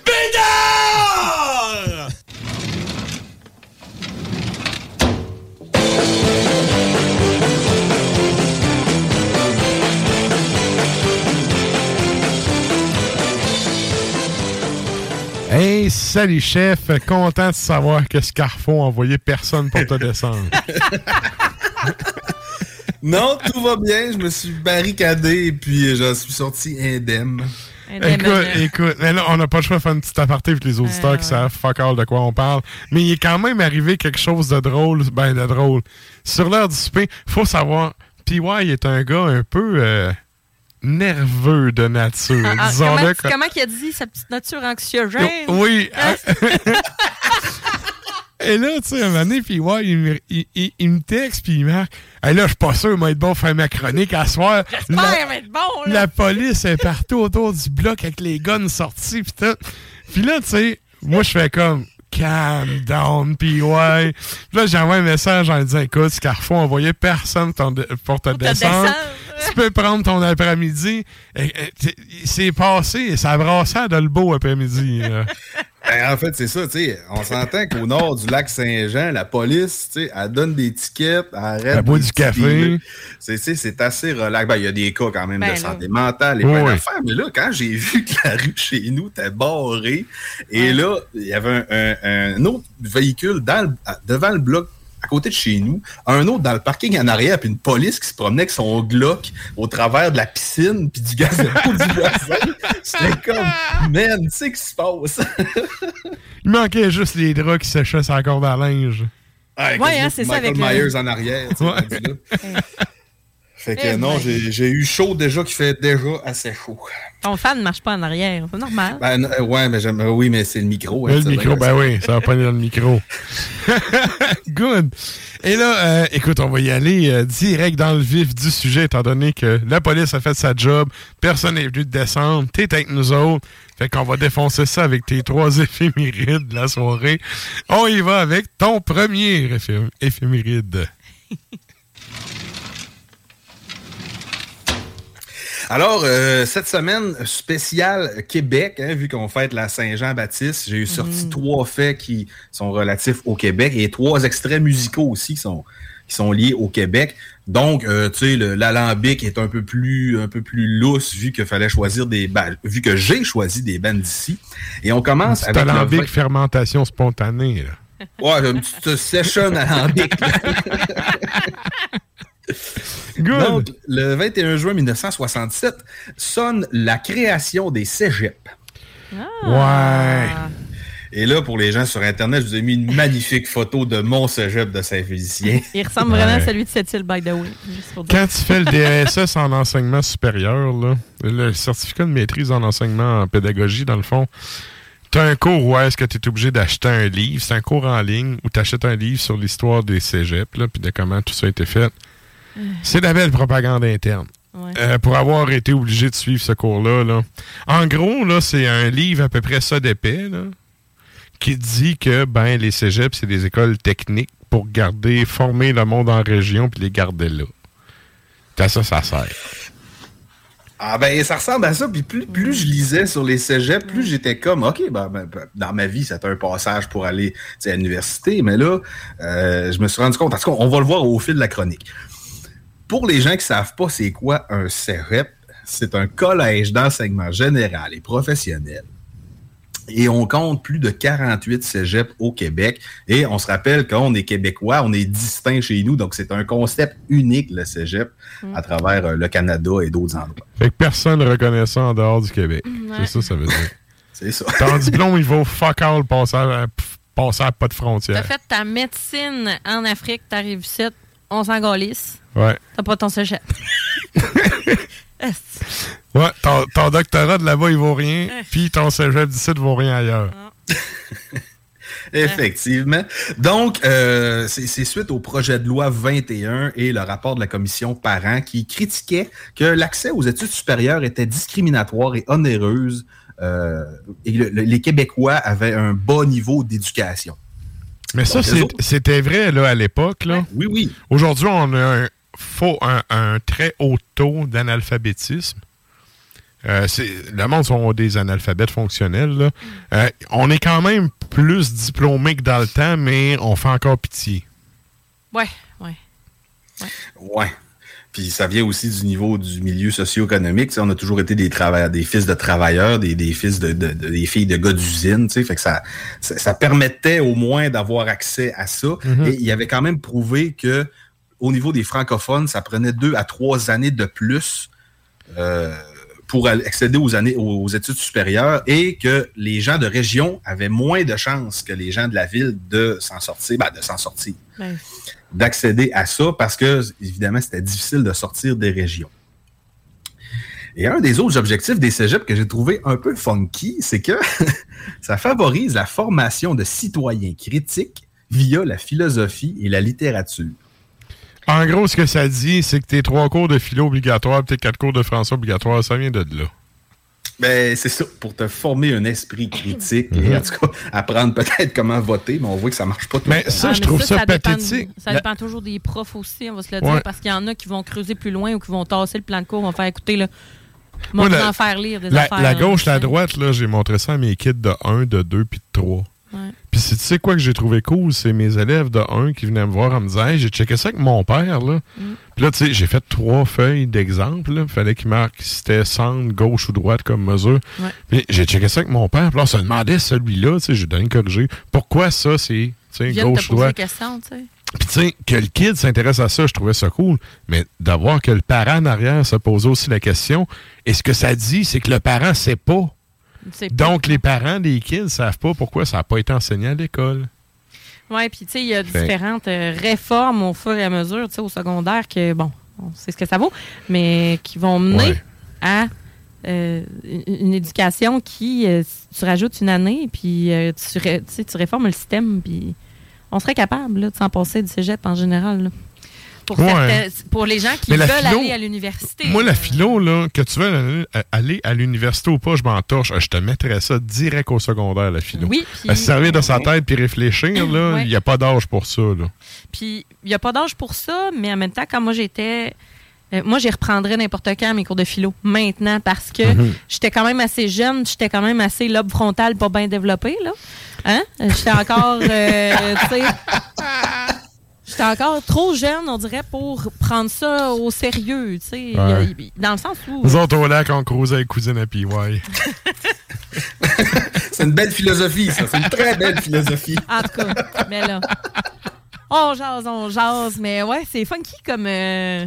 Speaker 13: Bédard!
Speaker 3: Hey, salut chef, content de savoir que Scarfo a envoyé personne pour te descendre.
Speaker 14: Non, tout va bien. Je me suis barricadé et puis j'en suis sorti indemne.
Speaker 3: Écoute, écoute, mais là, on n'a pas le choix de faire une petite aparté avec les auditeurs qui savent fuck all de quoi on parle. Mais il est quand même arrivé quelque chose de drôle, ben de drôle. Sur l'heure du souper, faut savoir, PY est un gars un peu euh, nerveux de nature.
Speaker 2: Ah, ah, comment,
Speaker 3: comme-
Speaker 2: comment il a dit sa petite nature anxiogène?
Speaker 3: Oui. Et là, tu sais, un moment donné, puis ouais, il, me- il, il- il me texte, puis il marque hey, là, je suis pas sûr, il va être bon pour faire ma chronique à soir.
Speaker 2: J'espère, être bon, là.
Speaker 3: La police est partout autour du bloc avec les guns sortis, puis tout. Puis là, tu sais, moi, je fais comme calm down, puis ouais. Puis là, j'envoie un message en disant écoute, Scarfo a envoyé personne ton- pour te descendre.
Speaker 13: descendre.
Speaker 3: Tu peux prendre ton après-midi. C'est passé, ça a brassé à Dolbeau après-midi.
Speaker 14: Ben, en fait, c'est ça, tu sais. On s'entend qu'au nord du lac Saint-Jean, la police, tu sais, elle donne des tickets, elle arrête.
Speaker 3: Elle boit du café.
Speaker 14: C'est, tu sais, c'est assez relax. Ben, il y a des cas quand même
Speaker 3: Ben
Speaker 14: de
Speaker 3: là.
Speaker 14: santé mentale et
Speaker 3: Oui,
Speaker 14: plein
Speaker 3: oui.
Speaker 14: d'affaires. Mais là, quand j'ai vu que la rue chez nous était barrée, et là, il y avait un, un- un autre véhicule dans le- à- devant le bloc à côté de chez nous, un autre dans le parking en arrière, puis une police qui se promenait avec son Glock au travers de la piscine, puis du gaz de du voisin. C'était comme, man, tu sais ce qui se passe?
Speaker 3: Il manquait juste les draps qui séchaient sur la corde à linge.
Speaker 14: Ouais,
Speaker 2: Ouais, hein, c'est ça avec le-
Speaker 14: Myers en arrière. tu sais,
Speaker 3: Ouais.
Speaker 14: rendu là. Fait que
Speaker 2: Eh
Speaker 14: non,
Speaker 2: ben.
Speaker 14: j'ai eu chaud déjà qui fait déjà assez chaud.
Speaker 2: Ton fan ne marche pas en arrière. C'est normal.
Speaker 14: Ben, euh, ouais, mais j'aime. Oui, mais c'est le micro. hein,
Speaker 3: le
Speaker 14: ça,
Speaker 3: micro,
Speaker 14: ben,
Speaker 3: oui, ça va pas aller dans le micro. Good. Et là, euh, écoute, on va y aller euh, direct dans le vif du sujet, étant donné que la police a fait sa job, personne n'est venu te descendre, t'es avec nous autres. Fait qu'on va défoncer ça avec tes trois éphémérides de la soirée. On y va avec ton premier éphé- éphéméride.
Speaker 14: Alors, euh, cette semaine spéciale Québec, hein, vu qu'on fête la Saint-Jean-Baptiste, j'ai eu sorti trois faits qui sont relatifs au Québec et trois extraits musicaux aussi qui sont, qui sont liés au Québec. Donc, euh, tu sais, l'alambic est un peu plus un peu plus lousse vu qu'il fallait choisir des vu que j'ai choisi des bandes d'ici. Et on commence avec
Speaker 3: alambic fermentation spontanée. là.
Speaker 14: Ouais, une petite session alambic. là. Donc, le 21 juin 1967 sonne la création des cégeps.
Speaker 3: Ouais.
Speaker 14: Et là, pour les gens sur Internet, je vous ai mis une magnifique photo de mon cégep de Saint-Félicien.
Speaker 2: Il ressemble vraiment à celui de cette île, by the way.
Speaker 3: Quand tu fais le DSS en enseignement supérieur, là, le certificat de maîtrise en enseignement en pédagogie, dans le fond, tu as un cours où est-ce que tu es obligé d'acheter un livre. C'est un cours en ligne où tu achètes un livre sur l'histoire des cégeps, là, puis de comment tout ça a été fait. C'est de la belle propagande interne.
Speaker 2: Ouais.
Speaker 3: Euh, pour avoir été obligé de suivre ce cours-là, là. en gros, là, c'est un livre à peu près ça d'épais, là, qui dit que ben les cégeps, c'est des écoles techniques pour garder, former le monde en région puis les garder là. C'est à ça, ça sert.
Speaker 14: Ah ben ça ressemble à ça. Puis plus, plus je lisais sur les cégeps, plus j'étais comme OK, ben, ben, ben, dans ma vie, c'était un passage pour aller à l'université. Mais là, euh, je me suis rendu compte, parce qu'on on va le voir au fil de la chronique. Pour les gens qui savent pas c'est quoi un cégep, c'est un collège d'enseignement général et professionnel. Et on compte plus de 48 cégeps au Québec. Et on se rappelle qu'on est québécois, on est distinct chez nous. Donc, c'est un concept unique, le cégep, à travers euh, le Canada et d'autres endroits.
Speaker 3: Fait que personne ne reconnaît ça en dehors du Québec.
Speaker 2: Ouais.
Speaker 3: C'est ça, ça veut dire.
Speaker 14: C'est ça.
Speaker 3: Ton diplôme, il vaut fuck all passer à, passer à pas de
Speaker 2: T'as
Speaker 3: frontières.
Speaker 2: fait ta médecine en Afrique, t'arrives ici, on s'en galisse.
Speaker 3: Ouais.
Speaker 2: T'as pas ton cégep.
Speaker 3: Ouais, ton, ton doctorat de là-bas, il vaut rien, puis ton cégep d'ici ne vaut rien ailleurs.
Speaker 14: Effectivement. Donc, euh, c'est suite au projet de loi 21 et le rapport de la commission parents qui critiquait que l'accès aux études supérieures était discriminatoire et onéreuse euh, et le- le- les Québécois avaient un bas niveau d'éducation.
Speaker 3: Mais ça,
Speaker 14: Donc,
Speaker 3: c'était vrai là, à l'époque. là.
Speaker 14: Oui, oui.
Speaker 3: Aujourd'hui, on a un, faux, un, un très haut taux d'analphabétisme. Euh, c'est- le monde sont des analphabètes fonctionnels. là. Euh, on est quand même plus diplômés que dans le temps, mais on fait encore pitié.
Speaker 2: Ouais, ouais.
Speaker 14: Ouais. Puis ça vient aussi du niveau du milieu socio-économique. On a toujours été des travailleurs, des fils de travailleurs, des, des fils de, de- de- des filles de gars d'usine. Fait que ça, ça, ça permettait au moins d'avoir accès à ça.
Speaker 3: Mhm.
Speaker 14: Et il avait quand même prouvé que au niveau des francophones, ça prenait deux à trois années de plus euh, pour accéder aux années aux études supérieures et que les gens de région avaient moins de chances que les gens de la ville de s'en sortir, ben, de s'en sortir d'accéder à ça parce que, évidemment, c'était difficile de sortir des régions. Et un des autres objectifs des cégeps que j'ai trouvé un peu funky, c'est que ça favorise la formation de citoyens critiques via la philosophie et la littérature.
Speaker 3: En gros, ce que ça dit, c'est que tes trois cours de philo obligatoires, tes quatre cours de français obligatoires, ça vient de là.
Speaker 14: Ben, c'est ça, pour te former un esprit critique et
Speaker 3: Mhm.
Speaker 14: en tout cas apprendre peut-être comment voter, mais on voit que ça marche pas tout
Speaker 3: Mais
Speaker 14: le temps.
Speaker 3: ça,
Speaker 2: Ah,
Speaker 3: je
Speaker 2: mais
Speaker 3: trouve ça,
Speaker 2: dépend-
Speaker 3: pathétique.
Speaker 2: ça
Speaker 3: La-
Speaker 2: dépend toujours des profs aussi, on va se le
Speaker 3: Ouais.
Speaker 2: dire, parce qu'il y en a qui vont creuser plus loin ou qui vont tasser le plan de cours, vont faire écouter, là,
Speaker 3: Moi,
Speaker 2: vont
Speaker 3: la-
Speaker 2: en faire lire des
Speaker 3: la,
Speaker 2: affaires.
Speaker 3: la gauche, la droite, là, j'ai montré ça à mes kids de 1, de 2 puis de 3.
Speaker 2: Ouais.
Speaker 3: Puis tu sais quoi que j'ai trouvé cool, c'est mes élèves de 1 qui venaient me voir en me disant Hey, j'ai checké ça avec mon père là.
Speaker 2: Mm.
Speaker 3: Puis là, tu sais, j'ai fait trois feuilles d'exemple. Fallait qu'il marque si c'était centre, gauche ou droite comme mesure.
Speaker 2: Ouais.
Speaker 3: Puis j'ai checké ça avec mon père. Puis là, on se demandait celui-là, tu sais, j'ai donné une corrigée. Pourquoi ça, c'est tu sais, gauche, droite?
Speaker 2: questions, tu sais.
Speaker 3: Puis tu sais, que le kid s'intéresse à ça, je trouvais ça cool. Mais d'avoir que le parent en arrière se pose aussi la question, et ce que ça dit, c'est que le parent sait pas. Donc, les parents des kids savent pas pourquoi ça n'a pas été enseigné à l'école.
Speaker 2: Oui, puis tu sais, il y a
Speaker 3: Fait-
Speaker 2: différentes euh, réformes au fur et à mesure, tu sais, au secondaire, que, bon, on sait ce que ça vaut, mais qui vont mener
Speaker 3: Ouais.
Speaker 2: à euh, une éducation qui, euh, tu rajoutes une année, puis euh, tu, ré- réformes le système, puis on serait capable là, de s'en passer du cégep en général. là. Pour,
Speaker 3: Ouais.
Speaker 2: certains- pour les gens qui veulent
Speaker 3: philo-
Speaker 2: aller à l'université.
Speaker 3: Moi, la philo, là, que tu veux aller- à l'université ou pas, je m'en torche. Je te mettrais ça direct au secondaire, la philo.
Speaker 2: Oui,
Speaker 3: À se servir de sa tête puis réfléchir, là, il
Speaker 2: Ouais.
Speaker 3: n'y a pas d'âge pour ça. Là.
Speaker 2: Puis, il n'y a pas d'âge pour ça, mais en même temps, quand moi j'étais. euh, moi, j'y reprendrais n'importe quand mes cours de philo maintenant parce que
Speaker 3: Mhm.
Speaker 2: j'étais quand même assez jeune, j'étais quand même assez lobe frontal pas bien développé. Là. Hein? J'étais encore. euh, tu sais. j'étais encore trop jeune, on dirait, pour prendre ça au sérieux. tu sais.
Speaker 3: Ouais.
Speaker 2: Dans le sens où.
Speaker 3: Nous autres, au lac, on avec cousine à PY.
Speaker 14: C'est une belle philosophie, ça. C'est une très belle philosophie.
Speaker 2: En tout cas, mais là. On jase, on jase. Mais ouais, c'est funky comme. euh,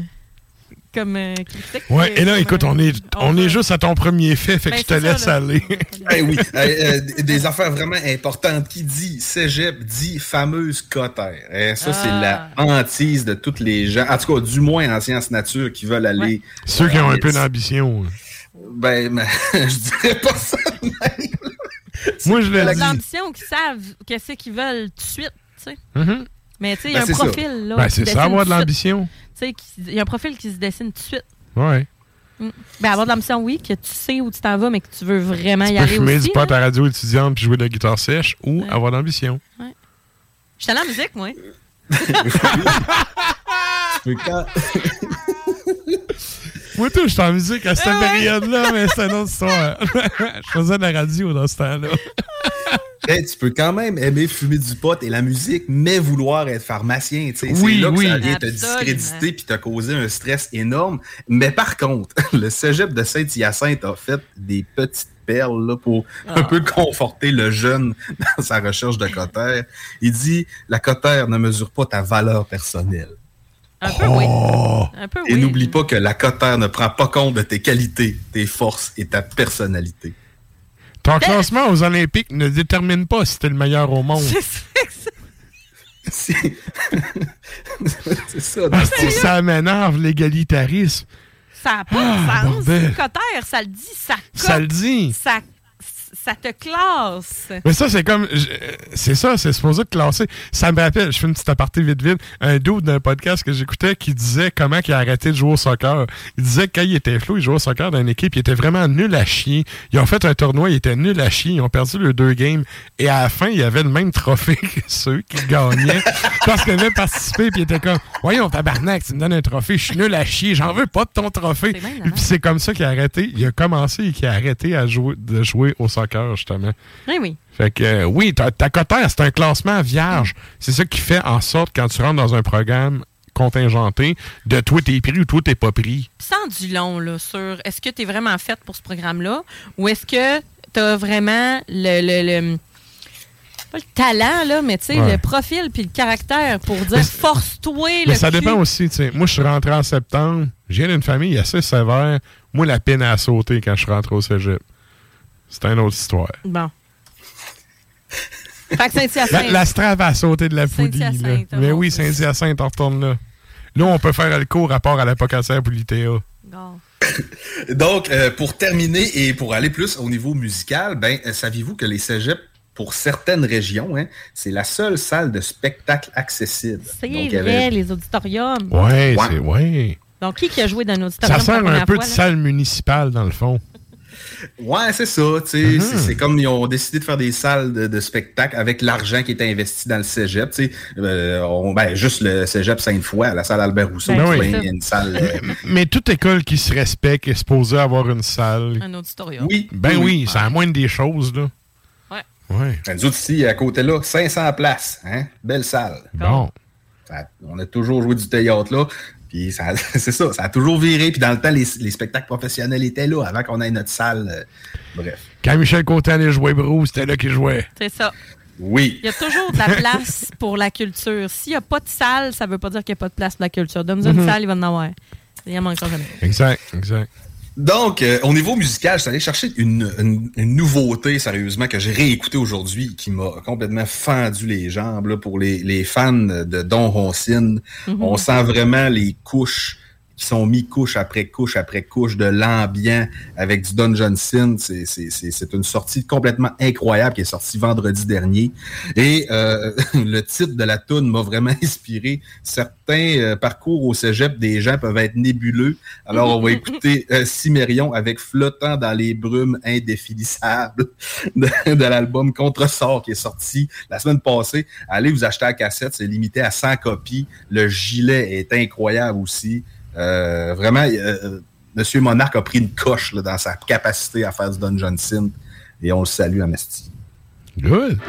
Speaker 2: comme euh, critique.
Speaker 3: Ouais, et là,
Speaker 2: Comme,
Speaker 3: écoute,
Speaker 2: euh,
Speaker 3: on est, on est juste à ton premier fait, fait que
Speaker 2: Ben,
Speaker 3: je te
Speaker 2: ça,
Speaker 3: laisse
Speaker 2: là.
Speaker 3: aller.
Speaker 14: Eh oui, euh, euh, des affaires vraiment importantes. Qui dit cégep dit fameuse cotère. Eh, ça, c'est la
Speaker 2: Ah.
Speaker 14: hantise de toutes les gens, en tout cas, du moins en sciences nature, qui veulent aller.
Speaker 3: Ceux qui ont un peu d'ambition.
Speaker 14: Ben, mais, je dirais pas ça.
Speaker 3: Moi, je l'ai
Speaker 2: de
Speaker 3: dit.
Speaker 2: l'ambition qui savent qu'est-ce qu'ils veulent tout de suite, tu sais.
Speaker 3: Mhm.
Speaker 2: Mais tu sais, il y a
Speaker 14: Ben,
Speaker 2: un
Speaker 14: ça.
Speaker 2: profil, là.
Speaker 3: Ben, c'est ça, avoir de l'ambition.
Speaker 2: Tu sais, il y a un profil qui se dessine tout de suite.
Speaker 3: Ouais.
Speaker 2: Mm. Ben, avoir de l'ambition, oui, que tu sais où tu t'en vas, mais que tu veux vraiment y
Speaker 3: Tu peux
Speaker 2: aller
Speaker 3: fumer
Speaker 2: aussi.
Speaker 3: du pot à radio étudiante puis jouer de la guitare sèche ou
Speaker 2: Ouais.
Speaker 3: avoir de l'ambition.
Speaker 2: J'étais allée en musique, moi.
Speaker 14: Tu peux quand-
Speaker 3: Moi, tout, j'étais en musique à cette
Speaker 2: Ah ouais?
Speaker 3: période-là, mais c'est une autre histoire. je faisais de la radio dans ce temps-là.
Speaker 14: Eh, tu peux quand même aimer fumer du pot et la musique, mais vouloir être pharmacien. tu sais.
Speaker 3: Oui,
Speaker 14: c'est là que
Speaker 3: oui.
Speaker 14: ça vient te discréditer puis te causer un stress énorme. Mais par contre, le cégep de Saint-Hyacinthe a fait des petites perles là, pour un
Speaker 2: Ah.
Speaker 14: peu conforter le jeune dans sa recherche de cotère. Il dit La cotère ne mesure pas ta valeur personnelle.
Speaker 2: Un peu, oui.
Speaker 3: Oh!
Speaker 2: Un peu,
Speaker 14: Et
Speaker 2: oui.
Speaker 14: n'oublie pas que la cotère ne prend pas compte de tes qualités, tes forces et ta personnalité.
Speaker 3: Ton classement aux Olympiques ne détermine pas si t'es le meilleur au monde.
Speaker 14: C'est ça.
Speaker 3: Ah,
Speaker 14: fond.
Speaker 3: ça m'énerve, l'égalitarisme.
Speaker 2: Ça n'a pas
Speaker 3: Ah,
Speaker 2: de sens.
Speaker 3: bordel.
Speaker 2: Cotère, ça le dit, ça
Speaker 3: Ça le dit.
Speaker 2: Ça, ça te classe.
Speaker 3: Mais ça, c'est comme. C'est ça, c'est supposé te classer. Ça me rappelle, je fais une petite aparté vite vite, un dude d'un podcast que j'écoutais qui disait comment il a arrêté de jouer au soccer. Il disait que quand il était flou, il jouait au soccer dans une équipe, il était vraiment nul à chier. Ils ont fait un tournoi, il était nul à chier, ils ont perdu les deux games. Et à la fin, il avait le même trophée que ceux qui gagnaient. parce qu'il avait participé, puis il était comme Voyons, tabarnak, tu me donnes un trophée, je suis nul à chier, j'en veux pas de ton trophée. Puis c'est comme ça qu'il a arrêté. Il a commencé et qu'il a arrêté à jouer, de jouer au soccer, justement.
Speaker 2: Oui, oui.
Speaker 3: Fait que euh, oui, ta, ta cotère, c'est un classement vierge. C'est ça qui fait en sorte, quand tu rentres dans un programme contingenté, de toi t'es pris ou toi t'es pas pris.
Speaker 2: Sans du long, là, sur est-ce que tu es vraiment faite pour ce programme-là ou est-ce que tu as vraiment le. le, le- pas le talent, là, mais tu sais,
Speaker 3: Ouais.
Speaker 2: le profil puis le caractère pour dire force-toi
Speaker 3: Mais
Speaker 2: le
Speaker 3: ça
Speaker 2: cul.
Speaker 3: dépend aussi, tu sais. Moi, je suis rentré en septembre. J'ai d'une famille assez sévère. Moi, la peine à sauter quand je suis rentré au cégep. C'est une autre histoire.
Speaker 2: Bon. fait que Saint-Hyacinthe.
Speaker 3: La, la strave a sauté de la là.
Speaker 2: Saint-Hyacinthe,
Speaker 3: Mais
Speaker 2: bon,
Speaker 3: oui, Saint-Hyacinthe, on retourne là. Là, on peut faire le cours rapport à la Pocassaire pour l'ITA.
Speaker 14: Donc, euh, pour terminer et pour aller plus au niveau musical, ben, euh, saviez-vous que les cégeps, pour certaines régions, hein, c'est la seule salle de spectacle accessible?
Speaker 2: C'est vrai,
Speaker 14: avait-
Speaker 2: les auditoriums.
Speaker 3: Ouais, c'est ouais.
Speaker 2: Donc, qui qui a joué dans un auditorium
Speaker 3: Ça sert un peu
Speaker 2: fois,
Speaker 3: de
Speaker 2: là?
Speaker 3: salle municipale, dans le fond.
Speaker 14: Ouais, c'est ça.
Speaker 3: Mhm.
Speaker 14: C'est comme ils ont décidé de faire des salles de, de spectacle avec l'argent qui était investi dans le cégep. Euh, on- ben, juste le cégep Sainte-Foy, la salle Albert Rousseau,
Speaker 3: Ben oui.
Speaker 14: une salle. euh,
Speaker 3: Mais toute école qui se respecte est supposée avoir une salle.
Speaker 2: Un auditorium.
Speaker 14: Oui.
Speaker 3: Ben
Speaker 14: oui,
Speaker 3: c'est la moindre des choses, là.
Speaker 2: Ouais.
Speaker 3: Ouais.
Speaker 14: Ben, Nous autres ici, à côté là, 500 places. Hein? Belle salle.
Speaker 3: Bon.
Speaker 14: On a toujours joué du théâtre là. Puis ça- c'est ça, ça a toujours viré. Puis dans le temps, les, les spectacles professionnels étaient là avant qu'on ait notre salle. euh, bref.
Speaker 3: Quand Michel Côté allait jouer Bruce, c'était là qu'il jouait.
Speaker 2: C'est ça.
Speaker 14: Oui.
Speaker 2: Il y a toujours de la place pour la culture. S'il n'y a pas de salle, ça ne veut pas dire qu'il n'y a pas de place pour la culture. Donne-nous
Speaker 14: Mhm.
Speaker 2: une salle, il va en avoir. Il en manquera jamais.
Speaker 3: Exact, exact.
Speaker 14: Donc, euh, au niveau musical, je suis allé chercher une, une- une nouveauté, sérieusement, que j'ai réécouté aujourd'hui, qui m'a complètement fendu les jambes. là, pour les, les fans de Don Roncine,
Speaker 15: Mhm.
Speaker 14: on sent vraiment les couches qui sont mis couche après couche après couche de l'ambiant avec du Don Johnson. C'est- une sortie complètement incroyable qui est sortie vendredi dernier. Et euh, le titre de la tune m'a vraiment inspiré. Certains euh, parcours au cégep des gens peuvent être nébuleux. Alors, on va écouter euh, avec Flottant dans les brumes indéfinissables de, de l'album Contresort qui est sorti la semaine passée. Allez vous acheter la cassette, c'est limité à 100 copies. Le gilet est incroyable aussi. Euh, vraiment, euh, Monsieur Monarch a pris une coche dans sa capacité à faire du Don Johnson et on le salue à Mesti.
Speaker 3: Good.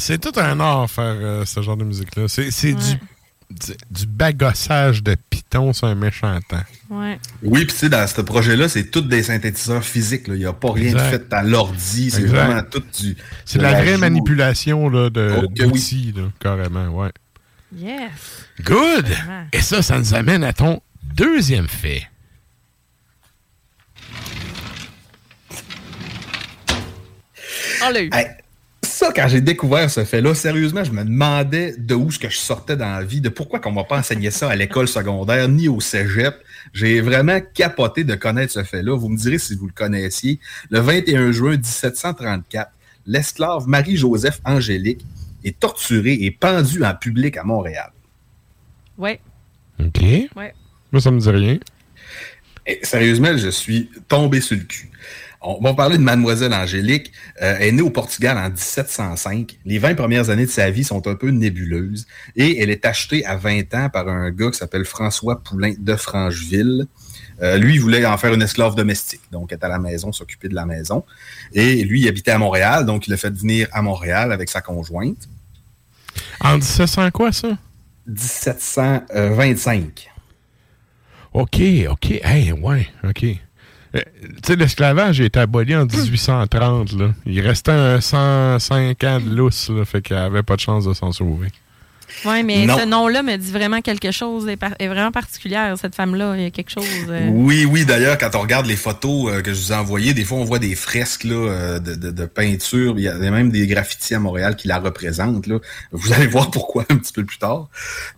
Speaker 3: C'est tout un art faire euh, ce genre de musique-là. C'est c'est du, du, du bagossage de piton sur un méchant temps.
Speaker 2: Ouais.
Speaker 14: Oui, puis tu sais, dans ce projet-là, c'est tous des synthétiseurs physiques. Il n'y a pas rien de fait à l'ordi. C'est vraiment tout du.
Speaker 3: C'est
Speaker 14: de
Speaker 3: la vraie manipulation là, de,
Speaker 14: Oh, oui.
Speaker 3: là, carrément, ouais.
Speaker 2: Yes.
Speaker 3: Good!
Speaker 2: Vraiment.
Speaker 3: Et ça, ça nous amène à ton deuxième fait.
Speaker 2: On l'a eu.
Speaker 14: Hey, ça, quand j'ai découvert ce fait-là, sérieusement, je me demandais de où ce que je sortais dans la vie, de pourquoi qu'on va pas enseigner ça à l'école secondaire ni au cégep. J'ai vraiment capoté de connaître ce fait-là. Vous me direz si vous le connaissiez. Le 21 juin 1734, l'esclave Marie-Joseph Angélique est torturée et pendue en public à Montréal.
Speaker 2: Ouais.
Speaker 3: OK.
Speaker 2: Ouais.
Speaker 3: Moi, ça me dit rien.
Speaker 14: Et sérieusement, je suis tombé sur le cul. On va parler de Mademoiselle Angélique. Euh, elle est née au Portugal en 1705. Les 20 premières années de sa vie sont un peu nébuleuses. Et elle est achetée à 20 ans par un gars qui s'appelle François Poulain de Francheville. Euh, lui, il voulait en faire une esclave domestique. Donc, être à la maison, s'occuper de la maison. Et lui, il habitait à Montréal. Donc, il l'a fait venir à Montréal avec sa conjointe.
Speaker 3: En 1700 quoi, ça?
Speaker 14: 1725.
Speaker 3: OK, OK. Hey, ouais, OK. Euh, l'esclavage a été aboli en 1830. Là. Il restait un 105 ans de lousse, là, fait qu'il avait pas de chance de s'en sauver.
Speaker 2: Oui, mais
Speaker 14: Non.
Speaker 2: ce nom-là me dit vraiment quelque chose. Est, vraiment particulière, cette femme-là. Il y a quelque chose. euh,
Speaker 14: Oui, oui, d'ailleurs, quand on regarde les photos euh, que je vous ai envoyées, des fois, on voit des fresques là, euh, de, de, de peinture. Il y a même des graffitis à Montréal qui la représentent. Là. Vous allez voir pourquoi un petit peu plus tard.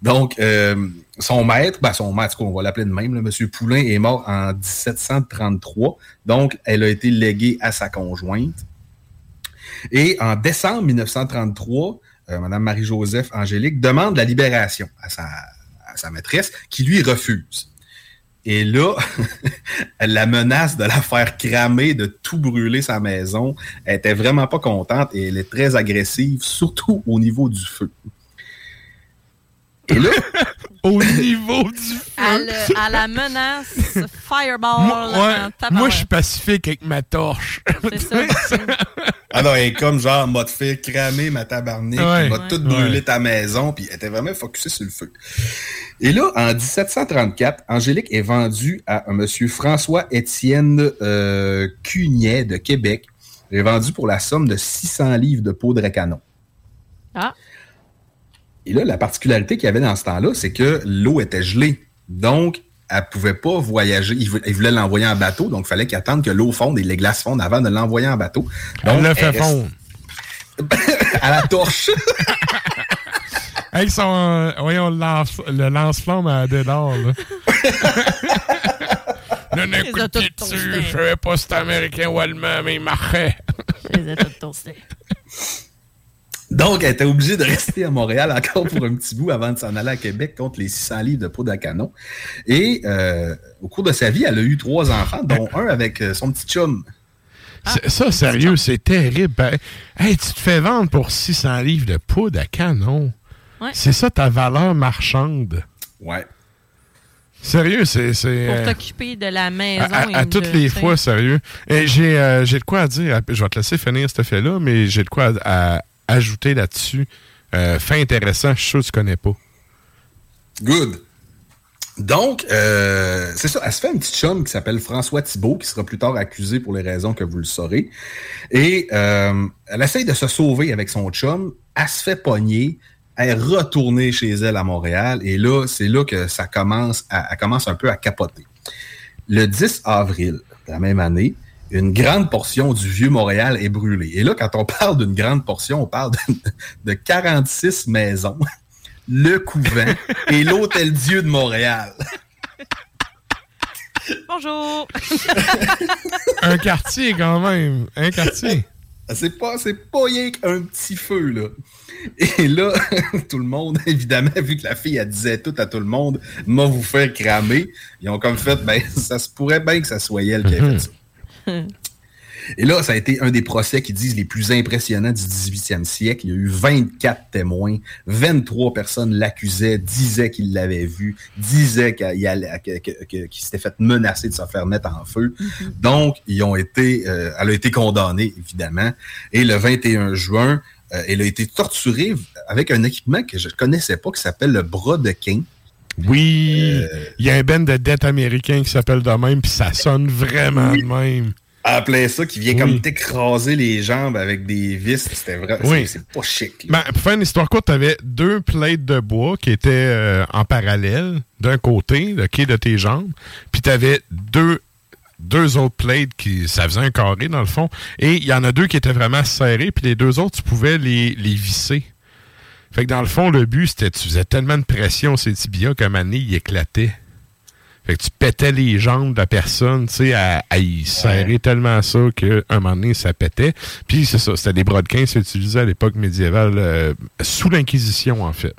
Speaker 14: Donc, euh, son maître, ben, son maître, on va l'appeler de même, là, M. Poulain, est mort en 1733. Donc, elle a été léguée à sa conjointe. Et en décembre 1933, euh, Mme Marie-Joseph Angélique demande la libération à sa, maîtresse, qui lui refuse. Et là, la menace de la faire cramer, de tout brûler sa maison. Elle était vraiment pas contente et elle est très agressive, surtout au niveau du feu. Et là,
Speaker 3: Au niveau du
Speaker 2: à, le- à la menace Fireball.
Speaker 3: Moi, ouais,
Speaker 2: tabarouette.
Speaker 3: moi, je suis pacifique avec ma torche.
Speaker 2: C'est ça.
Speaker 14: ah non, elle est comme genre, m'a te fait cramer ma tabarnak,
Speaker 3: Ouais.
Speaker 14: m'a
Speaker 3: Ouais.
Speaker 14: tout brûlé
Speaker 3: Ouais.
Speaker 14: ta maison, puis elle était vraiment focusée sur le feu. Et là, en 1734, Angélique est vendue à un monsieur François-Étienne euh, Cugnet de Québec. Elle est vendue pour la somme de 600 livres de poudre à canon.
Speaker 2: Ah.
Speaker 14: Et là, la particularité qu'il y avait dans ce temps-là, c'est que l'eau était gelée. Donc, elle pouvait pas voyager. Il vou- il voulait l'envoyer en bateau, donc il fallait qu'il attende que l'eau fonde et les glaces fondent avant de l'envoyer en bateau.
Speaker 3: Elle
Speaker 14: Donc,
Speaker 3: l'a fait
Speaker 14: reste-
Speaker 3: fondre.
Speaker 14: à la torche.
Speaker 3: Avec son, euh, voyons, le lance- le lance-flamme à Dédard, là.
Speaker 2: Toutes
Speaker 3: pied dessus. Je savais pas si c'était américain ou allemand, mais il marchait.
Speaker 2: Je les ai toutes toastées.
Speaker 14: Donc, elle était obligée de rester à Montréal encore pour un petit bout avant de s'en aller à Québec contre les 600 livres de poudre à canon. Et euh, au cours de sa vie, elle a eu trois enfants, dont un avec euh, son petit chum.
Speaker 3: Ça, sérieux, c'est terrible. Ben, hey, tu te fais vendre pour 600 livres de poudre à canon.
Speaker 2: Ouais.
Speaker 3: C'est ça ta valeur marchande.
Speaker 14: Ouais.
Speaker 3: Sérieux, c'est. c'est,
Speaker 2: Pour
Speaker 3: euh,
Speaker 2: t'occuper de la maison.
Speaker 3: à, à- à
Speaker 2: de-
Speaker 3: toutes les fois, sérieux. Et j'ai euh, j'ai de quoi à dire. Je vais te laisser finir cet fait-là, mais j'ai de quoi à, à ajouter là-dessus. Euh, fait intéressant, je suis sûr que tu connais pas.
Speaker 14: Good. Donc, euh, c'est ça, elle se fait un petit chum qui s'appelle François Thibault, qui sera plus tard accusé pour les raisons que vous le saurez. Et euh, elle essaye de se sauver avec son chum, elle se fait pogner, elle est retournée chez elle à Montréal, et là, c'est là que ça commence, elle commence un peu à capoter. Le 10 avril de la même année, une grande portion du vieux Montréal est brûlée. Et là, quand on parle d'une grande portion, on parle de, de 46 maisons, le couvent et l'Hôtel Dieu de Montréal.
Speaker 2: Bonjour.
Speaker 3: Un quartier, quand même. Un quartier.
Speaker 14: C'est pas, c'est pas rien qu'un petit feu, là. Et là, tout le monde, évidemment, vu que la fille, elle disait tout à tout le monde, m'a vous faire cramer, ils ont comme fait, ben, ça se pourrait bien que ça soit elle qui a fait ça. Et là, ça a été un des procès qui disent les plus impressionnants du 18e siècle. Il y a eu 24 témoins, 23 personnes l'accusaient, disaient qu'ils l'avaient vu, disaient qu'il qu'il s'était fait menacer de se faire mettre en feu. Donc, ils ont été, euh, elle a été condamnée, évidemment. Et le 21 juin, Euh, elle a été torturée avec un équipement que je ne connaissais pas qui s'appelle le bras de King.
Speaker 3: Oui,
Speaker 14: Euh,
Speaker 3: il y a un band de dettes américain qui s'appelle de même, puis ça sonne vraiment de même.
Speaker 14: À plein ça, qui vient comme t'écraser les jambes avec des vis. C'était vrai.
Speaker 3: Oui.
Speaker 14: c'est- pas chic.
Speaker 3: Ben, pour faire une histoire courte, tu avais deux plates de bois qui étaient euh, en parallèle d'un côté, le quai de tes jambes, puis tu avais deux, deux autres plates qui, ça faisait un carré dans le fond, et il y en a deux qui étaient vraiment serrés, puis les deux autres, tu pouvais les, les visser. Fait que dans le fond, le but, c'était tu faisais tellement de pression sur les tibias qu'à un moment donné, il éclatait. Fait que tu pétais les jambes de la personne, tu sais, à, à y serrer tellement ça qu'à un moment donné, ça pétait. Puis c'est ça, c'était des brodequins, c'est utilisé à l'époque médiévale, euh, sous l'Inquisition, en fait.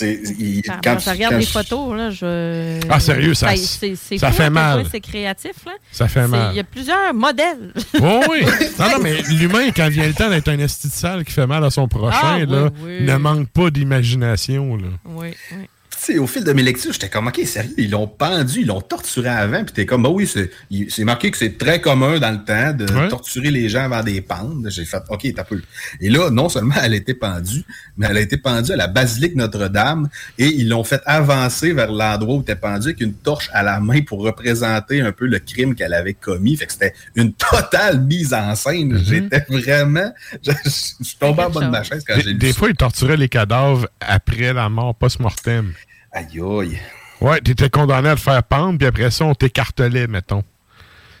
Speaker 14: Il-
Speaker 2: Ah,
Speaker 14: quand
Speaker 2: bon, je regarde
Speaker 14: quand
Speaker 2: les
Speaker 14: je-
Speaker 2: photos, là, je...
Speaker 3: Ah, sérieux, ça-
Speaker 2: c'est- c'est
Speaker 3: ça
Speaker 2: fou
Speaker 3: fait
Speaker 2: quel
Speaker 3: mal.
Speaker 2: C'est créatif, là.
Speaker 3: Ça fait
Speaker 2: C'est-
Speaker 3: mal.
Speaker 2: Il y a plusieurs modèles.
Speaker 3: Oh oui! Non, non, mais l'humain, quand vient le temps d'être un esti de sale qui fait mal à son prochain,
Speaker 2: Ah, oui,
Speaker 3: là,
Speaker 2: oui.
Speaker 3: ne manque pas d'imagination, là.
Speaker 2: Oui, oui.
Speaker 14: Sais, au fil de mes lectures, j'étais comme, OK, sérieux, ils l'ont pendu, ils l'ont torturé avant, puis t'es comme, bah oui, c'est marqué que c'est très commun dans le temps de
Speaker 3: Ouais.
Speaker 14: torturer les gens avant des pentes. J'ai fait, OK, t'as peu. Et là, non seulement elle a été pendue, mais elle a été pendue à la basilique Notre-Dame, et ils l'ont fait avancer vers l'endroit où était pendue avec une torche à la main pour représenter un peu le crime qu'elle avait commis. Fait que c'était une totale mise en scène.
Speaker 3: Mm-hmm.
Speaker 14: J'étais vraiment, je, je suis tombé en bas de ma chaise quand j'ai lu
Speaker 3: des fois, ils torturaient les cadavres après la mort post-mortem.
Speaker 14: Aïe, aïe.
Speaker 3: Ouais, t'étais condamné à le faire pendre, puis après ça, on t'écartelait, mettons.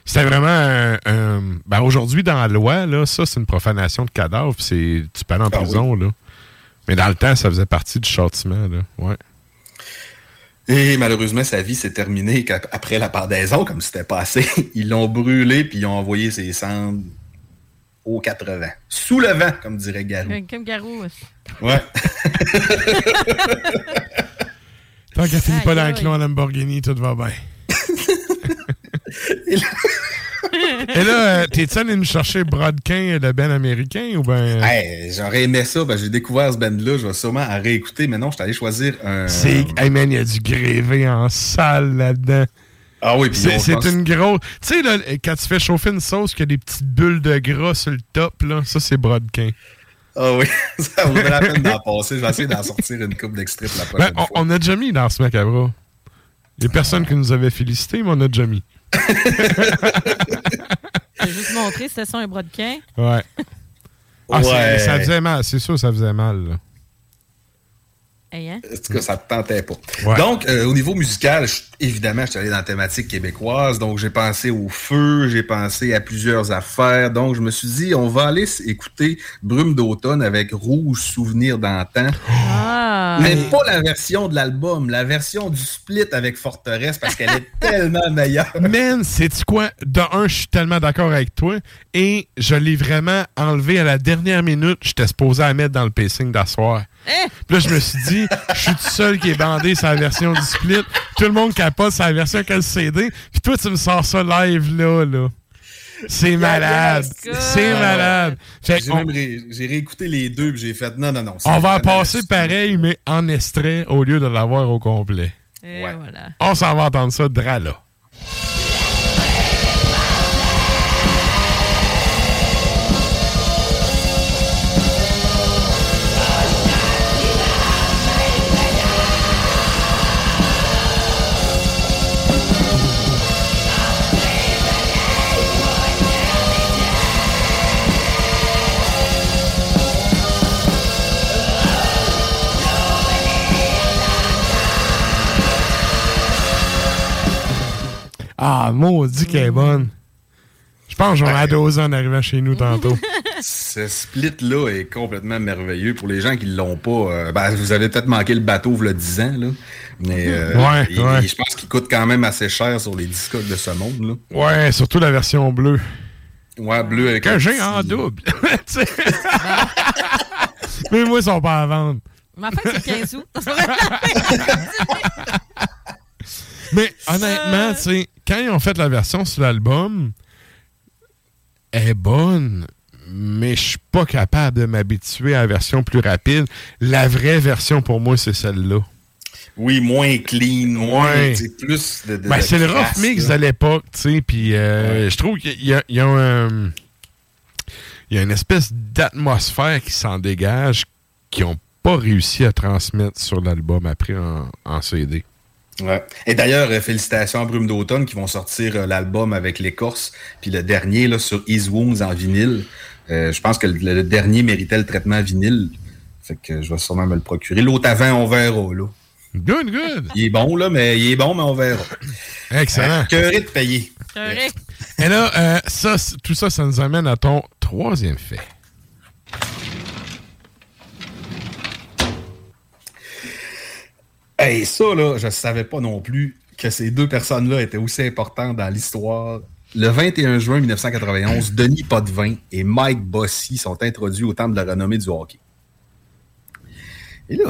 Speaker 3: C'était vraiment un... un- ben aujourd'hui, dans la loi, là, ça, c'est une profanation de cadavre, puis c'est... tu peux aller en
Speaker 14: Ah
Speaker 3: prison, là. Mais dans le temps, ça faisait partie du châtiment, là. Ouais.
Speaker 14: Et malheureusement, sa vie s'est terminée après la pendaison, comme c'était passé. Ils l'ont brûlé puis ils ont envoyé ses cendres aux 80. Sous le vent, comme dirait Garou.
Speaker 2: Comme- Comme Garou.
Speaker 14: Ouais.
Speaker 3: Tant qu'elle finit pas dans le
Speaker 2: aïe.
Speaker 3: clon Lamborghini, tout va bien. Et là, euh, t'es-tu allé nous chercher Brodkin, le ben américain, ou ben...
Speaker 14: Hey, J'aurais aimé ça. Ben, j'ai découvert ce band-là. Je vais sûrement en réécouter. Mais non, je suis allé choisir un.
Speaker 3: C'est... Hey man, il y a du grévé en salle là-dedans.
Speaker 14: Ah oui, puis
Speaker 3: C'est,
Speaker 14: pense-
Speaker 3: une grosse... Tu sais, là, quand tu fais chauffer une sauce, qu'il y a des petites bulles de gras sur le top, là, ça, c'est Brodkin.
Speaker 14: Ah oui, ça vaudrait la peine d'en passer. Je vais essayer d'en sortir une coupe d'extrait pour la
Speaker 3: Ben,
Speaker 14: prochaine
Speaker 3: on,
Speaker 14: fois.
Speaker 3: on a déjà mis dans ce macabre. Il y a personne qui nous avait félicité, mais on a déjà mis.
Speaker 2: J'ai juste montré, c'était ça un brodequin.
Speaker 3: Ouais. Ah, c'est-
Speaker 14: Ouais.
Speaker 3: ça faisait mal, c'est sûr, ça faisait mal. là.
Speaker 2: Hey, hein?
Speaker 14: En tout cas, ça te tentait pas.
Speaker 3: Ouais.
Speaker 14: Donc, euh, au niveau musical, je- évidemment, je suis allé dans la thématique québécoise. Donc, j'ai pensé au feu, j'ai pensé à plusieurs affaires. Donc, je me suis dit, on va aller écouter Brume d'automne avec Rouge Souvenir d'antan.
Speaker 2: Ah!
Speaker 14: Mais pas la version de l'album, la version du split avec Forteresse parce qu'elle est tellement meilleure.
Speaker 3: Man, sais-tu quoi? De un, je suis tellement d'accord avec toi. Et je l'ai vraiment enlevé à la dernière minute. J'étais supposé la mettre dans le pacing d'asseoir.
Speaker 2: Hein?
Speaker 3: Puis là, je me suis dit, je suis tout seul qui est bandé la version du split. Tout le monde capote la version que le CD. Puis toi, tu me sors ça live là, là. C'est malade. C'est malade.
Speaker 14: J'ai ré- réécouté les deux puis j'ai fait non, non, non.
Speaker 3: on va passer pareil, mais en extrait au lieu de l'avoir au complet.
Speaker 2: Et voilà.
Speaker 3: On s'en va entendre ça, dra Ah, maudit qu'elle est bonne. Je pense que j'en ai dosé en arrivant chez nous tantôt.
Speaker 14: Ce split-là est complètement merveilleux. Pour les gens qui ne l'ont pas, euh, ben, vous avez peut-être manqué le bateau il y a 10 ans, là. Mais euh,
Speaker 3: Ouais,
Speaker 14: il-
Speaker 3: ouais.
Speaker 14: il- je pense qu'il coûte quand même assez cher sur les discogs de ce monde. Là.
Speaker 3: Ouais, surtout la version bleue.
Speaker 14: Ouais, bleu avec
Speaker 3: Que
Speaker 14: un
Speaker 3: j'ai
Speaker 14: petit-
Speaker 3: en double. Mais moi, ils sont pas à vendre.
Speaker 2: Ma fête, c'est 15 août.
Speaker 3: Mais honnêtement, tu sais, quand ils ont fait la version sur l'album, elle est bonne, mais je suis pas capable de m'habituer à la version plus rapide. La vraie version pour moi, c'est celle-là.
Speaker 14: Oui, moins clean, moins,
Speaker 3: Ouais.
Speaker 14: plus de. de-
Speaker 3: Ben,
Speaker 14: de
Speaker 3: c'est le rough mix
Speaker 14: là.
Speaker 3: de l'époque, tu sais, puis euh, je trouve qu'il y a, il y a un... Il il y a une espèce d'atmosphère qui s'en dégage qui n'ont pas réussi à transmettre sur l'album après en, en CD.
Speaker 14: Ouais. Et d'ailleurs, euh, félicitations à Brume d'automne qui vont sortir euh, l'album avec l'écorce, puis le dernier là, sur Ease Wounds en vinyle. Euh, je pense que le, le dernier méritait le traitement vinyle. Fait que je vais sûrement me le procurer. L'autre avant, on verra, là.
Speaker 3: Good, good.
Speaker 14: Il est bon, là, mais il est bon, mais on verra.
Speaker 3: Excellent.
Speaker 14: Cœuré de payer.
Speaker 3: Et là, euh, ça, tout ça, ça nous amène à ton troisième fait.
Speaker 14: Hey, ça, là, je savais pas non plus que ces deux personnes-là étaient aussi importantes dans l'histoire. Le 21 juin 1991, Denis Potvin et Mike Bossy sont introduits au Temple de la renommée du hockey. Et là,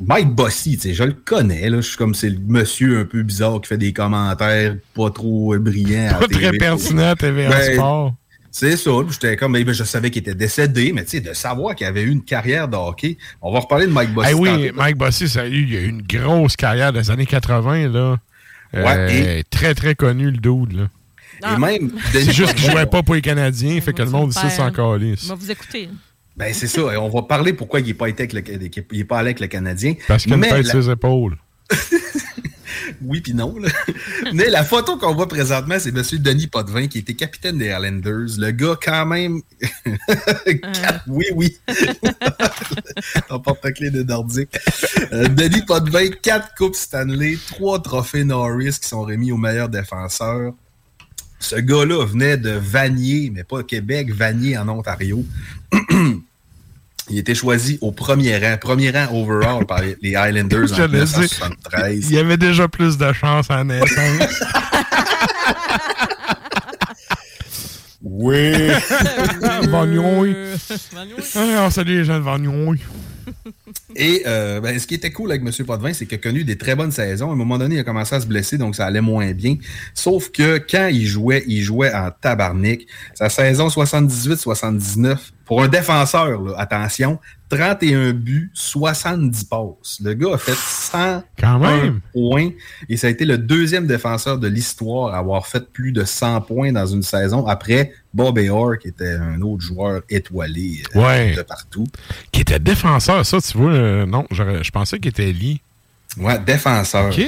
Speaker 14: Mike Bossy, je le connais, là, je suis comme c'est le monsieur un peu bizarre qui fait des commentaires pas trop brillants. à
Speaker 3: Pas très pertinent à TVA
Speaker 14: Ben,
Speaker 3: Sport.
Speaker 14: C'est ça. J'étais comme, ben, je savais qu'il était décédé, mais tu sais, de savoir qu'il avait eu une carrière de hockey. On va reparler de Mike Bossy.
Speaker 3: Eh oui. Mike Bossy, sérieux, il a eu une grosse carrière des années 80, là. Euh,
Speaker 14: Ouais,
Speaker 3: Très, très connu, le dude, là.
Speaker 14: Et même.
Speaker 3: C'est juste qu'il jouait pas pour les Canadiens, fait que le monde ici s'en calisse.
Speaker 2: On va vous écouter.
Speaker 14: Ben, c'est ça. Et on va parler pourquoi il n'est pas, été avec le, il est pas allé avec le Canadien.
Speaker 3: Parce qu'il a une tête
Speaker 14: la-
Speaker 3: ses épaules.
Speaker 14: Oui, puis non. là. Mais la photo qu'on voit présentement, c'est M. Denis Potvin, qui était capitaine des Highlanders. Le gars, quand même. Quatre- Oui, oui. Ton porte-clés de Nordique. Euh, Denis Potvin, quatre Coupes Stanley, trois trophées Norris qui sont remis aux meilleurs défenseurs. Ce gars-là venait de Vanier, mais pas Québec, Vanier en Ontario. Il était choisi au premier rang, premier rang overall par les Highlanders en
Speaker 3: Je le sais.
Speaker 14: 1973.
Speaker 3: Il y avait déjà plus de chance à la naissance.
Speaker 14: Oui.
Speaker 3: Vagnoy. Ah, salut les gens de Vagnoy.
Speaker 14: Et euh, ben, ce qui était cool avec M. Potvin, c'est qu'il a connu des très bonnes saisons. À un moment donné, il a commencé à se blesser, donc ça allait moins bien. Sauf que quand il jouait, il jouait en tabarnak. Sa saison 78-79, pour un défenseur, là, attention, 31 buts, 70 passes. Le gars a fait 100
Speaker 3: Quand même.
Speaker 14: points et ça a été le deuxième défenseur de l'histoire à avoir fait plus de 100 points dans une saison après Bob Orr, qui était un autre joueur étoilé euh,
Speaker 3: Ouais.
Speaker 14: de partout.
Speaker 3: Qui était défenseur, ça, tu vois. Euh, non, j'aurais- je pensais qu'il était lié.
Speaker 14: Ouais, défenseur.
Speaker 3: OK.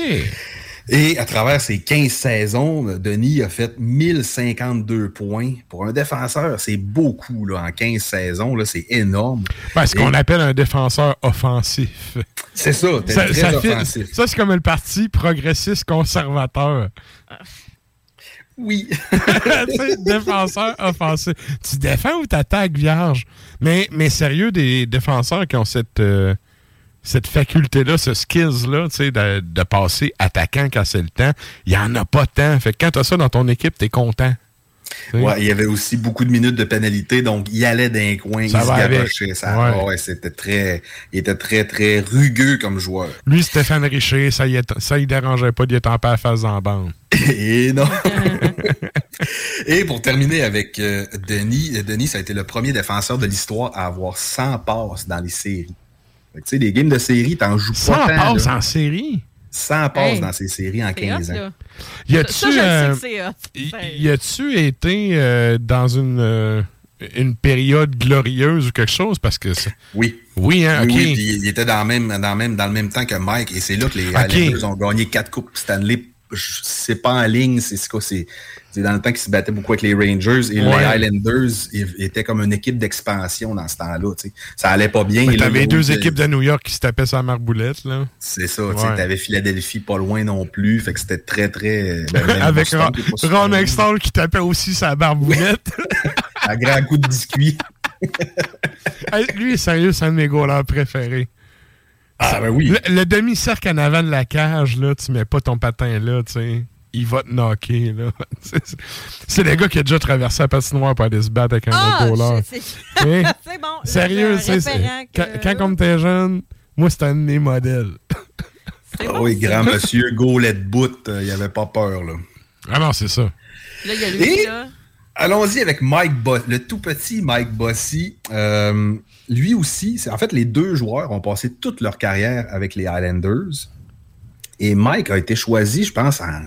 Speaker 14: Et à travers ces 15 saisons, Denis a fait 1052 points. Pour un défenseur, c'est beaucoup là, en 15 saisons. là, C'est énorme.
Speaker 3: Ben, ce
Speaker 14: Et-
Speaker 3: qu'on appelle un défenseur offensif.
Speaker 14: C'est ça,
Speaker 3: Ça,
Speaker 14: très
Speaker 3: ça fit-
Speaker 14: offensif.
Speaker 3: ça, c'est comme le parti progressiste conservateur.
Speaker 14: Oui.
Speaker 3: Tu défenseur offensif. Tu défends ou t'attaques, vierge? Mais, sérieux, des défenseurs qui ont cette, euh, faculté-là, ce skills-là, tu de, de passer attaquant quand c'est le temps, il n'y en a pas tant. Fait que quand t'as ça dans ton équipe, t'es content.
Speaker 14: Ouais, il y avait aussi beaucoup de minutes de pénalité, donc il allait d'un coin,
Speaker 3: Ça
Speaker 14: il se garochait. Ça,
Speaker 3: Ouais.
Speaker 14: ouais, c'était très, il était très, très rugueux comme joueur.
Speaker 3: Lui, Stéphane Richer, ça y, est- ça y dérangeait pas d'y être en paix face en bande.
Speaker 14: Et non. Et pour terminer avec euh, Denis, euh, Denis, ça a été le premier défenseur de l'histoire à avoir 100 passes dans les séries. Tu sais, les games de série, t'en joues
Speaker 3: 100
Speaker 14: pas tant.
Speaker 3: passes
Speaker 14: là.
Speaker 3: en série?
Speaker 14: 100 passes
Speaker 2: Hey.
Speaker 14: dans ces séries en
Speaker 2: C'est
Speaker 14: 15
Speaker 2: hot,
Speaker 14: ans.
Speaker 3: Y a-tu euh,
Speaker 2: hot.
Speaker 3: y- y a-tu été euh, dans une, euh, une période glorieuse ou quelque chose? Parce que c'est-
Speaker 14: Oui.
Speaker 3: Oui, hein,
Speaker 14: Oui,
Speaker 3: ok.
Speaker 14: oui, puis il était dans, le même, dans, le même, dans le même temps que Mike, et c'est là que les
Speaker 3: Ok.
Speaker 14: Highlanders ont gagné quatre coupes Stanley. C'est pas en ligne, c'est c'est quoi, c'est c'est dans le temps qu'ils se battaient beaucoup avec les Rangers et les. Highlanders étaient comme une équipe d'expansion dans ce temps-là. tu. Ça allait pas bien. Ils ont
Speaker 3: deux
Speaker 14: eu-
Speaker 3: équipes de New York qui se tapaient sur la marboulette, là.
Speaker 14: C'est ça, tu
Speaker 3: Ouais.
Speaker 14: t'avais Philadelphie pas loin non plus, fait que c'était très très. ben,
Speaker 3: Avec Ron, Ron. Extall qui tapait aussi sa barboulette.
Speaker 14: À grand coup de biscuit.
Speaker 3: Lui, sérieux, c'est un de mes goalers préférés.
Speaker 14: Ah, ben oui.
Speaker 3: Le, le demi-cercle en avant de la cage, là, tu mets pas ton patin là, tu sais. Il va te knocker, là. C'est- le gars qui a déjà traversé la patinoire pour aller se battre avec un
Speaker 2: Ah,
Speaker 3: autre
Speaker 2: c'est- c'est bon.
Speaker 3: Sérieux, c'est- quand,
Speaker 2: que-
Speaker 3: quand comme t'es jeune, moi, c'était un de mes modèles.
Speaker 14: Ah oui, grand monsieur, goalet de bout, euh, il avait pas peur, là.
Speaker 3: Ah non, c'est ça.
Speaker 2: Là, il y a lui,
Speaker 14: Et-
Speaker 2: là.
Speaker 14: Allons-y avec Mike Boss, le tout petit Mike Bossy. Euh, lui aussi, c'est en fait les deux joueurs ont passé toute leur carrière avec les Highlanders. Et Mike a été choisi, je pense, en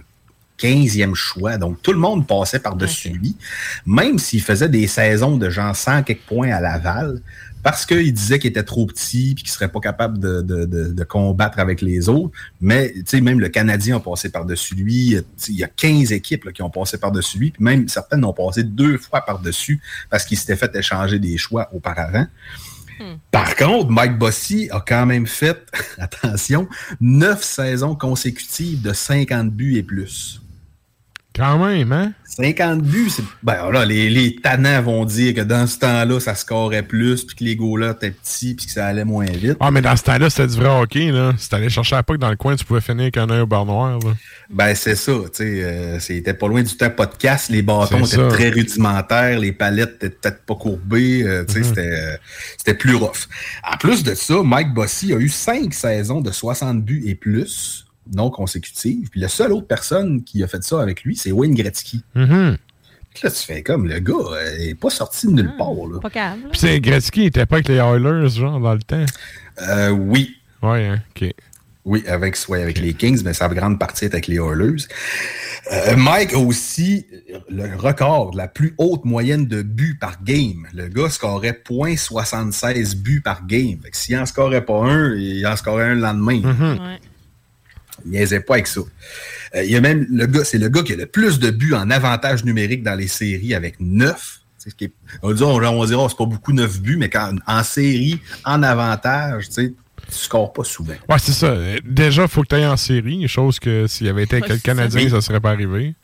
Speaker 14: 15e choix. Donc, tout le monde passait par-dessus lui, même s'il faisait des saisons de genre 100 quelques points à Laval, parce qu'il disait qu'il était trop petit puis qu'il serait pas capable de, de- de- de combattre avec les autres. Mais, tu sais, même le Canadien a passé par-dessus lui. Il y a 15 équipes là, qui ont passé par-dessus lui, puis même certaines ont passé deux fois par-dessus parce qu'il s'était fait échanger des choix auparavant. Par contre, Mike Bossy a quand même fait, attention, neuf saisons consécutives de 50 buts et plus.
Speaker 3: Quand même, hein?
Speaker 14: 50 buts, c'est. Ben là, les, les tannants vont dire que dans ce temps-là, ça scorait plus, puis que les goalers étaient petits, puis que ça allait moins vite.
Speaker 3: Ah, mais dans ce temps-là, c'était du vrai hockey, là. Si t'allais chercher à puck dans le coin, tu pouvais finir avec un œil au bar noir, là.
Speaker 14: Ben, c'est ça, tu sais. euh, c'était pas loin du temps podcast. Les bâtons étaient très rudimentaires, les palettes étaient peut-être pas courbées, euh, tu sais,
Speaker 3: Mhm.
Speaker 14: c'était, euh, c'était plus rough. En plus de ça, Mike Bossy a eu cinq saisons de 60 buts et plus, non consécutives. Puis la seule autre personne qui a fait ça avec lui, c'est Wayne Gretzky. Puis Là, tu fais comme, le gars euh, est pas sorti de nulle part, là.
Speaker 2: Pas calme.
Speaker 3: Puis c'est Gretzky, il était pas avec les Oilers, genre, dans le temps?
Speaker 14: Euh, oui.
Speaker 3: Ouais, hein, OK.
Speaker 14: Oui, avec, ouais, avec les Kings, mais sa grande partie est avec les Oilers. Euh, Mike a aussi le record la plus haute moyenne de buts par game. Le gars scorait .76 buts par game. S'il en scorait pas un, il en scorait un le lendemain.
Speaker 2: Ouais.
Speaker 14: Il niaisait pas avec ça. Euh, il y a même le gars, c'est le gars qui a le plus de buts en avantage numérique dans les séries avec 9. C'est ce qui est- on va dire, on, on oh, c'est pas beaucoup 9 buts, mais quand, en série, en avantage, tu sais, tu scores pas souvent.
Speaker 3: Ouais, c'est ça. Déjà, il faut que tu ailles en série, chose que s'il y avait été avec
Speaker 14: Ouais, ça.
Speaker 3: Canadien, ça serait pas arrivé.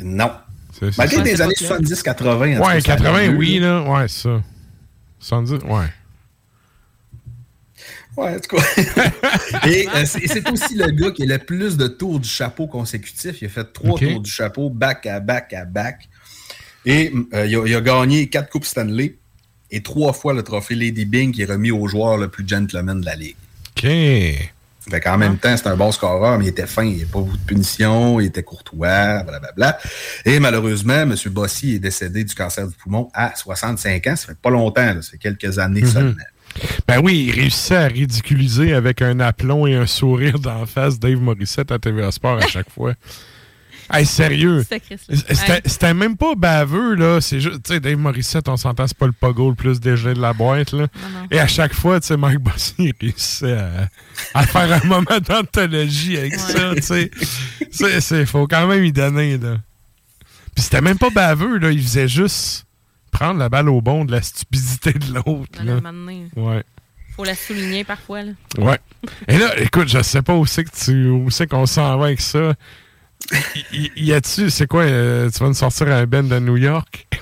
Speaker 14: Non.
Speaker 3: C'est- c'est
Speaker 14: Malgré
Speaker 3: ça.
Speaker 14: des années 70-80. en tout
Speaker 3: Ouais,
Speaker 14: cas, ça
Speaker 3: 80,
Speaker 14: allait mieux,
Speaker 3: oui, là. Ouais, c'est ça. 70, ouais.
Speaker 14: Ouais, en tout cas. Et euh, c'est c'est aussi le gars qui a le plus de tours du chapeau consécutifs. Il a fait trois tours du chapeau, back à back à back. Et euh, il, a, il a gagné quatre Coupes Stanley et trois fois le trophée Lady Bing qui est remis au joueur le plus gentleman de la Ligue.
Speaker 3: OK.
Speaker 14: Fait qu'en même temps, c'est un bon scoreur, mais il était fin, il n'y avait pas beaucoup de punition, il était courtois, blablabla. Et malheureusement, M. Bossy est décédé du cancer du poumon à 65 ans. Ça fait pas longtemps, fait quelques années
Speaker 3: Mhm.
Speaker 14: seulement.
Speaker 3: Ben oui, il réussissait à ridiculiser avec un aplomb et un sourire d'en face Dave Morissette à TVA Sport à chaque fois. Hey, sérieux.
Speaker 2: C'était Ouais.
Speaker 3: même pas baveux, là. C'est juste, tu sais, Dave Morissette, on s'entend, c'est pas le pogo le plus dégelé de la boîte, là. Et à chaque fois, tu sais, Mike Bossy, il réussissait à, à faire un moment d'anthologie avec ça, tu sais. Faut quand même y donner, là. Puis c'était même pas baveux, là. Il faisait juste prendre la balle au bon de la stupidité de l'autre,
Speaker 2: donné.
Speaker 3: Ouais.
Speaker 2: Faut la souligner parfois. Là.
Speaker 3: Ouais. Et là, écoute, je sais pas où c'est que tu où c'est qu'on s'en va avec ça. Y, y- a-tu, c'est quoi, euh, tu vas nous sortir un band de New York?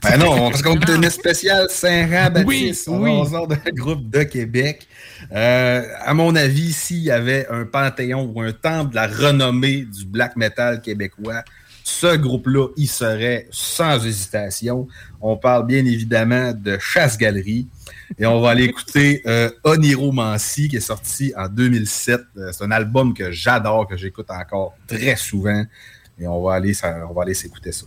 Speaker 14: Ben non, parce qu'on tenait spécial Saint-Jean-Baptiste.
Speaker 3: Oui,
Speaker 14: on,
Speaker 3: oui.
Speaker 14: on sort d'un groupe de Québec. Euh, à mon avis, s'il y avait un panthéon ou un temple de la renommée du black metal québécois, ce groupe-là, il serait sans hésitation. On parle bien évidemment de Chasse-Galerie. Et on va aller écouter euh, Oniromancy, qui est sorti en 2007. Euh, C'est un album que j'adore, que j'écoute encore très souvent. Et on va aller, on va aller s'écouter ça.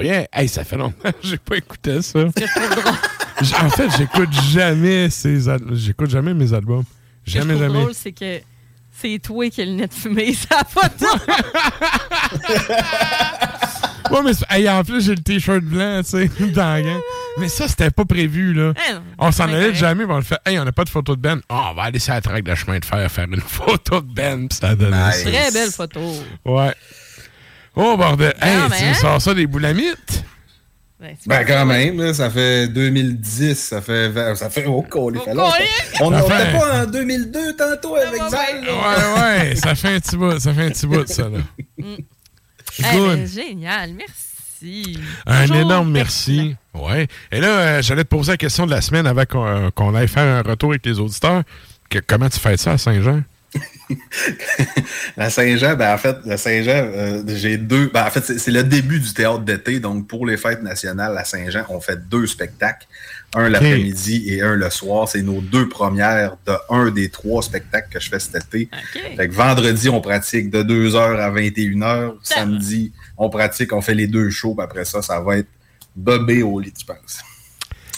Speaker 3: Oh yeah! Hey, ça fait longtemps que j'ai pas écouté ça. En fait, j'écoute jamais ces al- j'écoute jamais mes albums.
Speaker 2: Ce que
Speaker 3: Jamais,
Speaker 2: je
Speaker 3: jamais.
Speaker 2: drôle, c'est que c'est toi qui as le nez de fumée, ça photo.
Speaker 3: Ouais, mais c'est- hey, en plus, j'ai le t-shirt blanc, tu sais, dans la gang. Mais ça, c'était pas prévu, là.
Speaker 2: Eh non,
Speaker 3: on s'en
Speaker 2: c'est
Speaker 3: allait
Speaker 2: correct.
Speaker 3: jamais, mais on le fait. Hey, on n'a pas de photo de Ben. Ah, on va aller sur la traque de chemin de fer faire une photo de Ben, pis ça a donné ça.
Speaker 2: Très belle photo.
Speaker 3: Ouais. Oh, bordel. Hey,
Speaker 2: Non,
Speaker 3: tu me sors ça des boulamites?
Speaker 14: Ben
Speaker 2: pas-
Speaker 14: quand même, là, ça fait 2010, ça fait... Ça fait... Oh, cool, il fait longtemps. On n'était
Speaker 3: fait-
Speaker 14: pas en 2002 tantôt avec Zal.
Speaker 3: Ouais, ouais, ça fait un petit bout, ça fait un petit bout, ça, là.
Speaker 2: Eh,
Speaker 3: Good.
Speaker 2: ben, génial, merci.
Speaker 3: Un énorme merci. Ouais. Et là, euh, j'allais te poser la question de la semaine avant qu'on euh, qu'on aille faire un retour avec les auditeurs. Que- comment tu fais ça à Saint-Jean?
Speaker 14: la Saint-Jean, ben en fait, la Saint-Jean, euh, j'ai deux. Ben en fait, c'est le début du théâtre d'été. Donc, pour les fêtes nationales, la Saint-Jean, on fait deux spectacles. Un l'après-midi et un le soir. C'est nos deux premières de un des trois spectacles que je fais cet été. Fait que vendredi, on pratique de 2h à 21h. Samedi, on pratique, on fait les deux shows. Puis après ça, ça va être bobé au lit, je pense.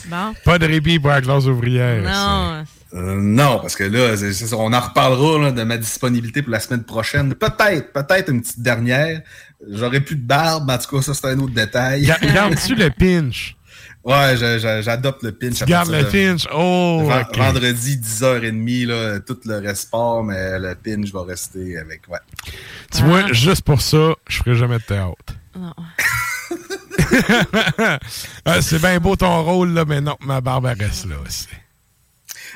Speaker 2: Bon.
Speaker 3: Pas de répit pour la classe ouvrière.
Speaker 2: Non.
Speaker 14: Euh, non, parce que là, on en reparlera là, de ma disponibilité pour la semaine prochaine. Peut-être, peut-être une petite dernière. J'aurais plus de barbe, mais en tout cas, ça, c'est un autre détail.
Speaker 3: Ga- Gardes-tu le pinch?
Speaker 14: Ouais, j'adopte le pinch.
Speaker 3: Tu
Speaker 14: à
Speaker 3: gardes
Speaker 14: partir
Speaker 3: le
Speaker 14: de-
Speaker 3: pinch? Oh.
Speaker 14: Vendredi, 10h30, là, tout le reste part, mais le pinch va rester avec, ouais.
Speaker 3: Tu vois, juste pour ça, je ferai jamais de théâtre.
Speaker 2: Non.
Speaker 3: Ah, c'est bien beau ton rôle, là, mais non, ma barbe reste là aussi.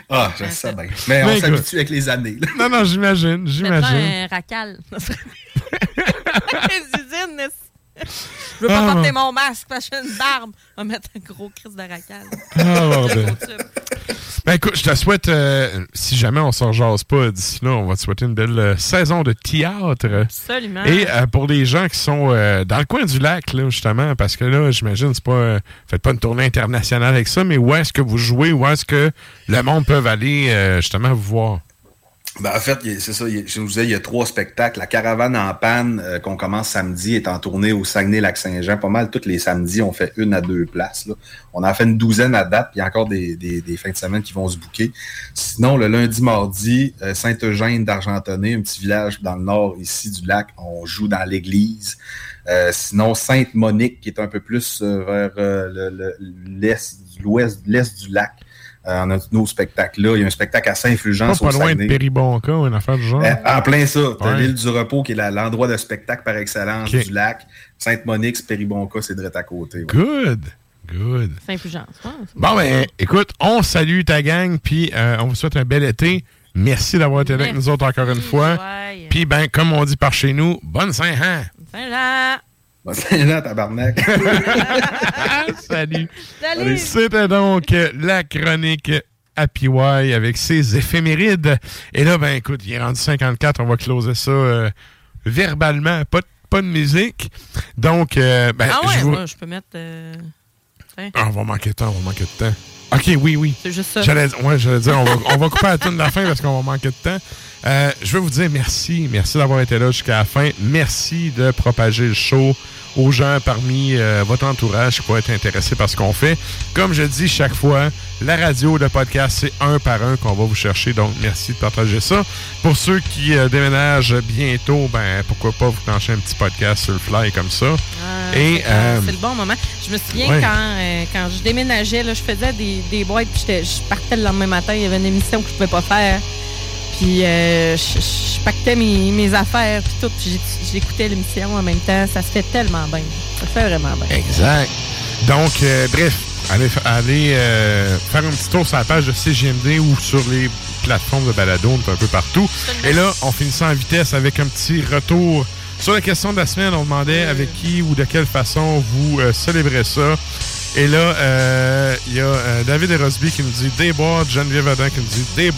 Speaker 14: Ah, je sais bien. Mais on
Speaker 3: Mais
Speaker 14: s'habitue avec les années. là.
Speaker 3: Non, non, j'imagine, j'imagine.
Speaker 2: un racal. Les usines, est- Je veux pas
Speaker 3: Ah,
Speaker 2: porter mon masque parce que j'ai une barbe. On va mettre un gros crise de racal.
Speaker 3: Ah, bordel. Ben écoute, je te souhaite, euh, si jamais on s'en jase pas d'ici là, on va te souhaiter une belle euh, saison de théâtre.
Speaker 2: Absolument.
Speaker 3: Et euh, pour les gens qui sont euh, dans le coin du lac, là, justement, parce que là, j'imagine, c'est pas. euh, faites pas une tournée internationale avec ça, mais où est-ce que vous jouez, où est-ce que le monde peut aller euh, justement vous voir?
Speaker 14: Ben, en fait, c'est ça. Je vous disais, il y a trois spectacles. La caravane en panne euh, qu'on commence samedi est en tournée au Saguenay-Lac-Saint-Jean. Pas mal tous les samedis, on fait une à deux places. là. On en fait une douzaine à date, puis il y a encore des, des- des fins de semaine qui vont se bouquer. Sinon, le lundi, mardi, euh, Saint-Eugène d'Argentonnet, un petit village dans le nord ici du lac, on joue dans l'église. Euh, sinon, Sainte-Monique, qui est un peu plus euh, vers euh, le- le- l'ouest, l'est du lac. Euh, on a nos spectacles là. Il y a un spectacle à
Speaker 3: Pas,
Speaker 14: Saint-Fulgence
Speaker 3: pas
Speaker 14: au
Speaker 3: loin de. Péribonca une affaire du genre?
Speaker 14: Euh, en plein ça. T'as
Speaker 3: Ouais.
Speaker 14: l'île du repos qui est l'endroit de spectacle par excellence du lac. Sainte-Monique, Péribonca, c'est direct à côté. ouais.
Speaker 3: Good, good.
Speaker 2: Saint-Fulgence. ouais,
Speaker 3: Bon, ben, écoute, on salue ta gang, puis euh, on vous souhaite un bel été. Merci d'avoir été là avec nous autres encore une fois. Puis, ben, comme on dit par chez nous, bonne Saint-Jean!
Speaker 2: Saint-Jean.
Speaker 14: Bon, là, tabarnak.
Speaker 3: Salut!
Speaker 2: Salut.
Speaker 3: C'était donc la chronique Happy Why avec ses éphémérides. Et là, ben, écoute, il est rendu 54, on va closer ça euh, verbalement, pas de, pas de musique. Donc, euh, ben,
Speaker 2: ah ouais,
Speaker 3: je vous...
Speaker 2: moi, je peux mettre. euh, tiens.
Speaker 3: Ah, on va manquer de temps, on va manquer de temps. OK, oui, oui.
Speaker 2: C'est juste ça.
Speaker 3: J'allais, ouais, j'allais dire, on va, on va couper à la tune de la fin parce qu'on va manquer de temps. Euh, je veux vous dire merci. Merci d'avoir été là jusqu'à la fin. Merci de propager le show aux gens parmi euh, votre entourage qui pourraient être intéressés par ce qu'on fait. Comme je dis chaque fois, la radio, le podcast, c'est un par un qu'on va vous chercher. Donc, merci de partager ça. Pour ceux qui euh, déménagent bientôt, ben pourquoi pas vous clencher un petit podcast sur le fly comme ça.
Speaker 2: Ah,
Speaker 3: Et
Speaker 2: c'est-
Speaker 3: euh,
Speaker 2: c'est le bon moment. Je me souviens
Speaker 3: ouais.
Speaker 2: quand, euh, quand je déménageais, là, je faisais des, des boîtes, je partais le lendemain matin, il y avait une émission que je pouvais pas faire. Puis euh, je, pactais mes, affaires, puis tout, j'écoutais l'émission en même temps. Ça se fait tellement bien. Ça se fait vraiment bien.
Speaker 3: Exact. Donc, euh, bref, allez, allez euh, faire un petit tour sur la page de CGMD ou sur les plateformes de balado, un peu partout. Et là, on finit ça en vitesse avec un petit retour sur la question de la semaine. On demandait avec qui ou de quelle façon vous euh, célébrez ça. Et là, euh, il y a euh, David Erosby qui nous dit des boîtes, Geneviève Adam qui nous dit des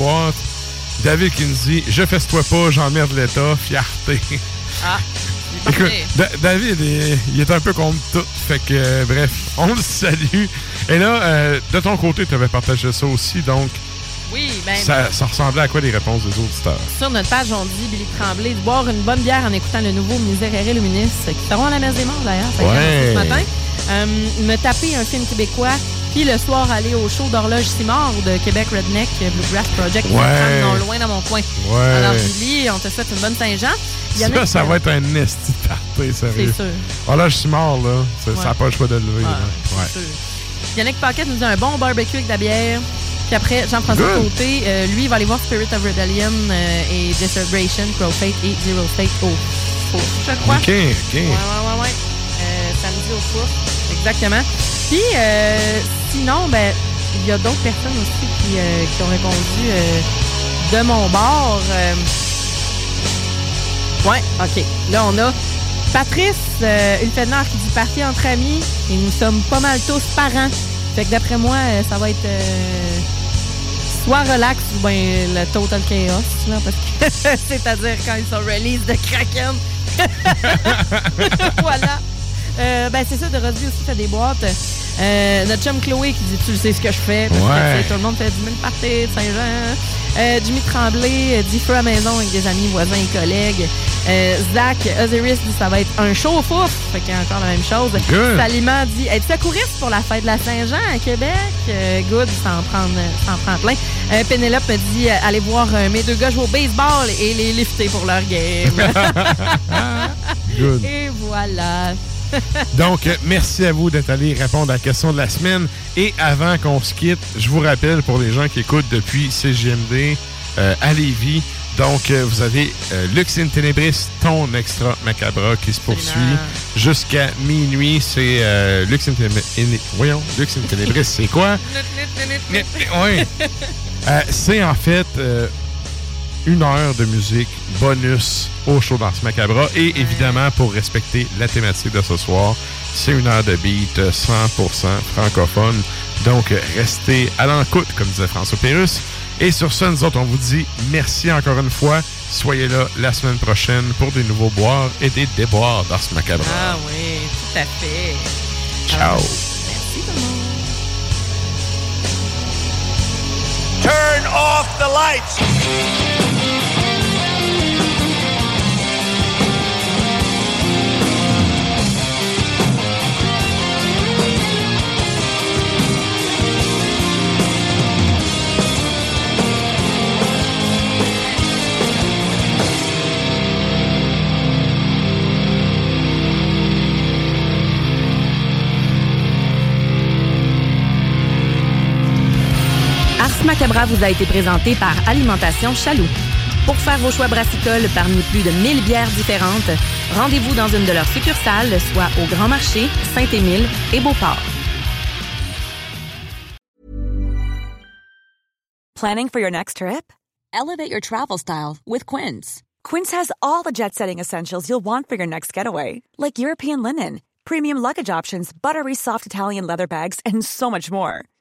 Speaker 3: David qui nous dit je fesse-toi pas, j'emmerde l'État, fierté.
Speaker 2: Ah,
Speaker 3: Écoute, Da- David, il, il est un peu contre tout. Fait que, euh, bref, on le salue. Et là, euh, de ton côté, tu avais partagé ça aussi. Donc,
Speaker 2: Oui, ben,
Speaker 3: ça, ça ressemblait à quoi les réponses des auditeurs?
Speaker 2: sur notre page, on dit Billy Tremblay de boire une bonne bière en écoutant le nouveau Miserere Luminis, qui seront à la messe des morts d'ailleurs.
Speaker 3: Ouais.
Speaker 2: ce matin. Euh, me taper un film québécois, puis le soir aller au show d'horloge Simard de Québec Redneck Bluegrass Project,
Speaker 3: Ouais.
Speaker 2: non loin dans mon coin.
Speaker 3: Ouais.
Speaker 2: Alors, Julie, on te souhaite une bonne Saint-Jean.
Speaker 3: Ça, va être un esti party, sérieux.
Speaker 2: C'est sûr.
Speaker 3: Là, suis mort, là. Ça n'a pas le choix de le lever. Là. Ouais.
Speaker 2: Yannick Paquette nous dit un bon barbecue avec de la bière. Puis après, Jean-François. Côté, euh, lui, il va aller voir Spirit of Rebellion euh, et Celebration, Crow Fate et Zero State au four, je crois.
Speaker 3: OK, OK.
Speaker 2: Ouais, ouais, ouais, ouais. Euh, samedi au four, exactement. Puis, euh, sinon, ben, il y a d'autres personnes aussi qui, euh, qui ont répondu euh, de mon bord. euh, Ouais, OK. Là, on a Patrice Ulfenard qui dit partie entre amis et nous sommes pas mal tous parents. Fait que d'après moi, ça va être soit relax ou ben le total chaos, parce que c'est-à-dire quand ils sont release de Kraken. voilà. Euh, ben, c'est ça, de Rosby aussi fait des boîtes. Euh, notre chum Chloé qui dit Tu sais ce que je fais. Parce que,
Speaker 3: Ouais.
Speaker 2: tout le monde fait 10 000 parties de Saint-Jean. Euh, Jimmy Tremblay euh, dit Feu à maison avec des amis, voisins et collègues. Euh, Zach Osiris dit Ça va être un show fouf. Fait qu'il y a encore la même chose.
Speaker 3: Good.
Speaker 2: Salima dit Es-tu secouriste pour la fête de la Saint-Jean à Québec Euh, Good, ça en prend, ça en prend plein. Euh, Pénélope me dit Allez voir mes deux gars jouer au baseball et les lifter pour leur game.
Speaker 3: Good.
Speaker 2: Et voilà.
Speaker 3: Donc, merci à vous d'être allés répondre à la question de la semaine. Et avant qu'on se quitte, je vous rappelle pour les gens qui écoutent depuis CGMD euh, à Lévis, donc euh, vous avez euh, Lux in Tenebris, ton extra macabra qui se poursuit jusqu'à minuit. C'est euh, Lux in Tenebris. Voyons, Lux in Tenebris, c'est quoi? Oui. Euh, c'est en fait une heure de musique bonus au show dans ce Macabra. Et évidemment, pour respecter la thématique de ce soir, c'est une heure de beat euh, 100% francophone. Donc, restez à l'encoute, comme disait François Pérus. Et sur ce, nous autres, on vous dit merci encore une fois. Soyez là la semaine prochaine pour des nouveaux boires et des déboires dans ce Macabra.
Speaker 2: Ah oui, tout à fait.
Speaker 3: Ciao.
Speaker 2: Merci tout le monde.
Speaker 13: Turn off the lights.
Speaker 8: Macabra vous a été présenté par Alimentation Chaloux. Pour faire vos choix brassicoles parmi plus de 1000 bières différentes, rendez-vous dans une de leurs succursales, soit au Grand Marché, Saint-Émile et Beauport.
Speaker 15: Planning for your next trip? Elevate your travel style with Quince. Quince has all the jet setting essentials you'll want for your next getaway, like European linen, premium luggage options, buttery soft Italian leather bags, and so much more.